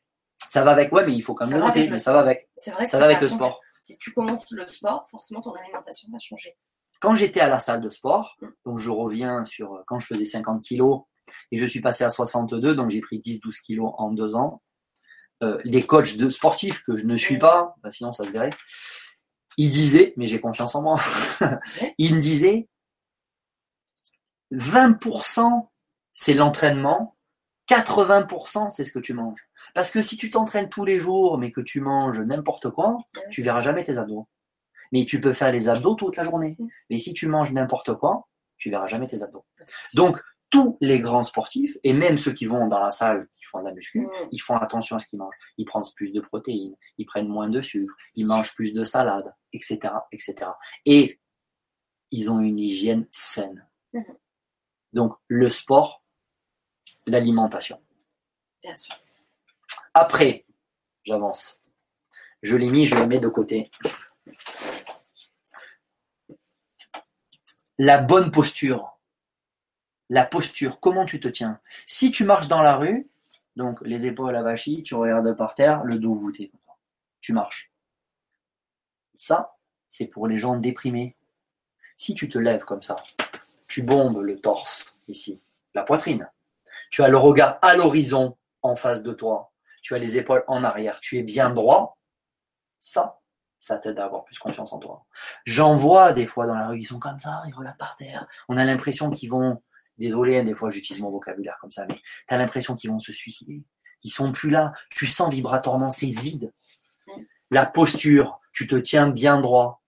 Ça va avec, ouais, mais il faut quand même Ça le noter, mais ça va avec. C'est vrai que Ça va avec le sport. Si tu commences le sport, forcément ton alimentation va changer. Quand j'étais à la salle de sport, Mm. donc je reviens sur euh, quand je faisais 50 kilos et je suis passé à 62, donc j'ai pris 10-12 kilos en deux ans. Euh, les coachs de sportifs que je ne suis pas, bah, sinon ça se verrait, ils disaient, mais j'ai confiance en moi, ils me disaient 20% c'est l'entraînement, 80% c'est ce que tu manges. Parce que si tu t'entraînes tous les jours mais que tu manges n'importe quoi, tu verras jamais tes abdos. Mais tu peux faire les abdos toute la journée. Mais si tu manges n'importe quoi, tu verras jamais tes abdos. Donc, tous les grands sportifs, et même ceux qui vont dans la salle, qui font de la muscu, Mm. ils font attention à ce qu'ils mangent. Ils prennent plus de protéines, ils prennent moins de sucre, ils mangent plus de salade, etc., etc. Et ils ont une hygiène saine. Mhm. Donc, le sport, l'alimentation. Bien sûr. Après, j'avance. Je l'ai mis, je le mets de côté. La bonne posture. La posture, comment tu te tiens? Si tu marches dans la rue, donc les épaules à vachie, tu regardes par terre, le dos voûté. Tu marches. Ça, c'est pour les gens déprimés. Si tu te lèves comme ça, tu bombes le torse ici, la poitrine. Tu as le regard à l'horizon en face de toi. Tu as les épaules en arrière. Tu es bien droit. Ça, ça t'aide à avoir plus confiance en toi. J'en vois des fois dans la rue, ils sont comme ça, ils regardent par terre. On a l'impression qu'ils vont, désolé, hein, des fois j'utilise mon vocabulaire comme ça, mais tu as l'impression qu'ils vont se suicider. Ils sont plus là. Tu sens vibratoirement, c'est vide. La posture, tu te tiens bien droit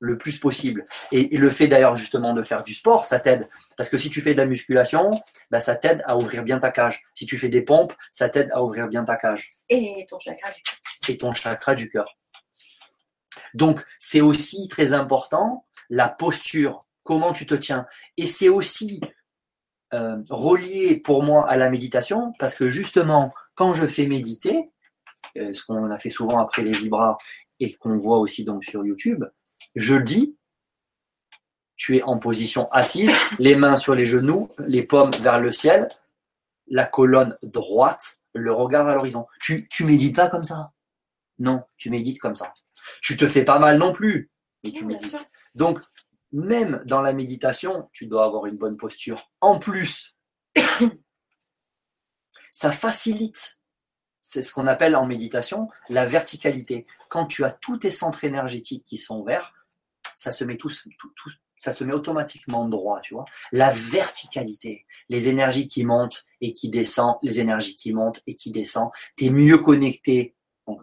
le plus possible. Et, et le fait d'ailleurs justement de faire du sport, ça t'aide. Parce que si tu fais de la musculation, bah, ça t'aide à ouvrir bien ta cage. Si tu fais des pompes, ça t'aide à ouvrir bien ta cage Et ton chakra du et ton chakra du cœur. Donc, c'est aussi très important la posture, comment tu te tiens. Et c'est aussi euh, relié pour moi à la méditation, parce que justement, quand je fais méditer, euh, ce qu'on a fait souvent après les vibras et qu'on voit aussi donc sur YouTube, je dis, tu es en position assise, les mains sur les genoux, les paumes vers le ciel, la colonne droite, le regard à l'horizon. Tu, tu médites pas comme ça. Non, tu médites comme ça. Tu te fais pas mal non plus, mais tu Oui, médites. Donc, même dans la méditation, tu dois avoir une bonne posture. En plus, ça facilite. C'est ce qu'on appelle en méditation la verticalité. Quand tu as tous tes centres énergétiques qui sont verts, ça se met tout- ça se met automatiquement droit, tu vois. La verticalité, les énergies qui montent et qui descendent, les énergies qui montent et qui descendent. Tu es mieux connecté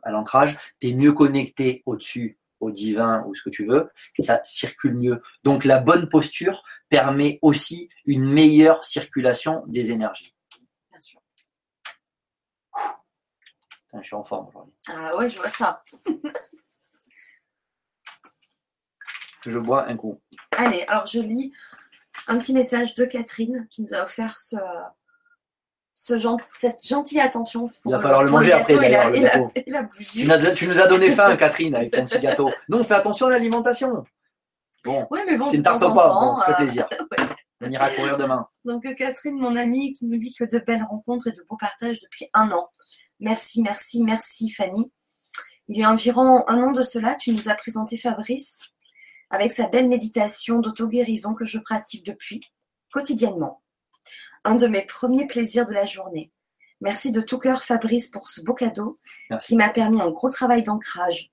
à l'ancrage, tu es mieux connecté au-dessus, au divin ou ce que tu veux, ça circule mieux. Donc la bonne posture permet aussi une meilleure circulation des énergies. Bien sûr. Putain, je suis en forme aujourd'hui. Ah ouais, je vois ça. Je bois un coup. Allez, alors je lis un petit message de Catherine qui nous a offert ce, ce gen- cette gentille attention. Il va falloir le manger après, d'ailleurs, le et la- gâteau. et la Tu, nous as donné faim, Catherine, avec ton petit gâteau. Non, fais attention à l'alimentation. Bon, Oui, mais bon, c'est une tarte au on se fait euh, plaisir. On ira courir demain. Donc euh, Catherine, mon amie, qui nous dit que de belles rencontres et de beaux partages depuis un an. Merci, merci, merci Fanny. Il y a environ un an de cela, tu nous as présenté Fabrice avec sa belle méditation d'auto-guérison que je pratique depuis quotidiennement. Un de mes premiers plaisirs de la journée. Merci de tout cœur Fabrice pour ce beau cadeau Merci. qui m'a permis un gros travail d'ancrage.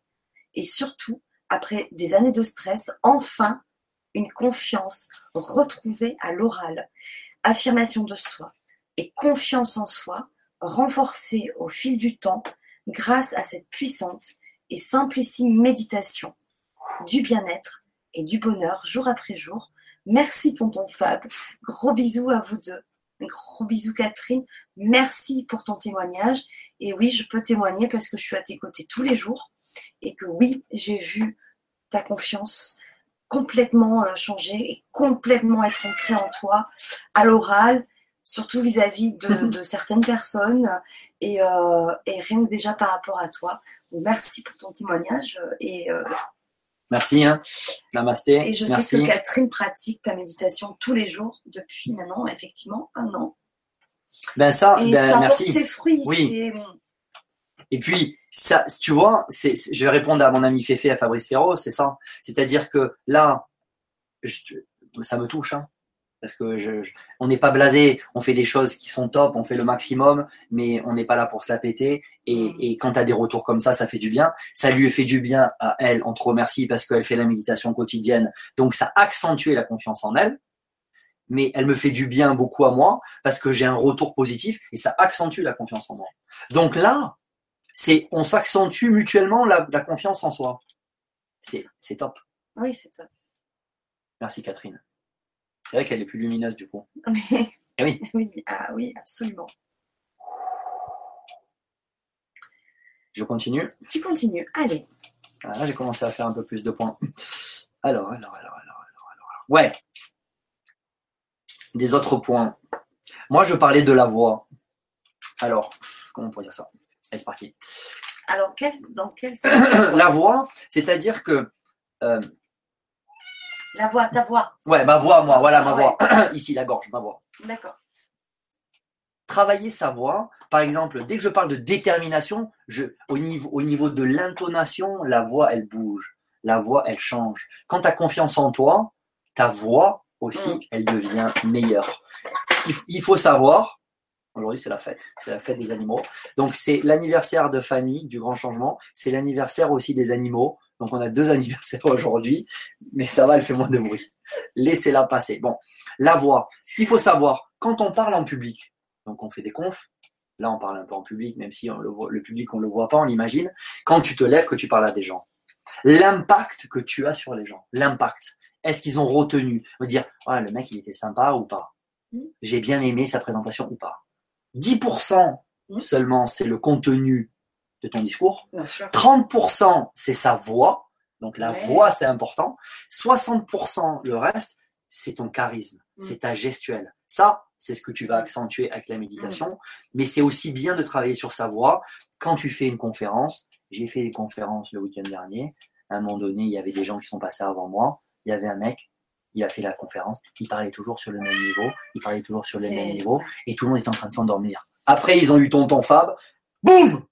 Et surtout, après des années de stress, enfin une confiance retrouvée à l'oral. Affirmation de soi et confiance en soi renforcée au fil du temps grâce à cette puissante et simplissime méditation du bien-être et du bonheur jour après jour. Merci tonton Fab. Gros bisous à vous deux. Gros bisous Catherine. Merci pour ton témoignage. Et oui, je peux témoigner parce que je suis à tes côtés tous les jours et que oui, j'ai vu ta confiance complètement euh, changer et complètement être ancrée en toi à l'oral, surtout vis-à-vis de, de certaines personnes et, euh, et rien que déjà par rapport à toi. Merci pour ton témoignage euh, et euh, Merci. Hein. Namasté. Et je Merci. sais que Catherine pratique ta méditation tous les jours depuis maintenant, effectivement, un an. Ben ça, Et ben, ça merci. porte ses fruits. Oui. Et puis, ça, tu vois, c'est, c'est- je vais répondre à mon ami Féfé, à Fabrice Ferro, c'est ça. C'est-à-dire que là, je- ça me touche, hein, parce que je, je- on n'est pas blasé, on fait des choses qui sont top, on fait le maximum, mais on n'est pas là pour se la péter. Et, Mm. et quand tu as des retours comme ça, ça fait du bien. Ça lui fait du bien à elle, on te remercie parce qu'elle fait la méditation quotidienne, donc ça accentue la confiance en elle. Mais elle me fait du bien beaucoup à moi parce que j'ai un retour positif et ça accentue la confiance en moi. Donc là, c'est on s'accentue mutuellement la, la confiance en soi. C'est top. Oui, c'est top. Merci Catherine. C'est vrai qu'elle est plus lumineuse du coup. Mais- Eh oui. oui, ah oui, absolument. Je continue. Tu continues. Allez. Ah, Là, j'ai commencé à faire un peu plus de points. Alors, alors, alors, alors, alors, alors. Ouais. Des autres points. Moi, je parlais de la voix. Alors, comment on pourrait dire ça? Allez, c'est parti. Alors, quel- dans quel sens La voix, c'est-à-dire que euh, La voix, ta voix. Ouais, ma voix, moi, voilà ma Ah ouais. voix. Ici, la gorge, ma voix. D'accord. Travailler sa voix, par exemple, dès que je parle de détermination, je, au, niveau, au niveau de l'intonation, la voix, elle bouge. La voix, elle change. Quand tu as confiance en toi, ta voix aussi, Mm. elle devient meilleure. Il faut savoir, aujourd'hui c'est la fête, c'est la fête des animaux. Donc c'est l'anniversaire de Fanny, du grand changement, c'est l'anniversaire aussi des animaux. Donc on a deux anniversaires aujourd'hui, mais ça va, elle fait moins de bruit. Laissez-la passer. Bon, la voix. Ce qu'il faut savoir, quand on parle en public, donc on fait des confs, là on parle un peu en public, même si on le, voit, le public on le voit pas, on l'imagine, quand tu te lèves, que tu parles à des gens. L'impact que tu as sur les gens, l'impact. Est-ce qu'ils ont retenu? Me dire, ouais, le mec il était sympa ou pas? Mm. J'ai bien aimé sa présentation ou pas? 10% Mm. seulement c'est le contenu de ton discours. Bien sûr. 30% c'est sa voix, donc la Ouais. voix c'est important. 60% le reste c'est ton charisme, Mm. c'est ta gestuelle. Ça, c'est ce que tu vas accentuer avec la méditation, mais c'est aussi bien de travailler sur sa voix quand tu fais une conférence. J'ai fait une conférence le week-end dernier. À un moment donné, il y avait des gens qui sont passés avant moi. Il y avait un mec, il a fait la conférence, il parlait toujours sur le même niveau, il parlait toujours sur le même niveau, et tout le monde est en train de s'endormir. Après, ils ont eu tonton Fab, boum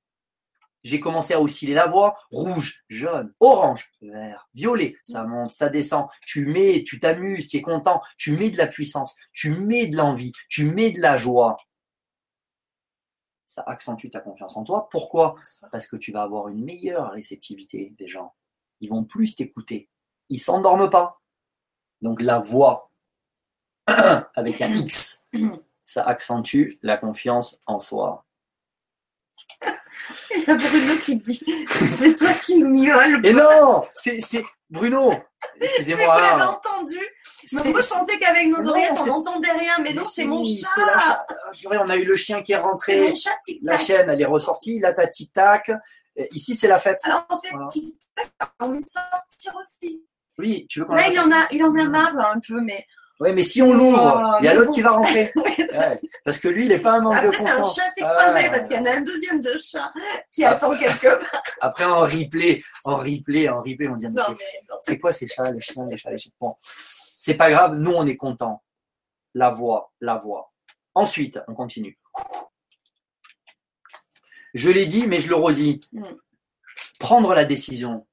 J'ai commencé à osciller la voix, rouge, jaune, orange, vert, violet, ça monte, ça descend, tu mets, tu t'amuses, tu es content, tu mets de la puissance, tu mets de l'envie, tu mets de la joie. Ça accentue ta confiance en toi. Pourquoi? Parce que tu vas avoir une meilleure réceptivité des gens. Ils vont plus t'écouter. Ils s'endorment pas. Donc la voix avec un X, ça accentue la confiance en soi. Il y a Bruno qui dit c'est toi qui miaules. Et non, c'est c'est- Bruno. Mais Excusez-moi. vous l'avez entendu Mais moi, je pensais qu'avec nos oreillettes, on n'entendait rien. Mais non, c'est mon chat. Ah, on a eu le chien qui est C'est rentré. mon chat La chaîne, elle est ressortie. Là, t'as tic-tac. Ici, c'est la fête. Alors, en fait, Voilà. tic-tac, a envie de sortir aussi. Oui, tu veux qu'on Là, il en a, il en a marre, là, un peu, mais. Oui, mais si on l'ouvre, Oh, il y a l'autre bon. qui va rentrer. Ouais, parce que lui, il n'est pas un manque Après, de c'est un confiance. chat s'est croisé Ah. parce qu'il y en a un deuxième de chat qui attend quelque part. Après, en replay, en replay, en replay, on dit mais c'est- quoi ces chats, les chiens, les chats, les chiens Bon, c'est pas grave, nous, on est content. La voix, la voix. Ensuite, on continue. Je l'ai dit, mais je le redis. Mm. Prendre la décision.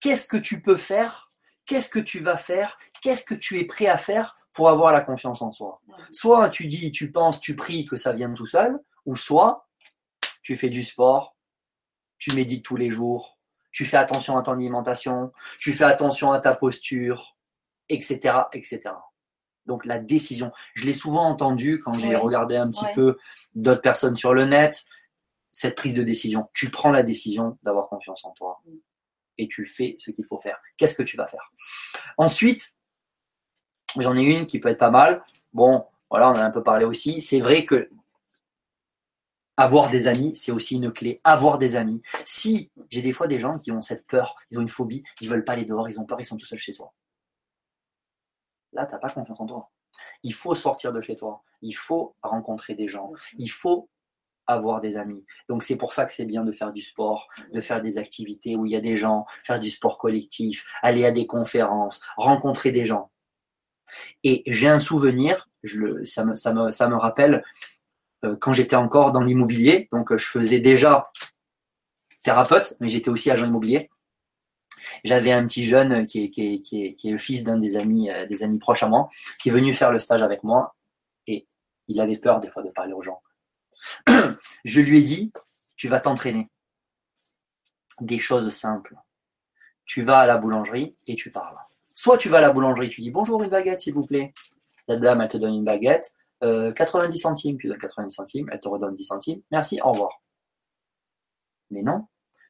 Qu'est-ce que tu peux faire? Qu'est-ce que tu vas faire? Qu'est-ce que tu es prêt à faire pour avoir la confiance en soi? Soit tu dis, tu penses, tu pries que ça vienne tout seul, ou soit tu fais du sport, tu médites tous les jours, tu fais attention à ton alimentation, tu fais attention à ta posture, etc., etc. Donc la décision, je l'ai souvent entendu quand j'ai Oui. regardé un petit peu d'autres personnes sur le net, cette prise de décision. Tu prends la décision d'avoir confiance en toi Mm. et tu fais ce qu'il faut faire. Qu'est-ce que tu vas faire? Ensuite, j'en ai une qui peut être pas mal. Bon, voilà, on en a un peu parlé aussi. C'est vrai que avoir des amis, c'est aussi une clé. Avoir des amis. Si j'ai des fois des gens qui ont cette peur, ils ont une phobie, ils veulent pas aller dehors, ils ont peur, ils sont tout seuls chez soi. Là, t'as pas confiance en toi. Il faut sortir de chez toi. Il faut rencontrer des gens. Il faut avoir des amis. Donc c'est pour ça que c'est bien de faire du sport, de faire des activités où il y a des gens, faire du sport collectif, aller à des conférences, rencontrer des gens. Et j'ai un souvenir, ça, me, rappelle euh, quand j'étais encore dans l'immobilier, donc euh, je faisais déjà thérapeute, mais j'étais aussi agent immobilier. J'avais un petit jeune qui est le fils d'un des amis, euh, des amis proches à moi, qui est venu faire le stage avec moi et il avait peur des fois de parler aux gens. je lui ai dit, tu vas t'entraîner. Des choses simples. Tu vas à la boulangerie et tu parles. Soit tu vas à la boulangerie, tu dis bonjour, une baguette, s'il vous plaît. La dame, elle te donne une baguette. 90 euh, centimes, tu donnes 90 centimes, elle te redonne 10 centimes. Merci, au revoir. Mais non,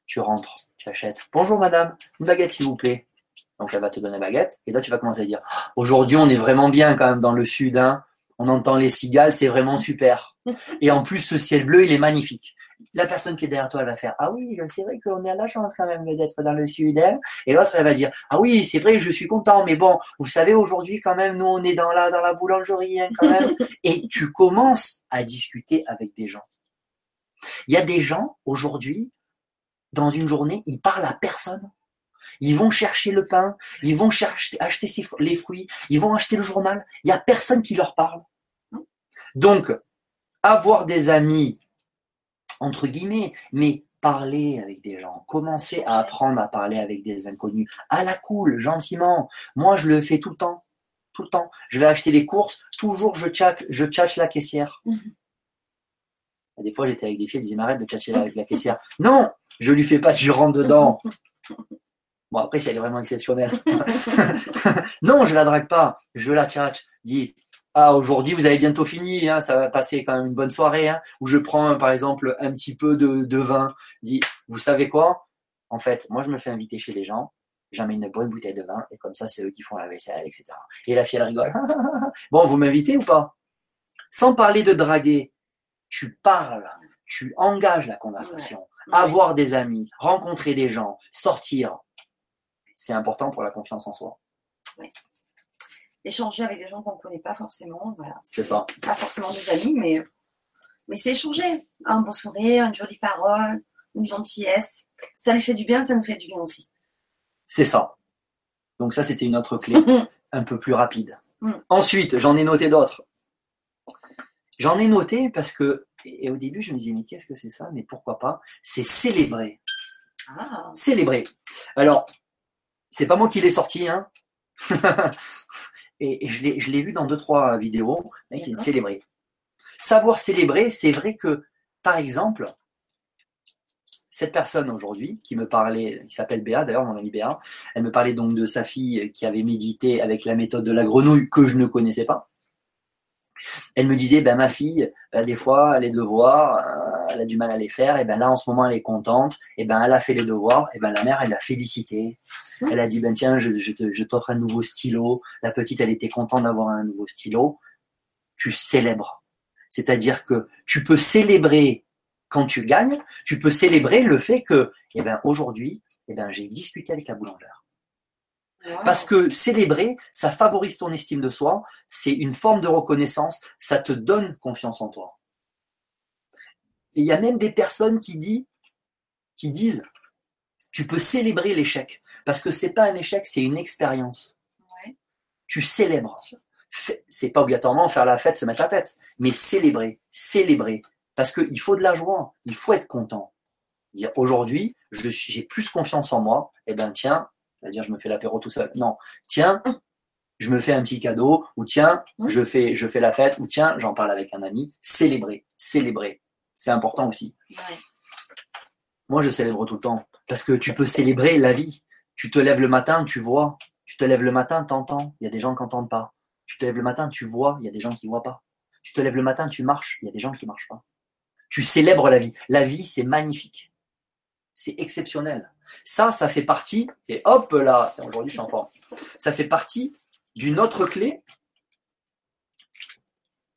tu rentres, tu achètes. Bonjour madame, une baguette s'il vous plaît. Donc elle va te donner la baguette. Et là, tu vas commencer à dire aujourd'hui, on est vraiment bien quand même dans le sud. Hein. On entend les cigales, c'est vraiment super. Et en plus, ce ciel bleu, il est magnifique. La personne qui est derrière toi, elle va faire Ah oui, c'est vrai qu'on a la chance quand même d'être dans le sud. Hein. Et l'autre, elle va dire Ah oui, c'est vrai, je suis content, mais bon, vous savez, aujourd'hui, quand même, nous, on est dans la, dans la boulangerie, hein, quand même. Et tu commences à discuter avec des gens. Il y a des gens, aujourd'hui, dans une journée, ils parlent à personne. Ils vont chercher le pain, ils vont chercher, acheter les fruits, ils vont acheter le journal. Il n'y a personne qui leur parle. Donc, avoir des amis, entre guillemets, mais parler avec des gens, commencer à apprendre à parler avec des inconnus, à la cool, gentiment. Moi, je le fais tout le temps. Tout le temps. Je vais acheter les courses, toujours je tchatche, je la caissière. Mhm. Des fois, j'étais avec des filles, elles disaient, arrête de tchatcher avec la caissière. Non, je lui fais pas du rentre dedans. Bon, après, si elle est vraiment exceptionnelle. non, je la drague pas. Je la tchatche. Dis, ah, aujourd'hui, vous avez bientôt fini. Hein, ça va passer quand même une bonne soirée. Hein, où je prends, par exemple, un petit peu de, vin. Dis, vous savez quoi? En fait, moi, je me fais inviter chez les gens. J'amène une bonne bouteille de vin. Et comme ça, c'est eux qui font la vaisselle, etc. Et la fille, elle rigole. bon, vous m'invitez ou pas? Sans parler de draguer, tu parles. Tu engages la conversation. Avoir des amis, rencontrer des gens, sortir, c'est important pour la confiance en soi. Échanger avec des gens qu'on ne connaît pas forcément. Voilà. C'est ça. Pas forcément des amis, mais, mais c'est échanger. Un bon sourire, une jolie parole, une gentillesse. Ça lui fait du bien, ça nous fait du bien aussi. C'est ça. Donc ça, c'était une autre clé un peu plus rapide. Mm. Ensuite, j'en ai noté d'autres. J'en ai noté parce que, et au début, je me disais, mais qu'est-ce que c'est ça? Mais pourquoi pas? C'est célébrer. Ah. Célébrer. Alors, c'est pas moi qui l'ai sorti, hein. et, je l'ai vu dans deux, trois vidéos, célébrer. Savoir célébrer, c'est vrai que, par exemple, cette personne aujourd'hui qui me parlait, qui s'appelle Béa, d'ailleurs mon amie Béa, elle me parlait donc de sa fille qui avait médité avec la méthode de la grenouille que je ne connaissais pas. Elle me disait, ben, ma fille, ben, des fois, les devoirs, euh, elle a du mal à les faire, et ben là, en ce moment, elle est contente, et ben elle a fait les devoirs, et ben la mère, elle l'a félicité. Mmh. Elle a dit, ben tiens, je, je t'offre un nouveau stylo. La petite, elle était contente d'avoir un nouveau stylo. Tu célèbres. C'est-à-dire que tu peux célébrer quand tu gagnes, tu peux célébrer le fait que, eh ben, aujourd'hui, eh ben, j'ai discuté avec la boulangère. Parce que célébrer, ça favorise ton estime de soi, c'est une forme de reconnaissance, ça te donne confiance en toi. Et il y a même des personnes qui, disent, qui disent tu peux célébrer l'échec. Parce que c'est pas un échec, c'est une expérience. Tu célèbres. C'est pas obligatoirement faire la fête, se mettre la tête, mais célébrer, célébrer. Parce qu'il faut de la joie, il faut être content. Dire aujourd'hui, j'ai plus confiance en moi, et eh ben tiens, c'est-à-dire je me fais l'apéro tout seul. Non, tiens, je me fais un petit cadeau, ou tiens, je fais, je fais la fête, ou tiens, j'en parle avec un ami. Célébrer, célébrer. C'est important aussi. Moi, je célèbre tout le temps. Parce que tu peux célébrer la vie. Tu te lèves le matin, tu vois. Tu te lèves le matin, t'entends. Il y a des gens qui n'entendent pas. Tu te lèves le matin, tu vois. Il y a des gens qui ne voient pas. Tu te lèves le matin, tu marches. Il y a des gens qui ne marchent pas. Tu célèbres la vie. La vie, c'est magnifique. C'est exceptionnel. Ça, ça fait partie, et hop là, aujourd'hui je suis en forme, ça fait partie d'une autre clé,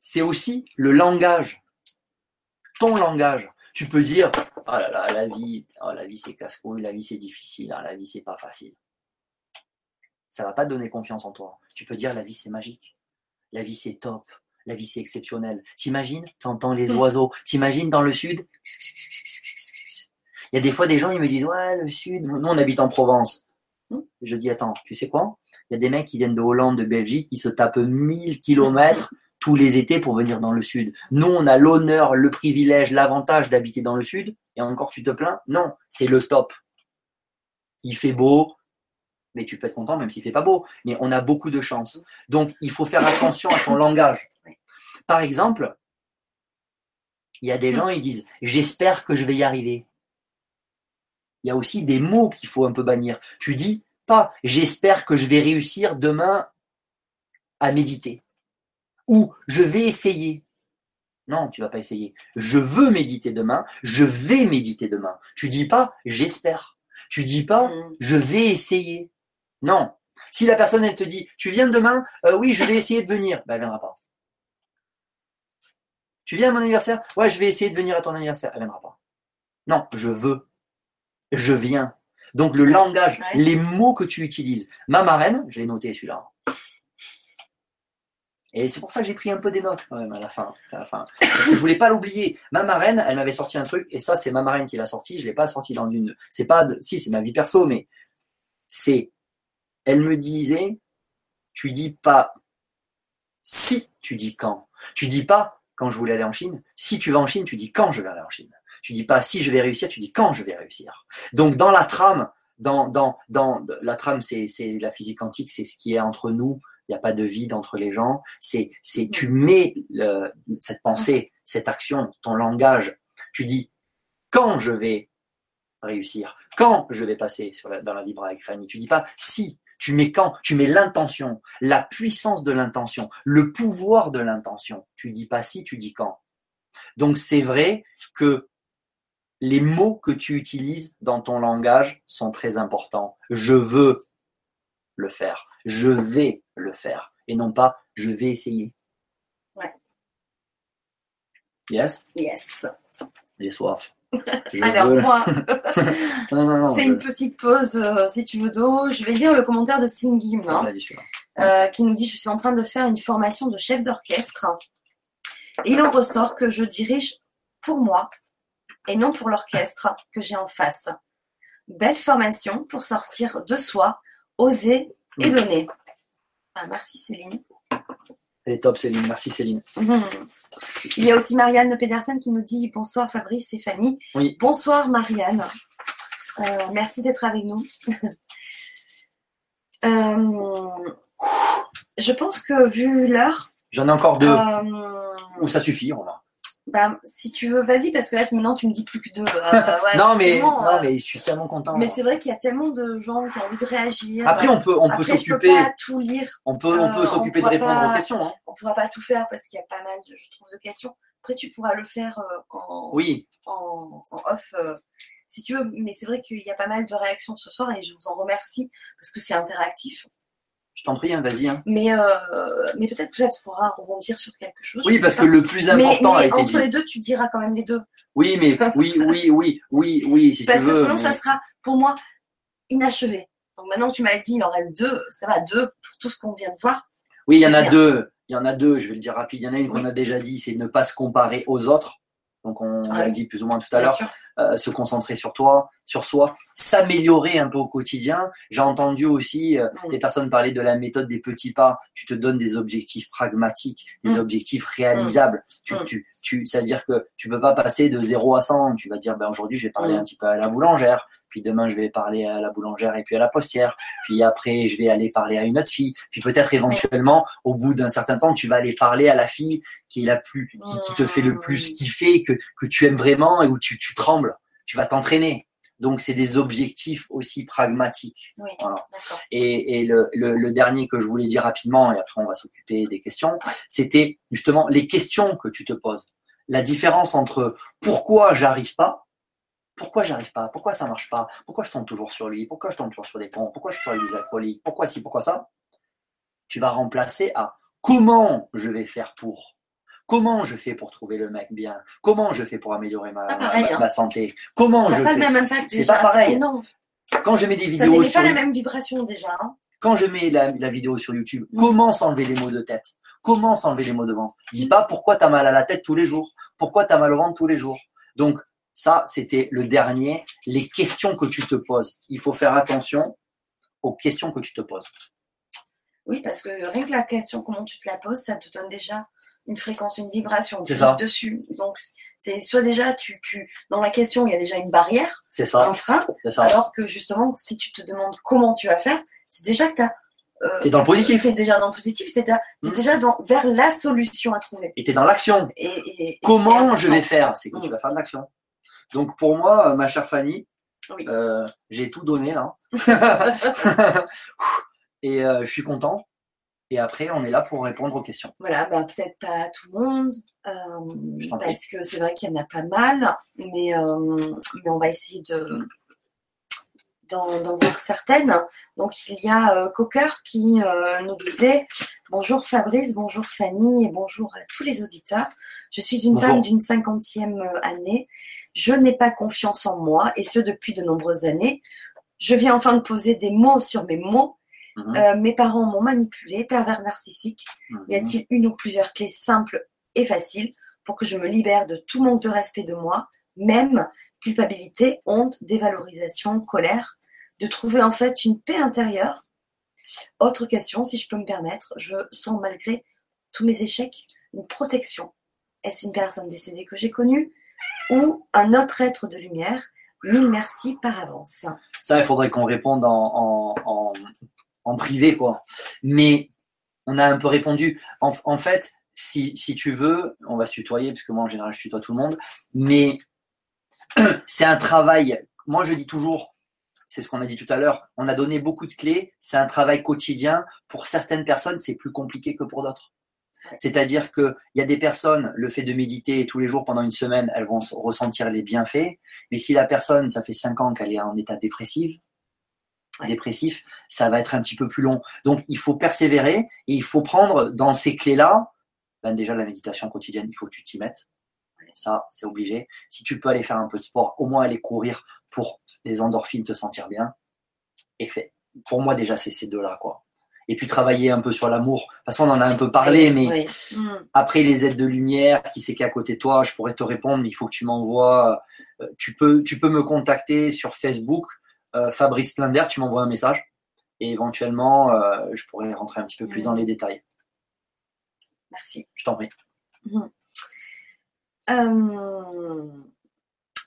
c'est aussi le langage. Ton langage. Tu peux dire, oh là là, la vie, oh, la vie c'est casse-couille, la vie c'est difficile, hein, la vie c'est pas facile. Ça va pas te donner confiance en toi. Tu peux dire, la vie c'est magique, la vie c'est top, La vie, c'est exceptionnel. T'imagines T'entends les oiseaux. T'imagines dans le sud Il y a des fois des gens, ils me disent Ouais, le sud, nous, on habite en Provence. Je dis Attends, tu sais quoi? Il y a des mecs qui viennent de Hollande, de Belgique, qui se tapent 1000 kilomètres tous les étés pour venir dans le sud. Nous, on a l'honneur, le privilège, l'avantage d'habiter dans le sud. Et encore, tu te plains? Non, c'est le top. Il fait beau, mais tu peux être content même s'il fait pas beau. Mais on a beaucoup de chance. Donc, il faut faire attention à ton langage. Par exemple, il y a des gens, ils disent J'espère que je vais y arriver. Il y a aussi des mots qu'il faut un peu bannir. Tu dis pas J'espère que je vais réussir demain à méditer. Ou je vais essayer. Non, tu vas pas essayer. Je veux méditer demain, je vais méditer demain. Tu dis pas j'espère. Tu dis pas mm. je vais essayer. Non. Si la personne elle te dit tu viens demain, euh, oui, je vais essayer de venir, ben, elle viendra pas. Tu viens à mon anniversaire? Ouais, je vais essayer de venir à ton anniversaire. Elle viendra pas. Non, je veux. Je viens. Donc le langage, les mots que tu utilises. Ma marraine, j'ai noté celui-là. Et c'est pour ça que j'ai pris un peu des notes quand même à la fin. À la fin. Parce que je voulais pas l'oublier. Ma marraine, elle m'avait sorti un truc, et ça c'est ma marraine qui l'a sorti. Je l'ai pas sorti dans une. C'est pas. De... Si c'est ma vie perso, mais c'est. Elle me disait, tu dis pas si, tu dis quand. Tu dis pas quand je voulais aller en Chine. Si tu vas en Chine, tu dis quand je vais aller en Chine. Tu dis pas si je vais réussir, tu dis quand je vais réussir. Donc dans la trame, dans, dans, dans la trame, c'est la physique quantique, c'est ce qui est entre nous il n'y a pas de vide entre les gens. C'est, c'est, tu mets cette pensée, cette action, ton langage. Tu dis quand je vais réussir, quand je vais passer sur dans la vibra avec Fanny? Tu dis pas si. Tu mets quand, tu mets l'intention, la puissance de l'intention, le pouvoir de l'intention. Tu dis pas si, tu dis quand. Donc c'est vrai que les mots que tu utilises dans ton langage sont très importants. Je veux le faire je vais le faire et non pas je vais essayer. Ouais. Yes? Yes. J'ai soif. Alors moi, fais une petite pause euh, si tu veux d'eau. Je vais lire le commentaire de Singim hein, euh, qui nous dit je suis en train de faire une formation de chef d'orchestre. Et il en ressort que je dirige pour moi et non pour l'orchestre que j'ai en face. Belle formation pour sortir de soi, oser et donner. Ah, merci Céline. Elle est top Céline, merci Céline. Il y a aussi Marianne Pedersen qui nous dit bonsoir Fabrice et Fanny. Oui. Bonsoir Marianne. Euh, merci d'être avec nous. Euh, je pense que vu l'heure. J'en ai encore deux. Euh, Ou ça suffit, on va. Bah, si tu veux, vas-y, parce que là, maintenant, tu me dis plus que deux. Euh, non, mais, non, euh, mais je suis tellement content. Mais c'est vrai qu'il y a tellement de gens qui ont envie de réagir. Après, on peut, on peut s'occuper. Pas tout lire. On peut, on peut euh, s'occuper de répondre aux questions. Hein. On pourra pas tout faire parce qu'il y a pas mal, de, je trouve, de questions. Après, tu pourras le faire en, oui. en, en off si tu veux. Mais c'est vrai qu'il y a pas mal de réactions ce soir et je vous en remercie parce que c'est interactif. Je t'en prie, hein, vas-y. Hein. Mais, euh, mais peut-être que ça te fera rebondir sur quelque chose. Oui, parce que le plus important a été entre les deux, tu diras quand même les deux. Oui, mais oui, oui, oui, oui, oui, si parce tu veux. Parce que sinon, ça sera pour moi inachevé. Donc maintenant tu m'as dit, il en reste deux. Ça va, deux pour tout ce qu'on vient de voir. Oui, il y en a deux. Il y en a deux, je vais le dire rapide. Il y en a une qu'on a déjà dit, c'est ne pas se comparer aux autres. Donc on ah l'a dit plus ou moins tout à l'heure. Euh, se concentrer sur toi, sur soi, s'améliorer un peu au quotidien. J'ai entendu aussi euh, des personnes parler de la méthode des petits pas. Tu te donnes des objectifs pragmatiques, des mm. objectifs réalisables. Tu, tu, tu, ça veut dire que tu peux pas passer de 0 à 100. Tu vas dire, ben aujourd'hui, je vais parler mm. un petit peu à la boulangère. Puis demain, je vais parler à la boulangère et puis à la postière. Puis après, je vais aller parler à une autre fille. Puis peut-être éventuellement, au bout d'un certain temps, tu vas aller parler à la fille qui est la plus, qui, te fait le plus kiffer, que, que tu aimes vraiment et où tu, tu trembles. Tu vas t'entraîner. Donc, c'est des objectifs aussi pragmatiques. Oui, et, et le, le, le, dernier que je voulais dire rapidement, et après on va s'occuper des questions, c'était justement les questions que tu te poses. La différence entre pourquoi j'arrive pas pourquoi j'arrive pas Pourquoi ça marche pas Pourquoi je tombe toujours sur lui Pourquoi je tombe toujours sur des ponts Pourquoi je suis sur les alcooliques Pourquoi ci Pourquoi ça Tu vas remplacer à comment je vais faire pour Comment je fais pour trouver le mec bien Comment je fais pour améliorer ma, hein. santé Comment ça je pas le même impact C'est pas pareil. Quand je mets des vidéos ça sur pas la même vibration déjà. Hein. Quand je mets la, la vidéo sur YouTube, Mm. comment s'enlever les maux de tête? Comment s'enlever les maux de ventre? Dis pas pourquoi tu as mal à la tête tous les jours, pourquoi tu as mal au ventre tous les jours. Donc, ça, c'était le dernier. Les questions que tu te poses. Il faut faire attention aux questions que tu te poses. Oui, parce que rien que la question, comment tu te la poses, ça te donne déjà une fréquence, une vibration ça. dessus. Donc, c'est soit déjà, tu, tu, dans la question, il y a déjà une barrière, ça. un frein, ça. alors que justement, si tu te demandes comment tu vas faire, c'est déjà que tu as. T'es dans le positif. Tu es déjà dans le positif, tu es, Mm. déjà dans, vers la solution à trouver. Et tu es dans l'action. Et, et- et c'est Comment je vais faire? C'est que Mm. tu vas faire de l'action. Donc, pour moi, euh, ma chère Fanny, Oui. euh, j'ai tout donné là. Et euh, je suis content. Et après, on est là pour répondre aux questions. Voilà, bah, peut-être pas à tout le monde, euh, parce que c'est vrai qu'il y en a pas mal, mais, mais on va essayer de d'en d'en voir certaines. Donc il y a euh, Cocker qui euh, nous disait bonjour Fabrice, bonjour Fanny et bonjour à tous les auditeurs. Je suis une Bonjour. femme d'une cinquantième année. Je n'ai pas confiance en moi et ce depuis de nombreuses années. Je viens enfin de poser des mots sur mes mots. Mhm. Euh, mes parents m'ont manipulé, pervers narcissique. Mhm. Y a-t-il une ou plusieurs clés simples et faciles pour que je me libère de tout manque de respect de moi, même culpabilité, honte, dévalorisation, colère, de trouver en fait une paix intérieure? Autre question, si je peux me permettre, je sens malgré tous mes échecs une protection. Est-ce une personne décédée que j'ai connue? Ou un autre être de lumière Mille merci par avance. Ça, il faudrait qu'on réponde en, en, privé, quoi. Mais on a un peu répondu. En, en fait, si, si tu veux, on va se tutoyer, parce que moi, en général, je tutoie tout le monde. Mais c'est un travail. Moi, je dis toujours, c'est ce qu'on a dit tout à l'heure, on a donné beaucoup de clés. C'est un travail quotidien. Pour certaines personnes, c'est plus compliqué que pour d'autres. C'est-à-dire qu'il y a des personnes, le fait de méditer tous les jours pendant une semaine, elles vont ressentir les bienfaits. Mais si la personne, ça fait cinq ans qu'elle est en état dépressif, dépressif, ça va être un petit peu plus long. Donc, il faut persévérer et il faut prendre dans ces clés-là, ben déjà la méditation quotidienne, il faut que tu t'y mettes. Ça, c'est obligé. Si tu peux aller faire un peu de sport, au moins aller courir pour les endorphines, te sentir bien, et fait. Pour moi, déjà, c'est ces deux-là, quoi. Et puis travailler un peu sur l'amour. De toute façon, on en a un peu parlé, mais Oui. Après les aides de lumière, qui c'est qui est à côté de toi, je pourrais te répondre, mais il faut que tu m'envoies. euh, tu peux, tu peux me contacter sur Facebook, euh, Fabrice Plinder, tu m'envoies un message et éventuellement, euh, je pourrais rentrer un petit peu plus dans les détails. Merci. Je t'en prie. Euh,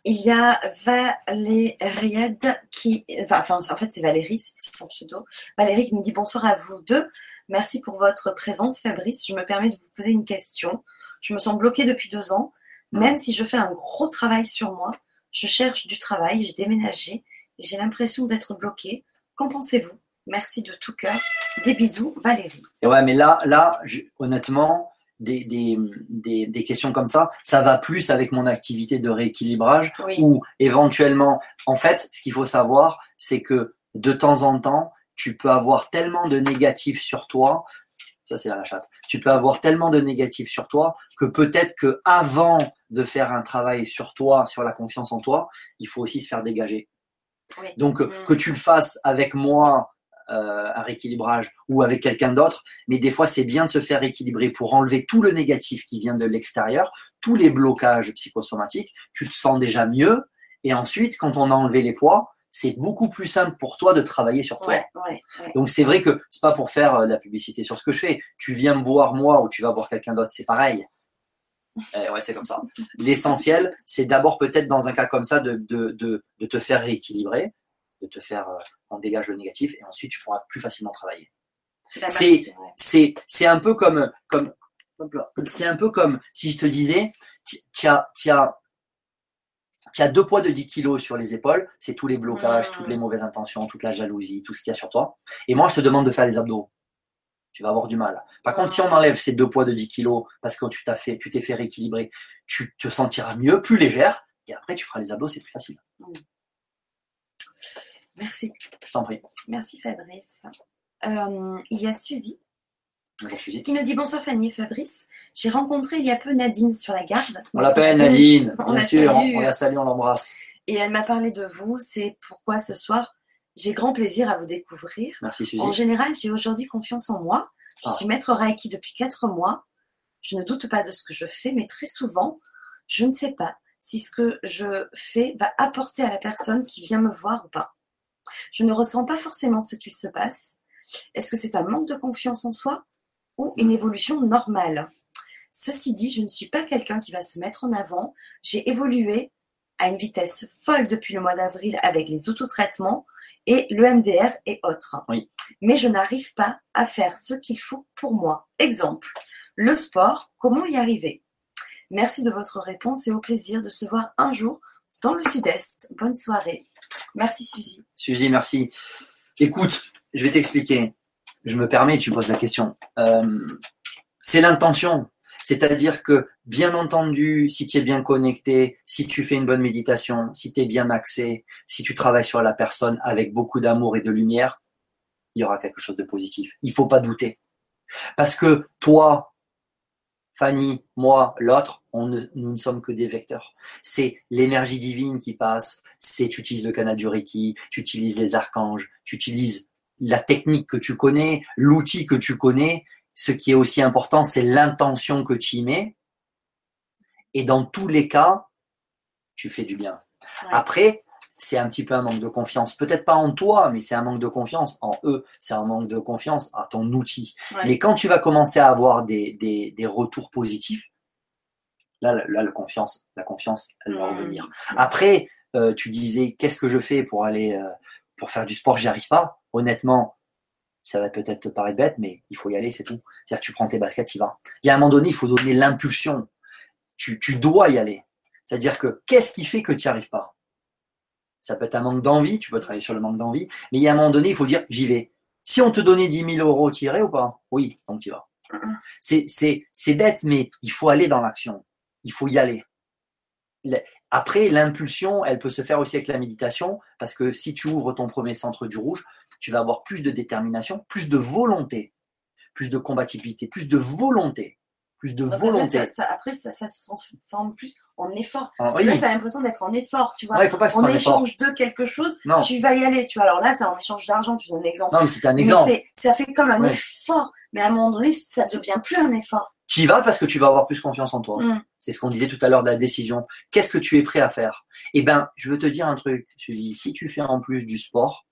il y a Valériade qui. Enfin, en fait, c'est Valérie, c'est son pseudo. Valérie qui nous dit bonsoir à vous deux. Merci pour votre présence, Fabrice. Je me permets de vous poser une question. Je me sens bloquée depuis deux ans. Même si je fais un gros travail sur moi, je cherche du travail, j'ai déménagé et j'ai l'impression d'être bloquée. Qu'en pensez-vous? Merci de tout cœur. Des bisous, Valérie. Et ouais, mais là, là, honnêtement, des, des, des, des questions comme ça, ça va plus avec mon activité de rééquilibrage Oui. ou éventuellement, en fait, ce qu'il faut savoir, c'est que de temps en temps, tu peux avoir tellement de négatifs sur toi. Ça, c'est la chatte. Tu peux avoir tellement de négatifs sur toi que peut-être que avant de faire un travail sur toi, sur la confiance en toi, il faut aussi se faire dégager. Oui. Donc, euh, Mm. que tu le fasses avec moi, un rééquilibrage, ou avec quelqu'un d'autre, mais des fois, c'est bien de se faire rééquilibrer pour enlever tout le négatif qui vient de l'extérieur, tous les blocages psychosomatiques. Tu te sens déjà mieux. Et ensuite, quand on a enlevé les poids, c'est beaucoup plus simple pour toi de travailler sur toi. Ouais, ouais, ouais. Donc c'est vrai que c'est pas pour faire euh, de la publicité sur ce que je fais. Tu viens me voir moi ou tu vas voir quelqu'un d'autre, c'est pareil. Eh ouais, c'est comme ça. L'essentiel, c'est d'abord peut-être dans un cas comme ça de, de, de, de te faire rééquilibrer, de te faire euh, on dégage le négatif et ensuite tu pourras plus facilement travailler. Bah, C'est- un peu comme comme c'est un peu comme si je te disais tu as deux poids de 10 kilos sur les épaules, c'est tous les blocages, toutes les mauvaises intentions, toute la jalousie, tout ce qu'il y a sur toi. Et moi, je te demande de faire les abdos. Tu vas avoir du mal. Par contre, si on enlève ces deux poids de 10 kilos parce que tu t'as fait, tu t'es fait rééquilibrer, tu te sentiras mieux, plus légère, et après tu feras les abdos, c'est plus facile. Merci. Je t'en prie. Merci Fabrice. Euh, il y a Suzy Bonjour Suzy. qui nous dit bonsoir Fanny et Fabrice. J'ai rencontré il y a peu Nadine sur la garde. On l'appelle Nadine, On bien sûr, on la salue, on l'embrasse. Et elle m'a parlé de vous. C'est pourquoi ce soir J'ai grand plaisir à vous découvrir. Merci Suzy. En général, j'ai aujourd'hui confiance en moi. Je Ah. suis maître Reiki depuis quatre mois. Je ne doute pas de ce que je fais, mais très souvent, je ne sais pas si ce que je fais va apporter à la personne qui vient me voir ou pas. Je ne ressens pas forcément ce qu'il se passe. Est-ce que c'est un manque de confiance en soi ou une évolution normale? Ceci dit, je ne suis pas quelqu'un qui va se mettre en avant. J'ai évolué à une vitesse folle depuis le mois d'avril avec les autotraitements et le MDR et autres. Oui. Mais je n'arrive pas à faire ce qu'il faut pour moi. Exemple, le sport, comment y arriver? Merci de votre réponse et au plaisir de se voir un jour dans le sud-est. Bonne soirée. Merci Suzy. Suzy, merci. Écoute, je vais t'expliquer. Je me permets, tu poses la question. Euh, c'est l'intention. C'est-à-dire que, bien entendu, si tu es bien connecté, si tu fais une bonne méditation, si tu es bien axé, si tu travailles sur la personne avec beaucoup d'amour et de lumière, il y aura quelque chose de positif. Il faut pas douter. Parce que toi, Fanny, moi, l'autre, ne, nous ne sommes que des vecteurs. C'est l'énergie divine qui passe, c'est tu utilises le canal du Reiki, tu utilises les archanges, tu utilises la technique que tu connais, l'outil que tu connais. Ce qui est aussi important, c'est l'intention que tu y mets. Et dans tous les cas, tu fais du bien. Ouais. Après, c'est un petit peu un manque de confiance. Peut-être pas en toi, mais c'est un manque de confiance en eux. C'est un manque de confiance à ton outil. Ouais. Mais quand tu vas commencer à avoir des, des, des retours positifs, là, là, la confiance, la confiance, elle va Mmh. revenir. Après, euh, tu disais, qu'est-ce que je fais pour aller, euh, pour faire du sport, j'y arrive pas. Honnêtement, ça va peut-être te paraître bête, mais il faut y aller, c'est tout. C'est-à-dire tu prends tes baskets, tu y vas. Il y a un moment donné, il faut donner l'impulsion. Tu, tu dois y aller. C'est-à-dire que qu'est-ce qui fait que tu n'y arrives pas? Ça peut être un manque d'envie, tu peux travailler sur le manque d'envie, mais il y a un moment donné, il faut dire, j'y vais. Si on te donnait 10 000 euros, tu irais ou pas? Oui, donc tu vas. C'est, bête, mais il faut aller dans l'action. Il faut y aller. Le- Après, l'impulsion, elle peut se faire aussi avec la méditation, parce que si tu ouvres ton premier centre du rouge, tu vas avoir plus de détermination, plus de volonté, plus de combativité, plus de volonté, plus de Donc, volonté. ça- ça- après, ça, ça se transforme plus en effort. Ah, Parce oui. que là, ça a l'impression d'être en effort, tu vois. Ouais, faut pas que effort. échange de quelque chose, Non, tu vas y aller, tu vois. Alors là, c'est en échange d'argent, tu donnes l'exemple. non, mais c'était un Mais exemple. c'est- ça fait comme un Ouais. effort. Mais à un moment donné, ça devient plus un effort. Tu y vas parce que tu vas avoir plus confiance en toi. Mm. C'est ce qu'on disait tout à l'heure de la décision. Qu'est-ce que tu es prêt à faire? Eh ben, je veux te dire un truc, Suzy. Si tu fais en plus du sport,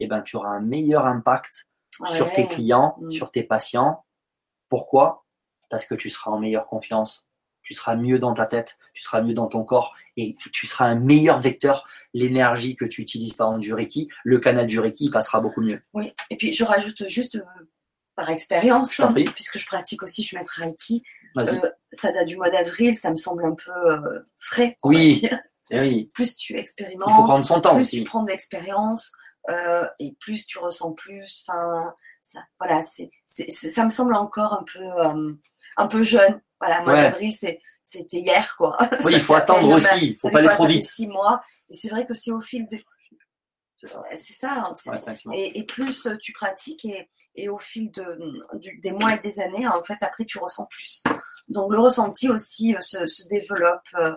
eh ben, tu auras un meilleur impact sur tes clients, Mm. sur tes patients. Pourquoi? Parce que tu seras en meilleure confiance. Tu seras mieux dans ta tête, tu seras mieux dans ton corps et tu seras un meilleur vecteur. L'énergie que tu utilises par exemple du Reiki, le canal du Reiki il passera beaucoup mieux. Oui. Et puis, je rajoute juste euh, par expérience, puisque je pratique aussi, je suis maître Reiki. Euh, ça date du mois d'avril, ça me semble un peu euh, frais. Oui. dire. Eh oui, Plus tu il expérimentes, faut prendre son temps plus aussi. tu prends de l'expérience et plus tu ressens plus. Enfin, ça, voilà, c'est, ça me semble encore un peu, un peu jeune. Voilà, mois Ouais. d'avril, c'est, c'était hier, quoi. Oui, il faut attendre aussi. Il faut pas aller trop vite. six mois. Et c'est vrai que c'est au fil des, C'est ça. hein, Ouais, et, et plus euh, tu pratiques et, et au fil de, du- des mois et des années, en fait, après, tu ressens plus. Donc, le ressenti aussi euh, se, se développe euh,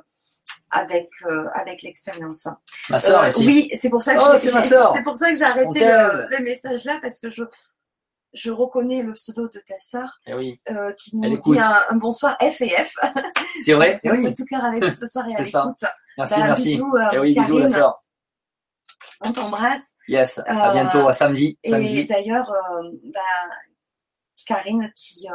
avec, euh, avec l'expérience. Ma soeur aussi. oui, c'est pour ça que Oh, j'ai- c'est ma pour ça que j'ai On arrêté t'aime. le, le message là parce que je je reconnais le pseudo de ta sœur Eh oui, euh, qui nous dit un, un bonsoir F et F. c'est vrai. De oui. tout cœur avec nous ce soir et à l'écoute. Merci, Bah, merci. Bisous, euh, Eh oui, bisous la sœur. On t'embrasse. Yes. À Euh, bientôt, à samedi. Et Samedi. d'ailleurs, bah, Karine qui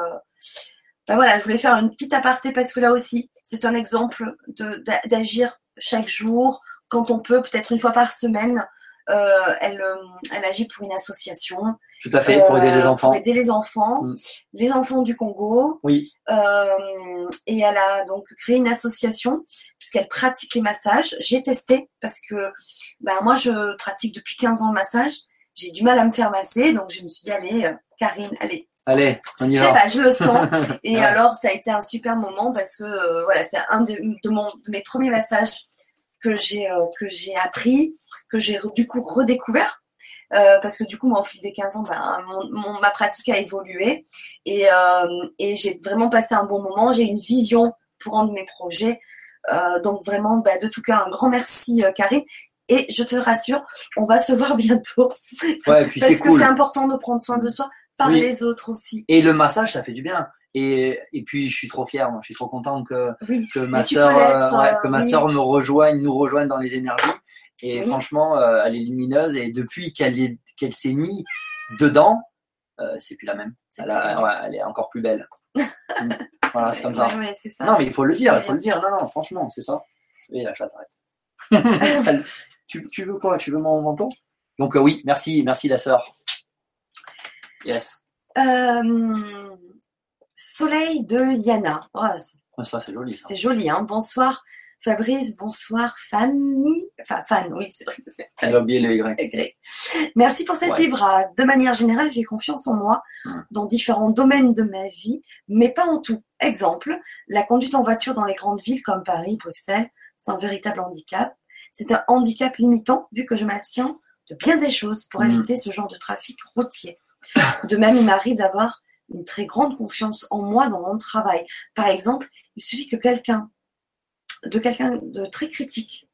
bah voilà, je voulais faire une petite aparté parce que là aussi, c'est un exemple de- d'a- d'agir chaque jour, quand on peut, peut-être une fois par semaine. Euh, elle, elle agit pour une association Tout à fait, pour aider les euh, enfants. pour aider les enfants, Mm. les enfants du Congo. Oui, Euh, et elle a donc créé une association puisqu'elle pratique les massages. J'ai testé parce que ben, moi je pratique depuis 15 ans le massage. J'ai du mal à me faire masser, donc je me suis dit allez, euh, Karine, allez, allez, on y je sais va. pas, je le sens. Et Ouais. alors, ça a été un super moment parce que euh, voilà, c'est un de, de mon, de mes premiers massages que j'ai euh, que j'ai appris, que j'ai du coup redécouvert. Euh, parce que du coup, moi, au fil des 15 ans, ben, mon, mon- ma pratique a évolué et, euh, et j'ai vraiment passé un bon moment. J'ai une vision pour un de mes projets. Euh, donc vraiment, bah, de tout cœur, un grand merci, Karine. Et je te rassure, on va se voir bientôt. Ouais, et puis Parce que cool. c'est important de prendre soin de soi par Oui. les autres aussi. Et le massage, ça fait du bien. Et, et puis, je suis trop fier. moi. Je suis trop content que, Oui. que ma ouais, euh, que ma oui. sœur me rejoigne, nous rejoigne dans les énergies. Et Oui. franchement, euh, elle est lumineuse. Et depuis qu'elle est, qu'elle s'est mise dedans, euh, c'est plus la même. Elle, a- ouais, est encore plus belle. Voilà, c'est comme ça. Ouais, ouais, c'est ça. Non, mais il faut le dire, il faut le dire. Non, non, franchement, c'est ça. Et la chatte arrête. tu, tu veux quoi? Tu veux mon menton Donc euh, oui, merci, merci la sœur. Yes. Euh, Soleil de Yana. Oh, Ça, c'est joli. C'est joli, hein. Bonsoir Fabrice, bonsoir Fanny. Enfin, Fan, oui, c'est vrai. J'ai oublié le Y. Merci pour cette Ouais. vibra. De manière générale, j'ai confiance en moi Hmm. dans différents domaines de ma vie, mais pas en tout. Exemple, la conduite en voiture dans les grandes villes comme Paris, Bruxelles, c'est un véritable handicap. C'est un handicap limitant vu que je m'abstiens de bien des choses pour Hmm. éviter ce genre de trafic routier. De même, il m'arrive d'avoir une très grande confiance en moi dans mon travail. Par exemple, il suffit que quelqu'un, de quelqu'un de très critique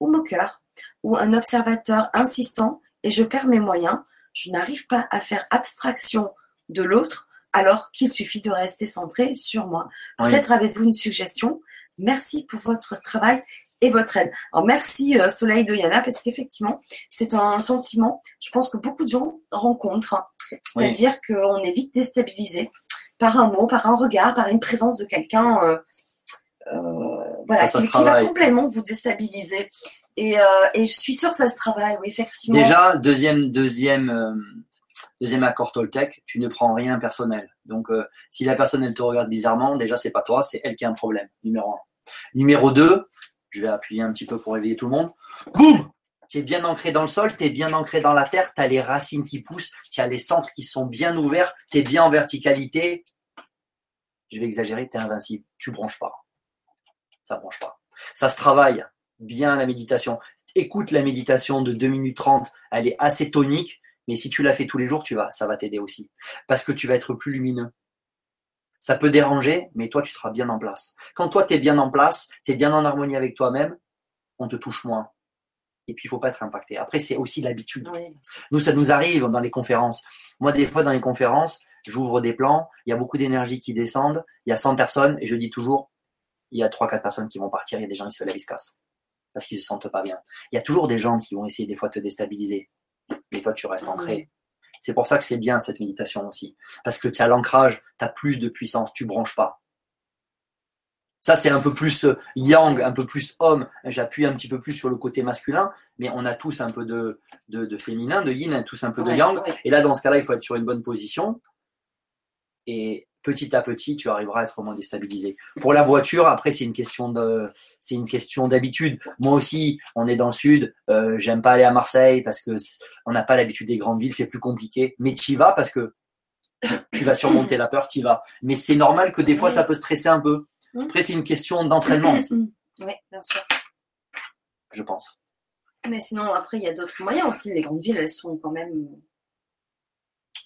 ou moqueur, ou un observateur insistant, et je perds mes moyens, je n'arrive pas à faire abstraction de l'autre, alors qu'il suffit de rester centré sur moi. Oui. Peut-être avez-vous une suggestion? Merci pour votre travail et votre aide. Alors merci euh, Soleil de Yana, parce qu'effectivement, c'est un sentiment, je pense que beaucoup de gens rencontrent. C'est-à-dire qu'on est vite déstabilisé par un mot, par un regard, par une présence de quelqu'un euh, voilà, Ça, ça qui, va complètement vous déstabiliser. Et, euh, et je suis sûre que ça se travaille, oui, effectivement. Déjà, deuxième, deuxième, euh, deuxième accord Toltec, tu ne prends rien personnel. Donc, euh, si la personne elle te regarde bizarrement, déjà c'est pas toi, c'est elle qui a un problème. Numéro un. Numéro deux, je vais appuyer un petit peu pour réveiller tout le monde. Boum Tu es bien ancré dans le sol, tu es bien ancré dans la terre, tu as les racines qui poussent, tu as les centres qui sont bien ouverts, tu es bien en verticalité. Je vais exagérer, tu es invincible. Tu branches pas. Ça branche pas. Ça se travaille bien la méditation. Écoute la méditation de 2 minutes 30, elle est assez tonique, mais si tu la fais tous les jours, tu vas, ça va t'aider aussi. Parce que tu vas être plus lumineux. Ça peut déranger, mais toi, tu seras bien en place. Quand toi, tu es bien en place, tu es bien en harmonie avec toi-même, on te touche moins. Et puis, il faut pas être impacté. Après, c'est aussi l'habitude. Oui. Nous, ça nous arrive dans les conférences. Moi, des fois, dans les conférences, j'ouvre des plans, il y a beaucoup d'énergie qui descendent, il y a 100 personnes, et je dis toujours, il y a 3-4 personnes qui vont partir, il y a des gens qui se lèvent, ils se cassent. Parce qu'ils se sentent pas bien. Il y a toujours des gens qui vont essayer des fois de te déstabiliser. Mais toi, tu restes ancré. C'est pour ça que c'est bien cette méditation aussi. Parce que tu as l'ancrage, tu as plus de puissance, tu branches pas. Ça, c'est un peu plus euh, yang, un peu plus homme. J'appuie un petit peu plus sur le côté masculin, mais on a tous un peu de, de, de féminin, de yin, tous un peu de yang. ouais. Et là, dans ce cas-là, il faut être sur une bonne position. Et petit à petit, tu arriveras à être moins déstabilisé. Pour la voiture, après, c'est une question de, c'est une question d'habitude. Moi aussi, on est dans le sud. Euh, j'aime pas aller à Marseille parce que on n'a pas l'habitude des grandes villes, c'est plus compliqué. Mais tu y vas parce que tu vas surmonter la peur, tu y vas. Mais c'est normal que des fois, ça peut stresser un peu. Après, c'est une question d'entraînement, aussi, Oui, bien sûr. je pense. Mais sinon, après, il y a d'autres moyens aussi. Les grandes villes, elles sont quand même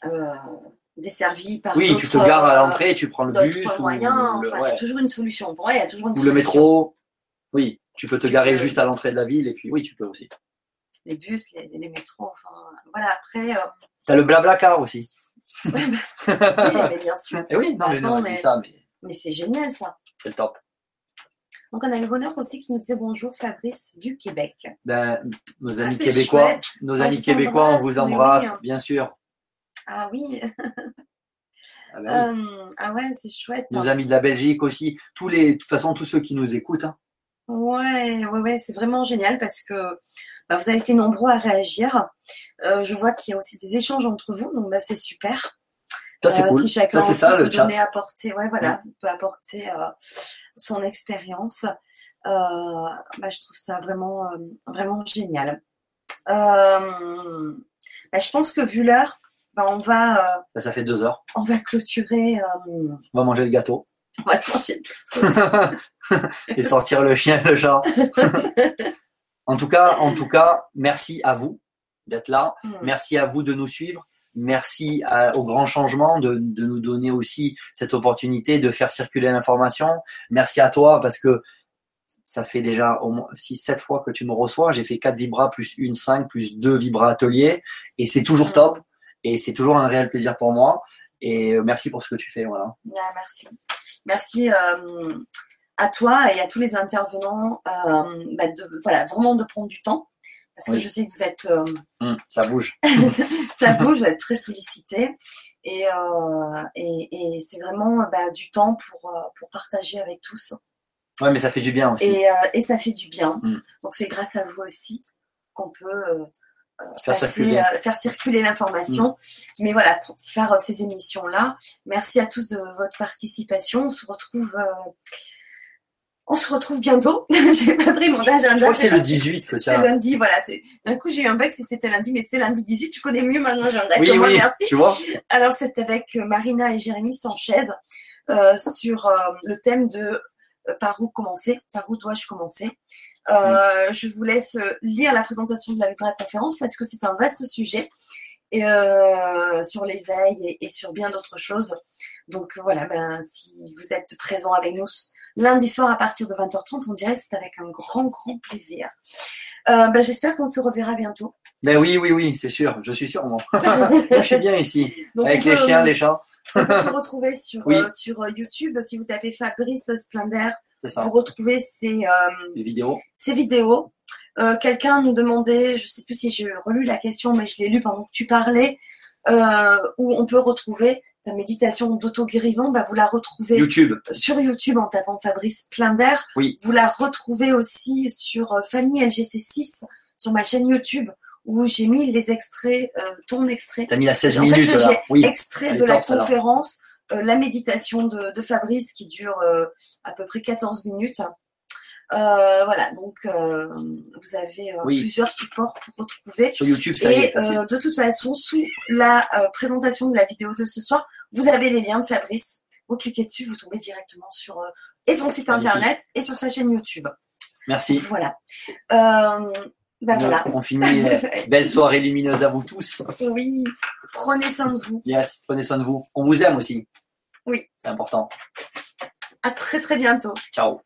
euh, desservies par Oui, tu te gares à euh, l'entrée, tu prends le bus ou, moyens. le, Enfin, il y ouais, a toujours une solution. Pour moi, il y a toujours une ou le métro. Oui, tu peux te Tu garer peux- juste à l'entrée de la ville et puis oui, tu peux aussi. Les bus, les, les métros, enfin, voilà, après, euh, T'as le blabla car aussi. oui, mais bien sûr. Et oui, non, non, mais- ça, mais Mais c'est génial, ça. c'est le top. Donc, on a le bonheur aussi qui nous disait bonjour, Fabrice du Québec. Ben, nos Ah, amis québécois, chouette. nos On amis vous québécois, on embrasse, vous oui, embrasse, hein. bien sûr. Ah oui, Ah ben oui. euh, ah ouais, c'est chouette. Nos amis de la Belgique aussi, tous les, de toute façon, tous ceux qui nous écoutent. hein. Ouais, ouais, ouais, c'est vraiment génial parce que bah, vous avez été nombreux à réagir. Euh, je vois qu'il y a aussi des échanges entre vous, donc bah, c'est super. Ça, c'est Euh, cool. Si chacun Ça, c'est ça, peut le chat. apporter, ouais, voilà, peut apporter euh, son expérience. Bah, je trouve ça vraiment, vraiment génial. Bah, je pense que vu l'heure, bah, on va, euh, Ben, ça fait deux heures. on va clôturer. euh, On va manger le gâteau on va manger. et sortir le chien et le chat. en tout cas, en tout cas, merci à vous d'être là. Hmm. Merci à vous de nous suivre. Merci à- au grand changement de, de nous donner aussi cette opportunité de faire circuler l'information. Merci à toi parce que ça fait déjà au moins 6-7 fois que tu me reçois. J'ai fait 4 vibras plus une 5 plus 2 vibras atelier et c'est toujours Mm. top et c'est toujours un réel plaisir pour moi. Et euh, merci pour ce que tu fais. Voilà. Ah, merci. Merci euh, à toi et à tous les intervenants euh, bah, de, voilà, vraiment de prendre du temps. Parce que je sais que vous êtes, euh, Hum, ça bouge. ça bouge, vous êtes très sollicité. Et, et, et c'est vraiment bah, du temps pour, pour partager avec tous. Ouais, mais ça fait du bien aussi. Et, et ça fait du bien. Mm. Donc c'est grâce à vous aussi qu'on peut Faire passer, circuler. euh, faire circuler l'information. Mais voilà, pour faire euh, ces émissions-là, merci à tous de votre participation. On se retrouve, euh, on se retrouve bientôt. j'ai pas pris mon agenda. Je crois que c'est le pas- 18 que tu C'est lundi, voilà. D'un coup, j'ai eu un bug si c'était lundi, mais c'est lundi 18. Tu connais mieux mon agenda Oui, que moi, oui, merci. tu vois. Alors, c'est avec Marina et Jérémy Sanchez euh, sur euh, le thème de euh, par où commencer, par où dois-je commencer. Euh, Je vous laisse euh, lire la présentation de la vraie conférence parce que c'est un vaste sujet et, euh, sur l'éveil et, et sur bien d'autres choses. Donc voilà, ben, si vous êtes présents avec nous lundi soir à partir de 20h30, on dirait c'est avec un grand, grand plaisir. Euh, ben, J'espère qu'on se reverra bientôt. Ben oui, oui, oui, c'est sûr. Je suis sûr, je suis bien ici. Donc, Avec les chiens, les chats. On peut te retrouver sur, Oui. sur YouTube. Si vous tapez Fabrice Splender. Vous retrouvez ces, euh, vidéos. ces vidéos. Euh, Quelqu'un nous demandait, je sais plus si j'ai relu la question, mais je l'ai lu pendant que tu parlais, euh, où on peut retrouver ta méditation d'auto-guérison. Bah, vous la retrouvez YouTube. sur YouTube en tapant Fabrice Splender. Oui. Vous la retrouvez aussi sur Fanny LGC6, sur ma chaîne YouTube, où j'ai mis les extraits, euh, ton extrait T'as mis la 16 en fait, minutes là. j'ai Oui. extrait elle de la top, conférence, la méditation de, de Fabrice qui dure euh, à peu près 14 minutes. Euh, voilà, donc euh, vous avez euh, Oui. plusieurs supports pour retrouver. Sur YouTube, ça y est, Et facile. euh, de toute façon, sous la euh, présentation de la vidéo de ce soir, vous avez les liens de Fabrice. Vous cliquez dessus, vous tombez directement sur euh, et son site internet et sur sa chaîne YouTube. Merci. Voilà. Euh, bah voilà. On finit. euh, Belle soirée lumineuse à vous tous. Oui, prenez soin de vous. Yes, prenez soin de vous. On vous aime aussi. Oui. C'est important. À très très bientôt. Ciao.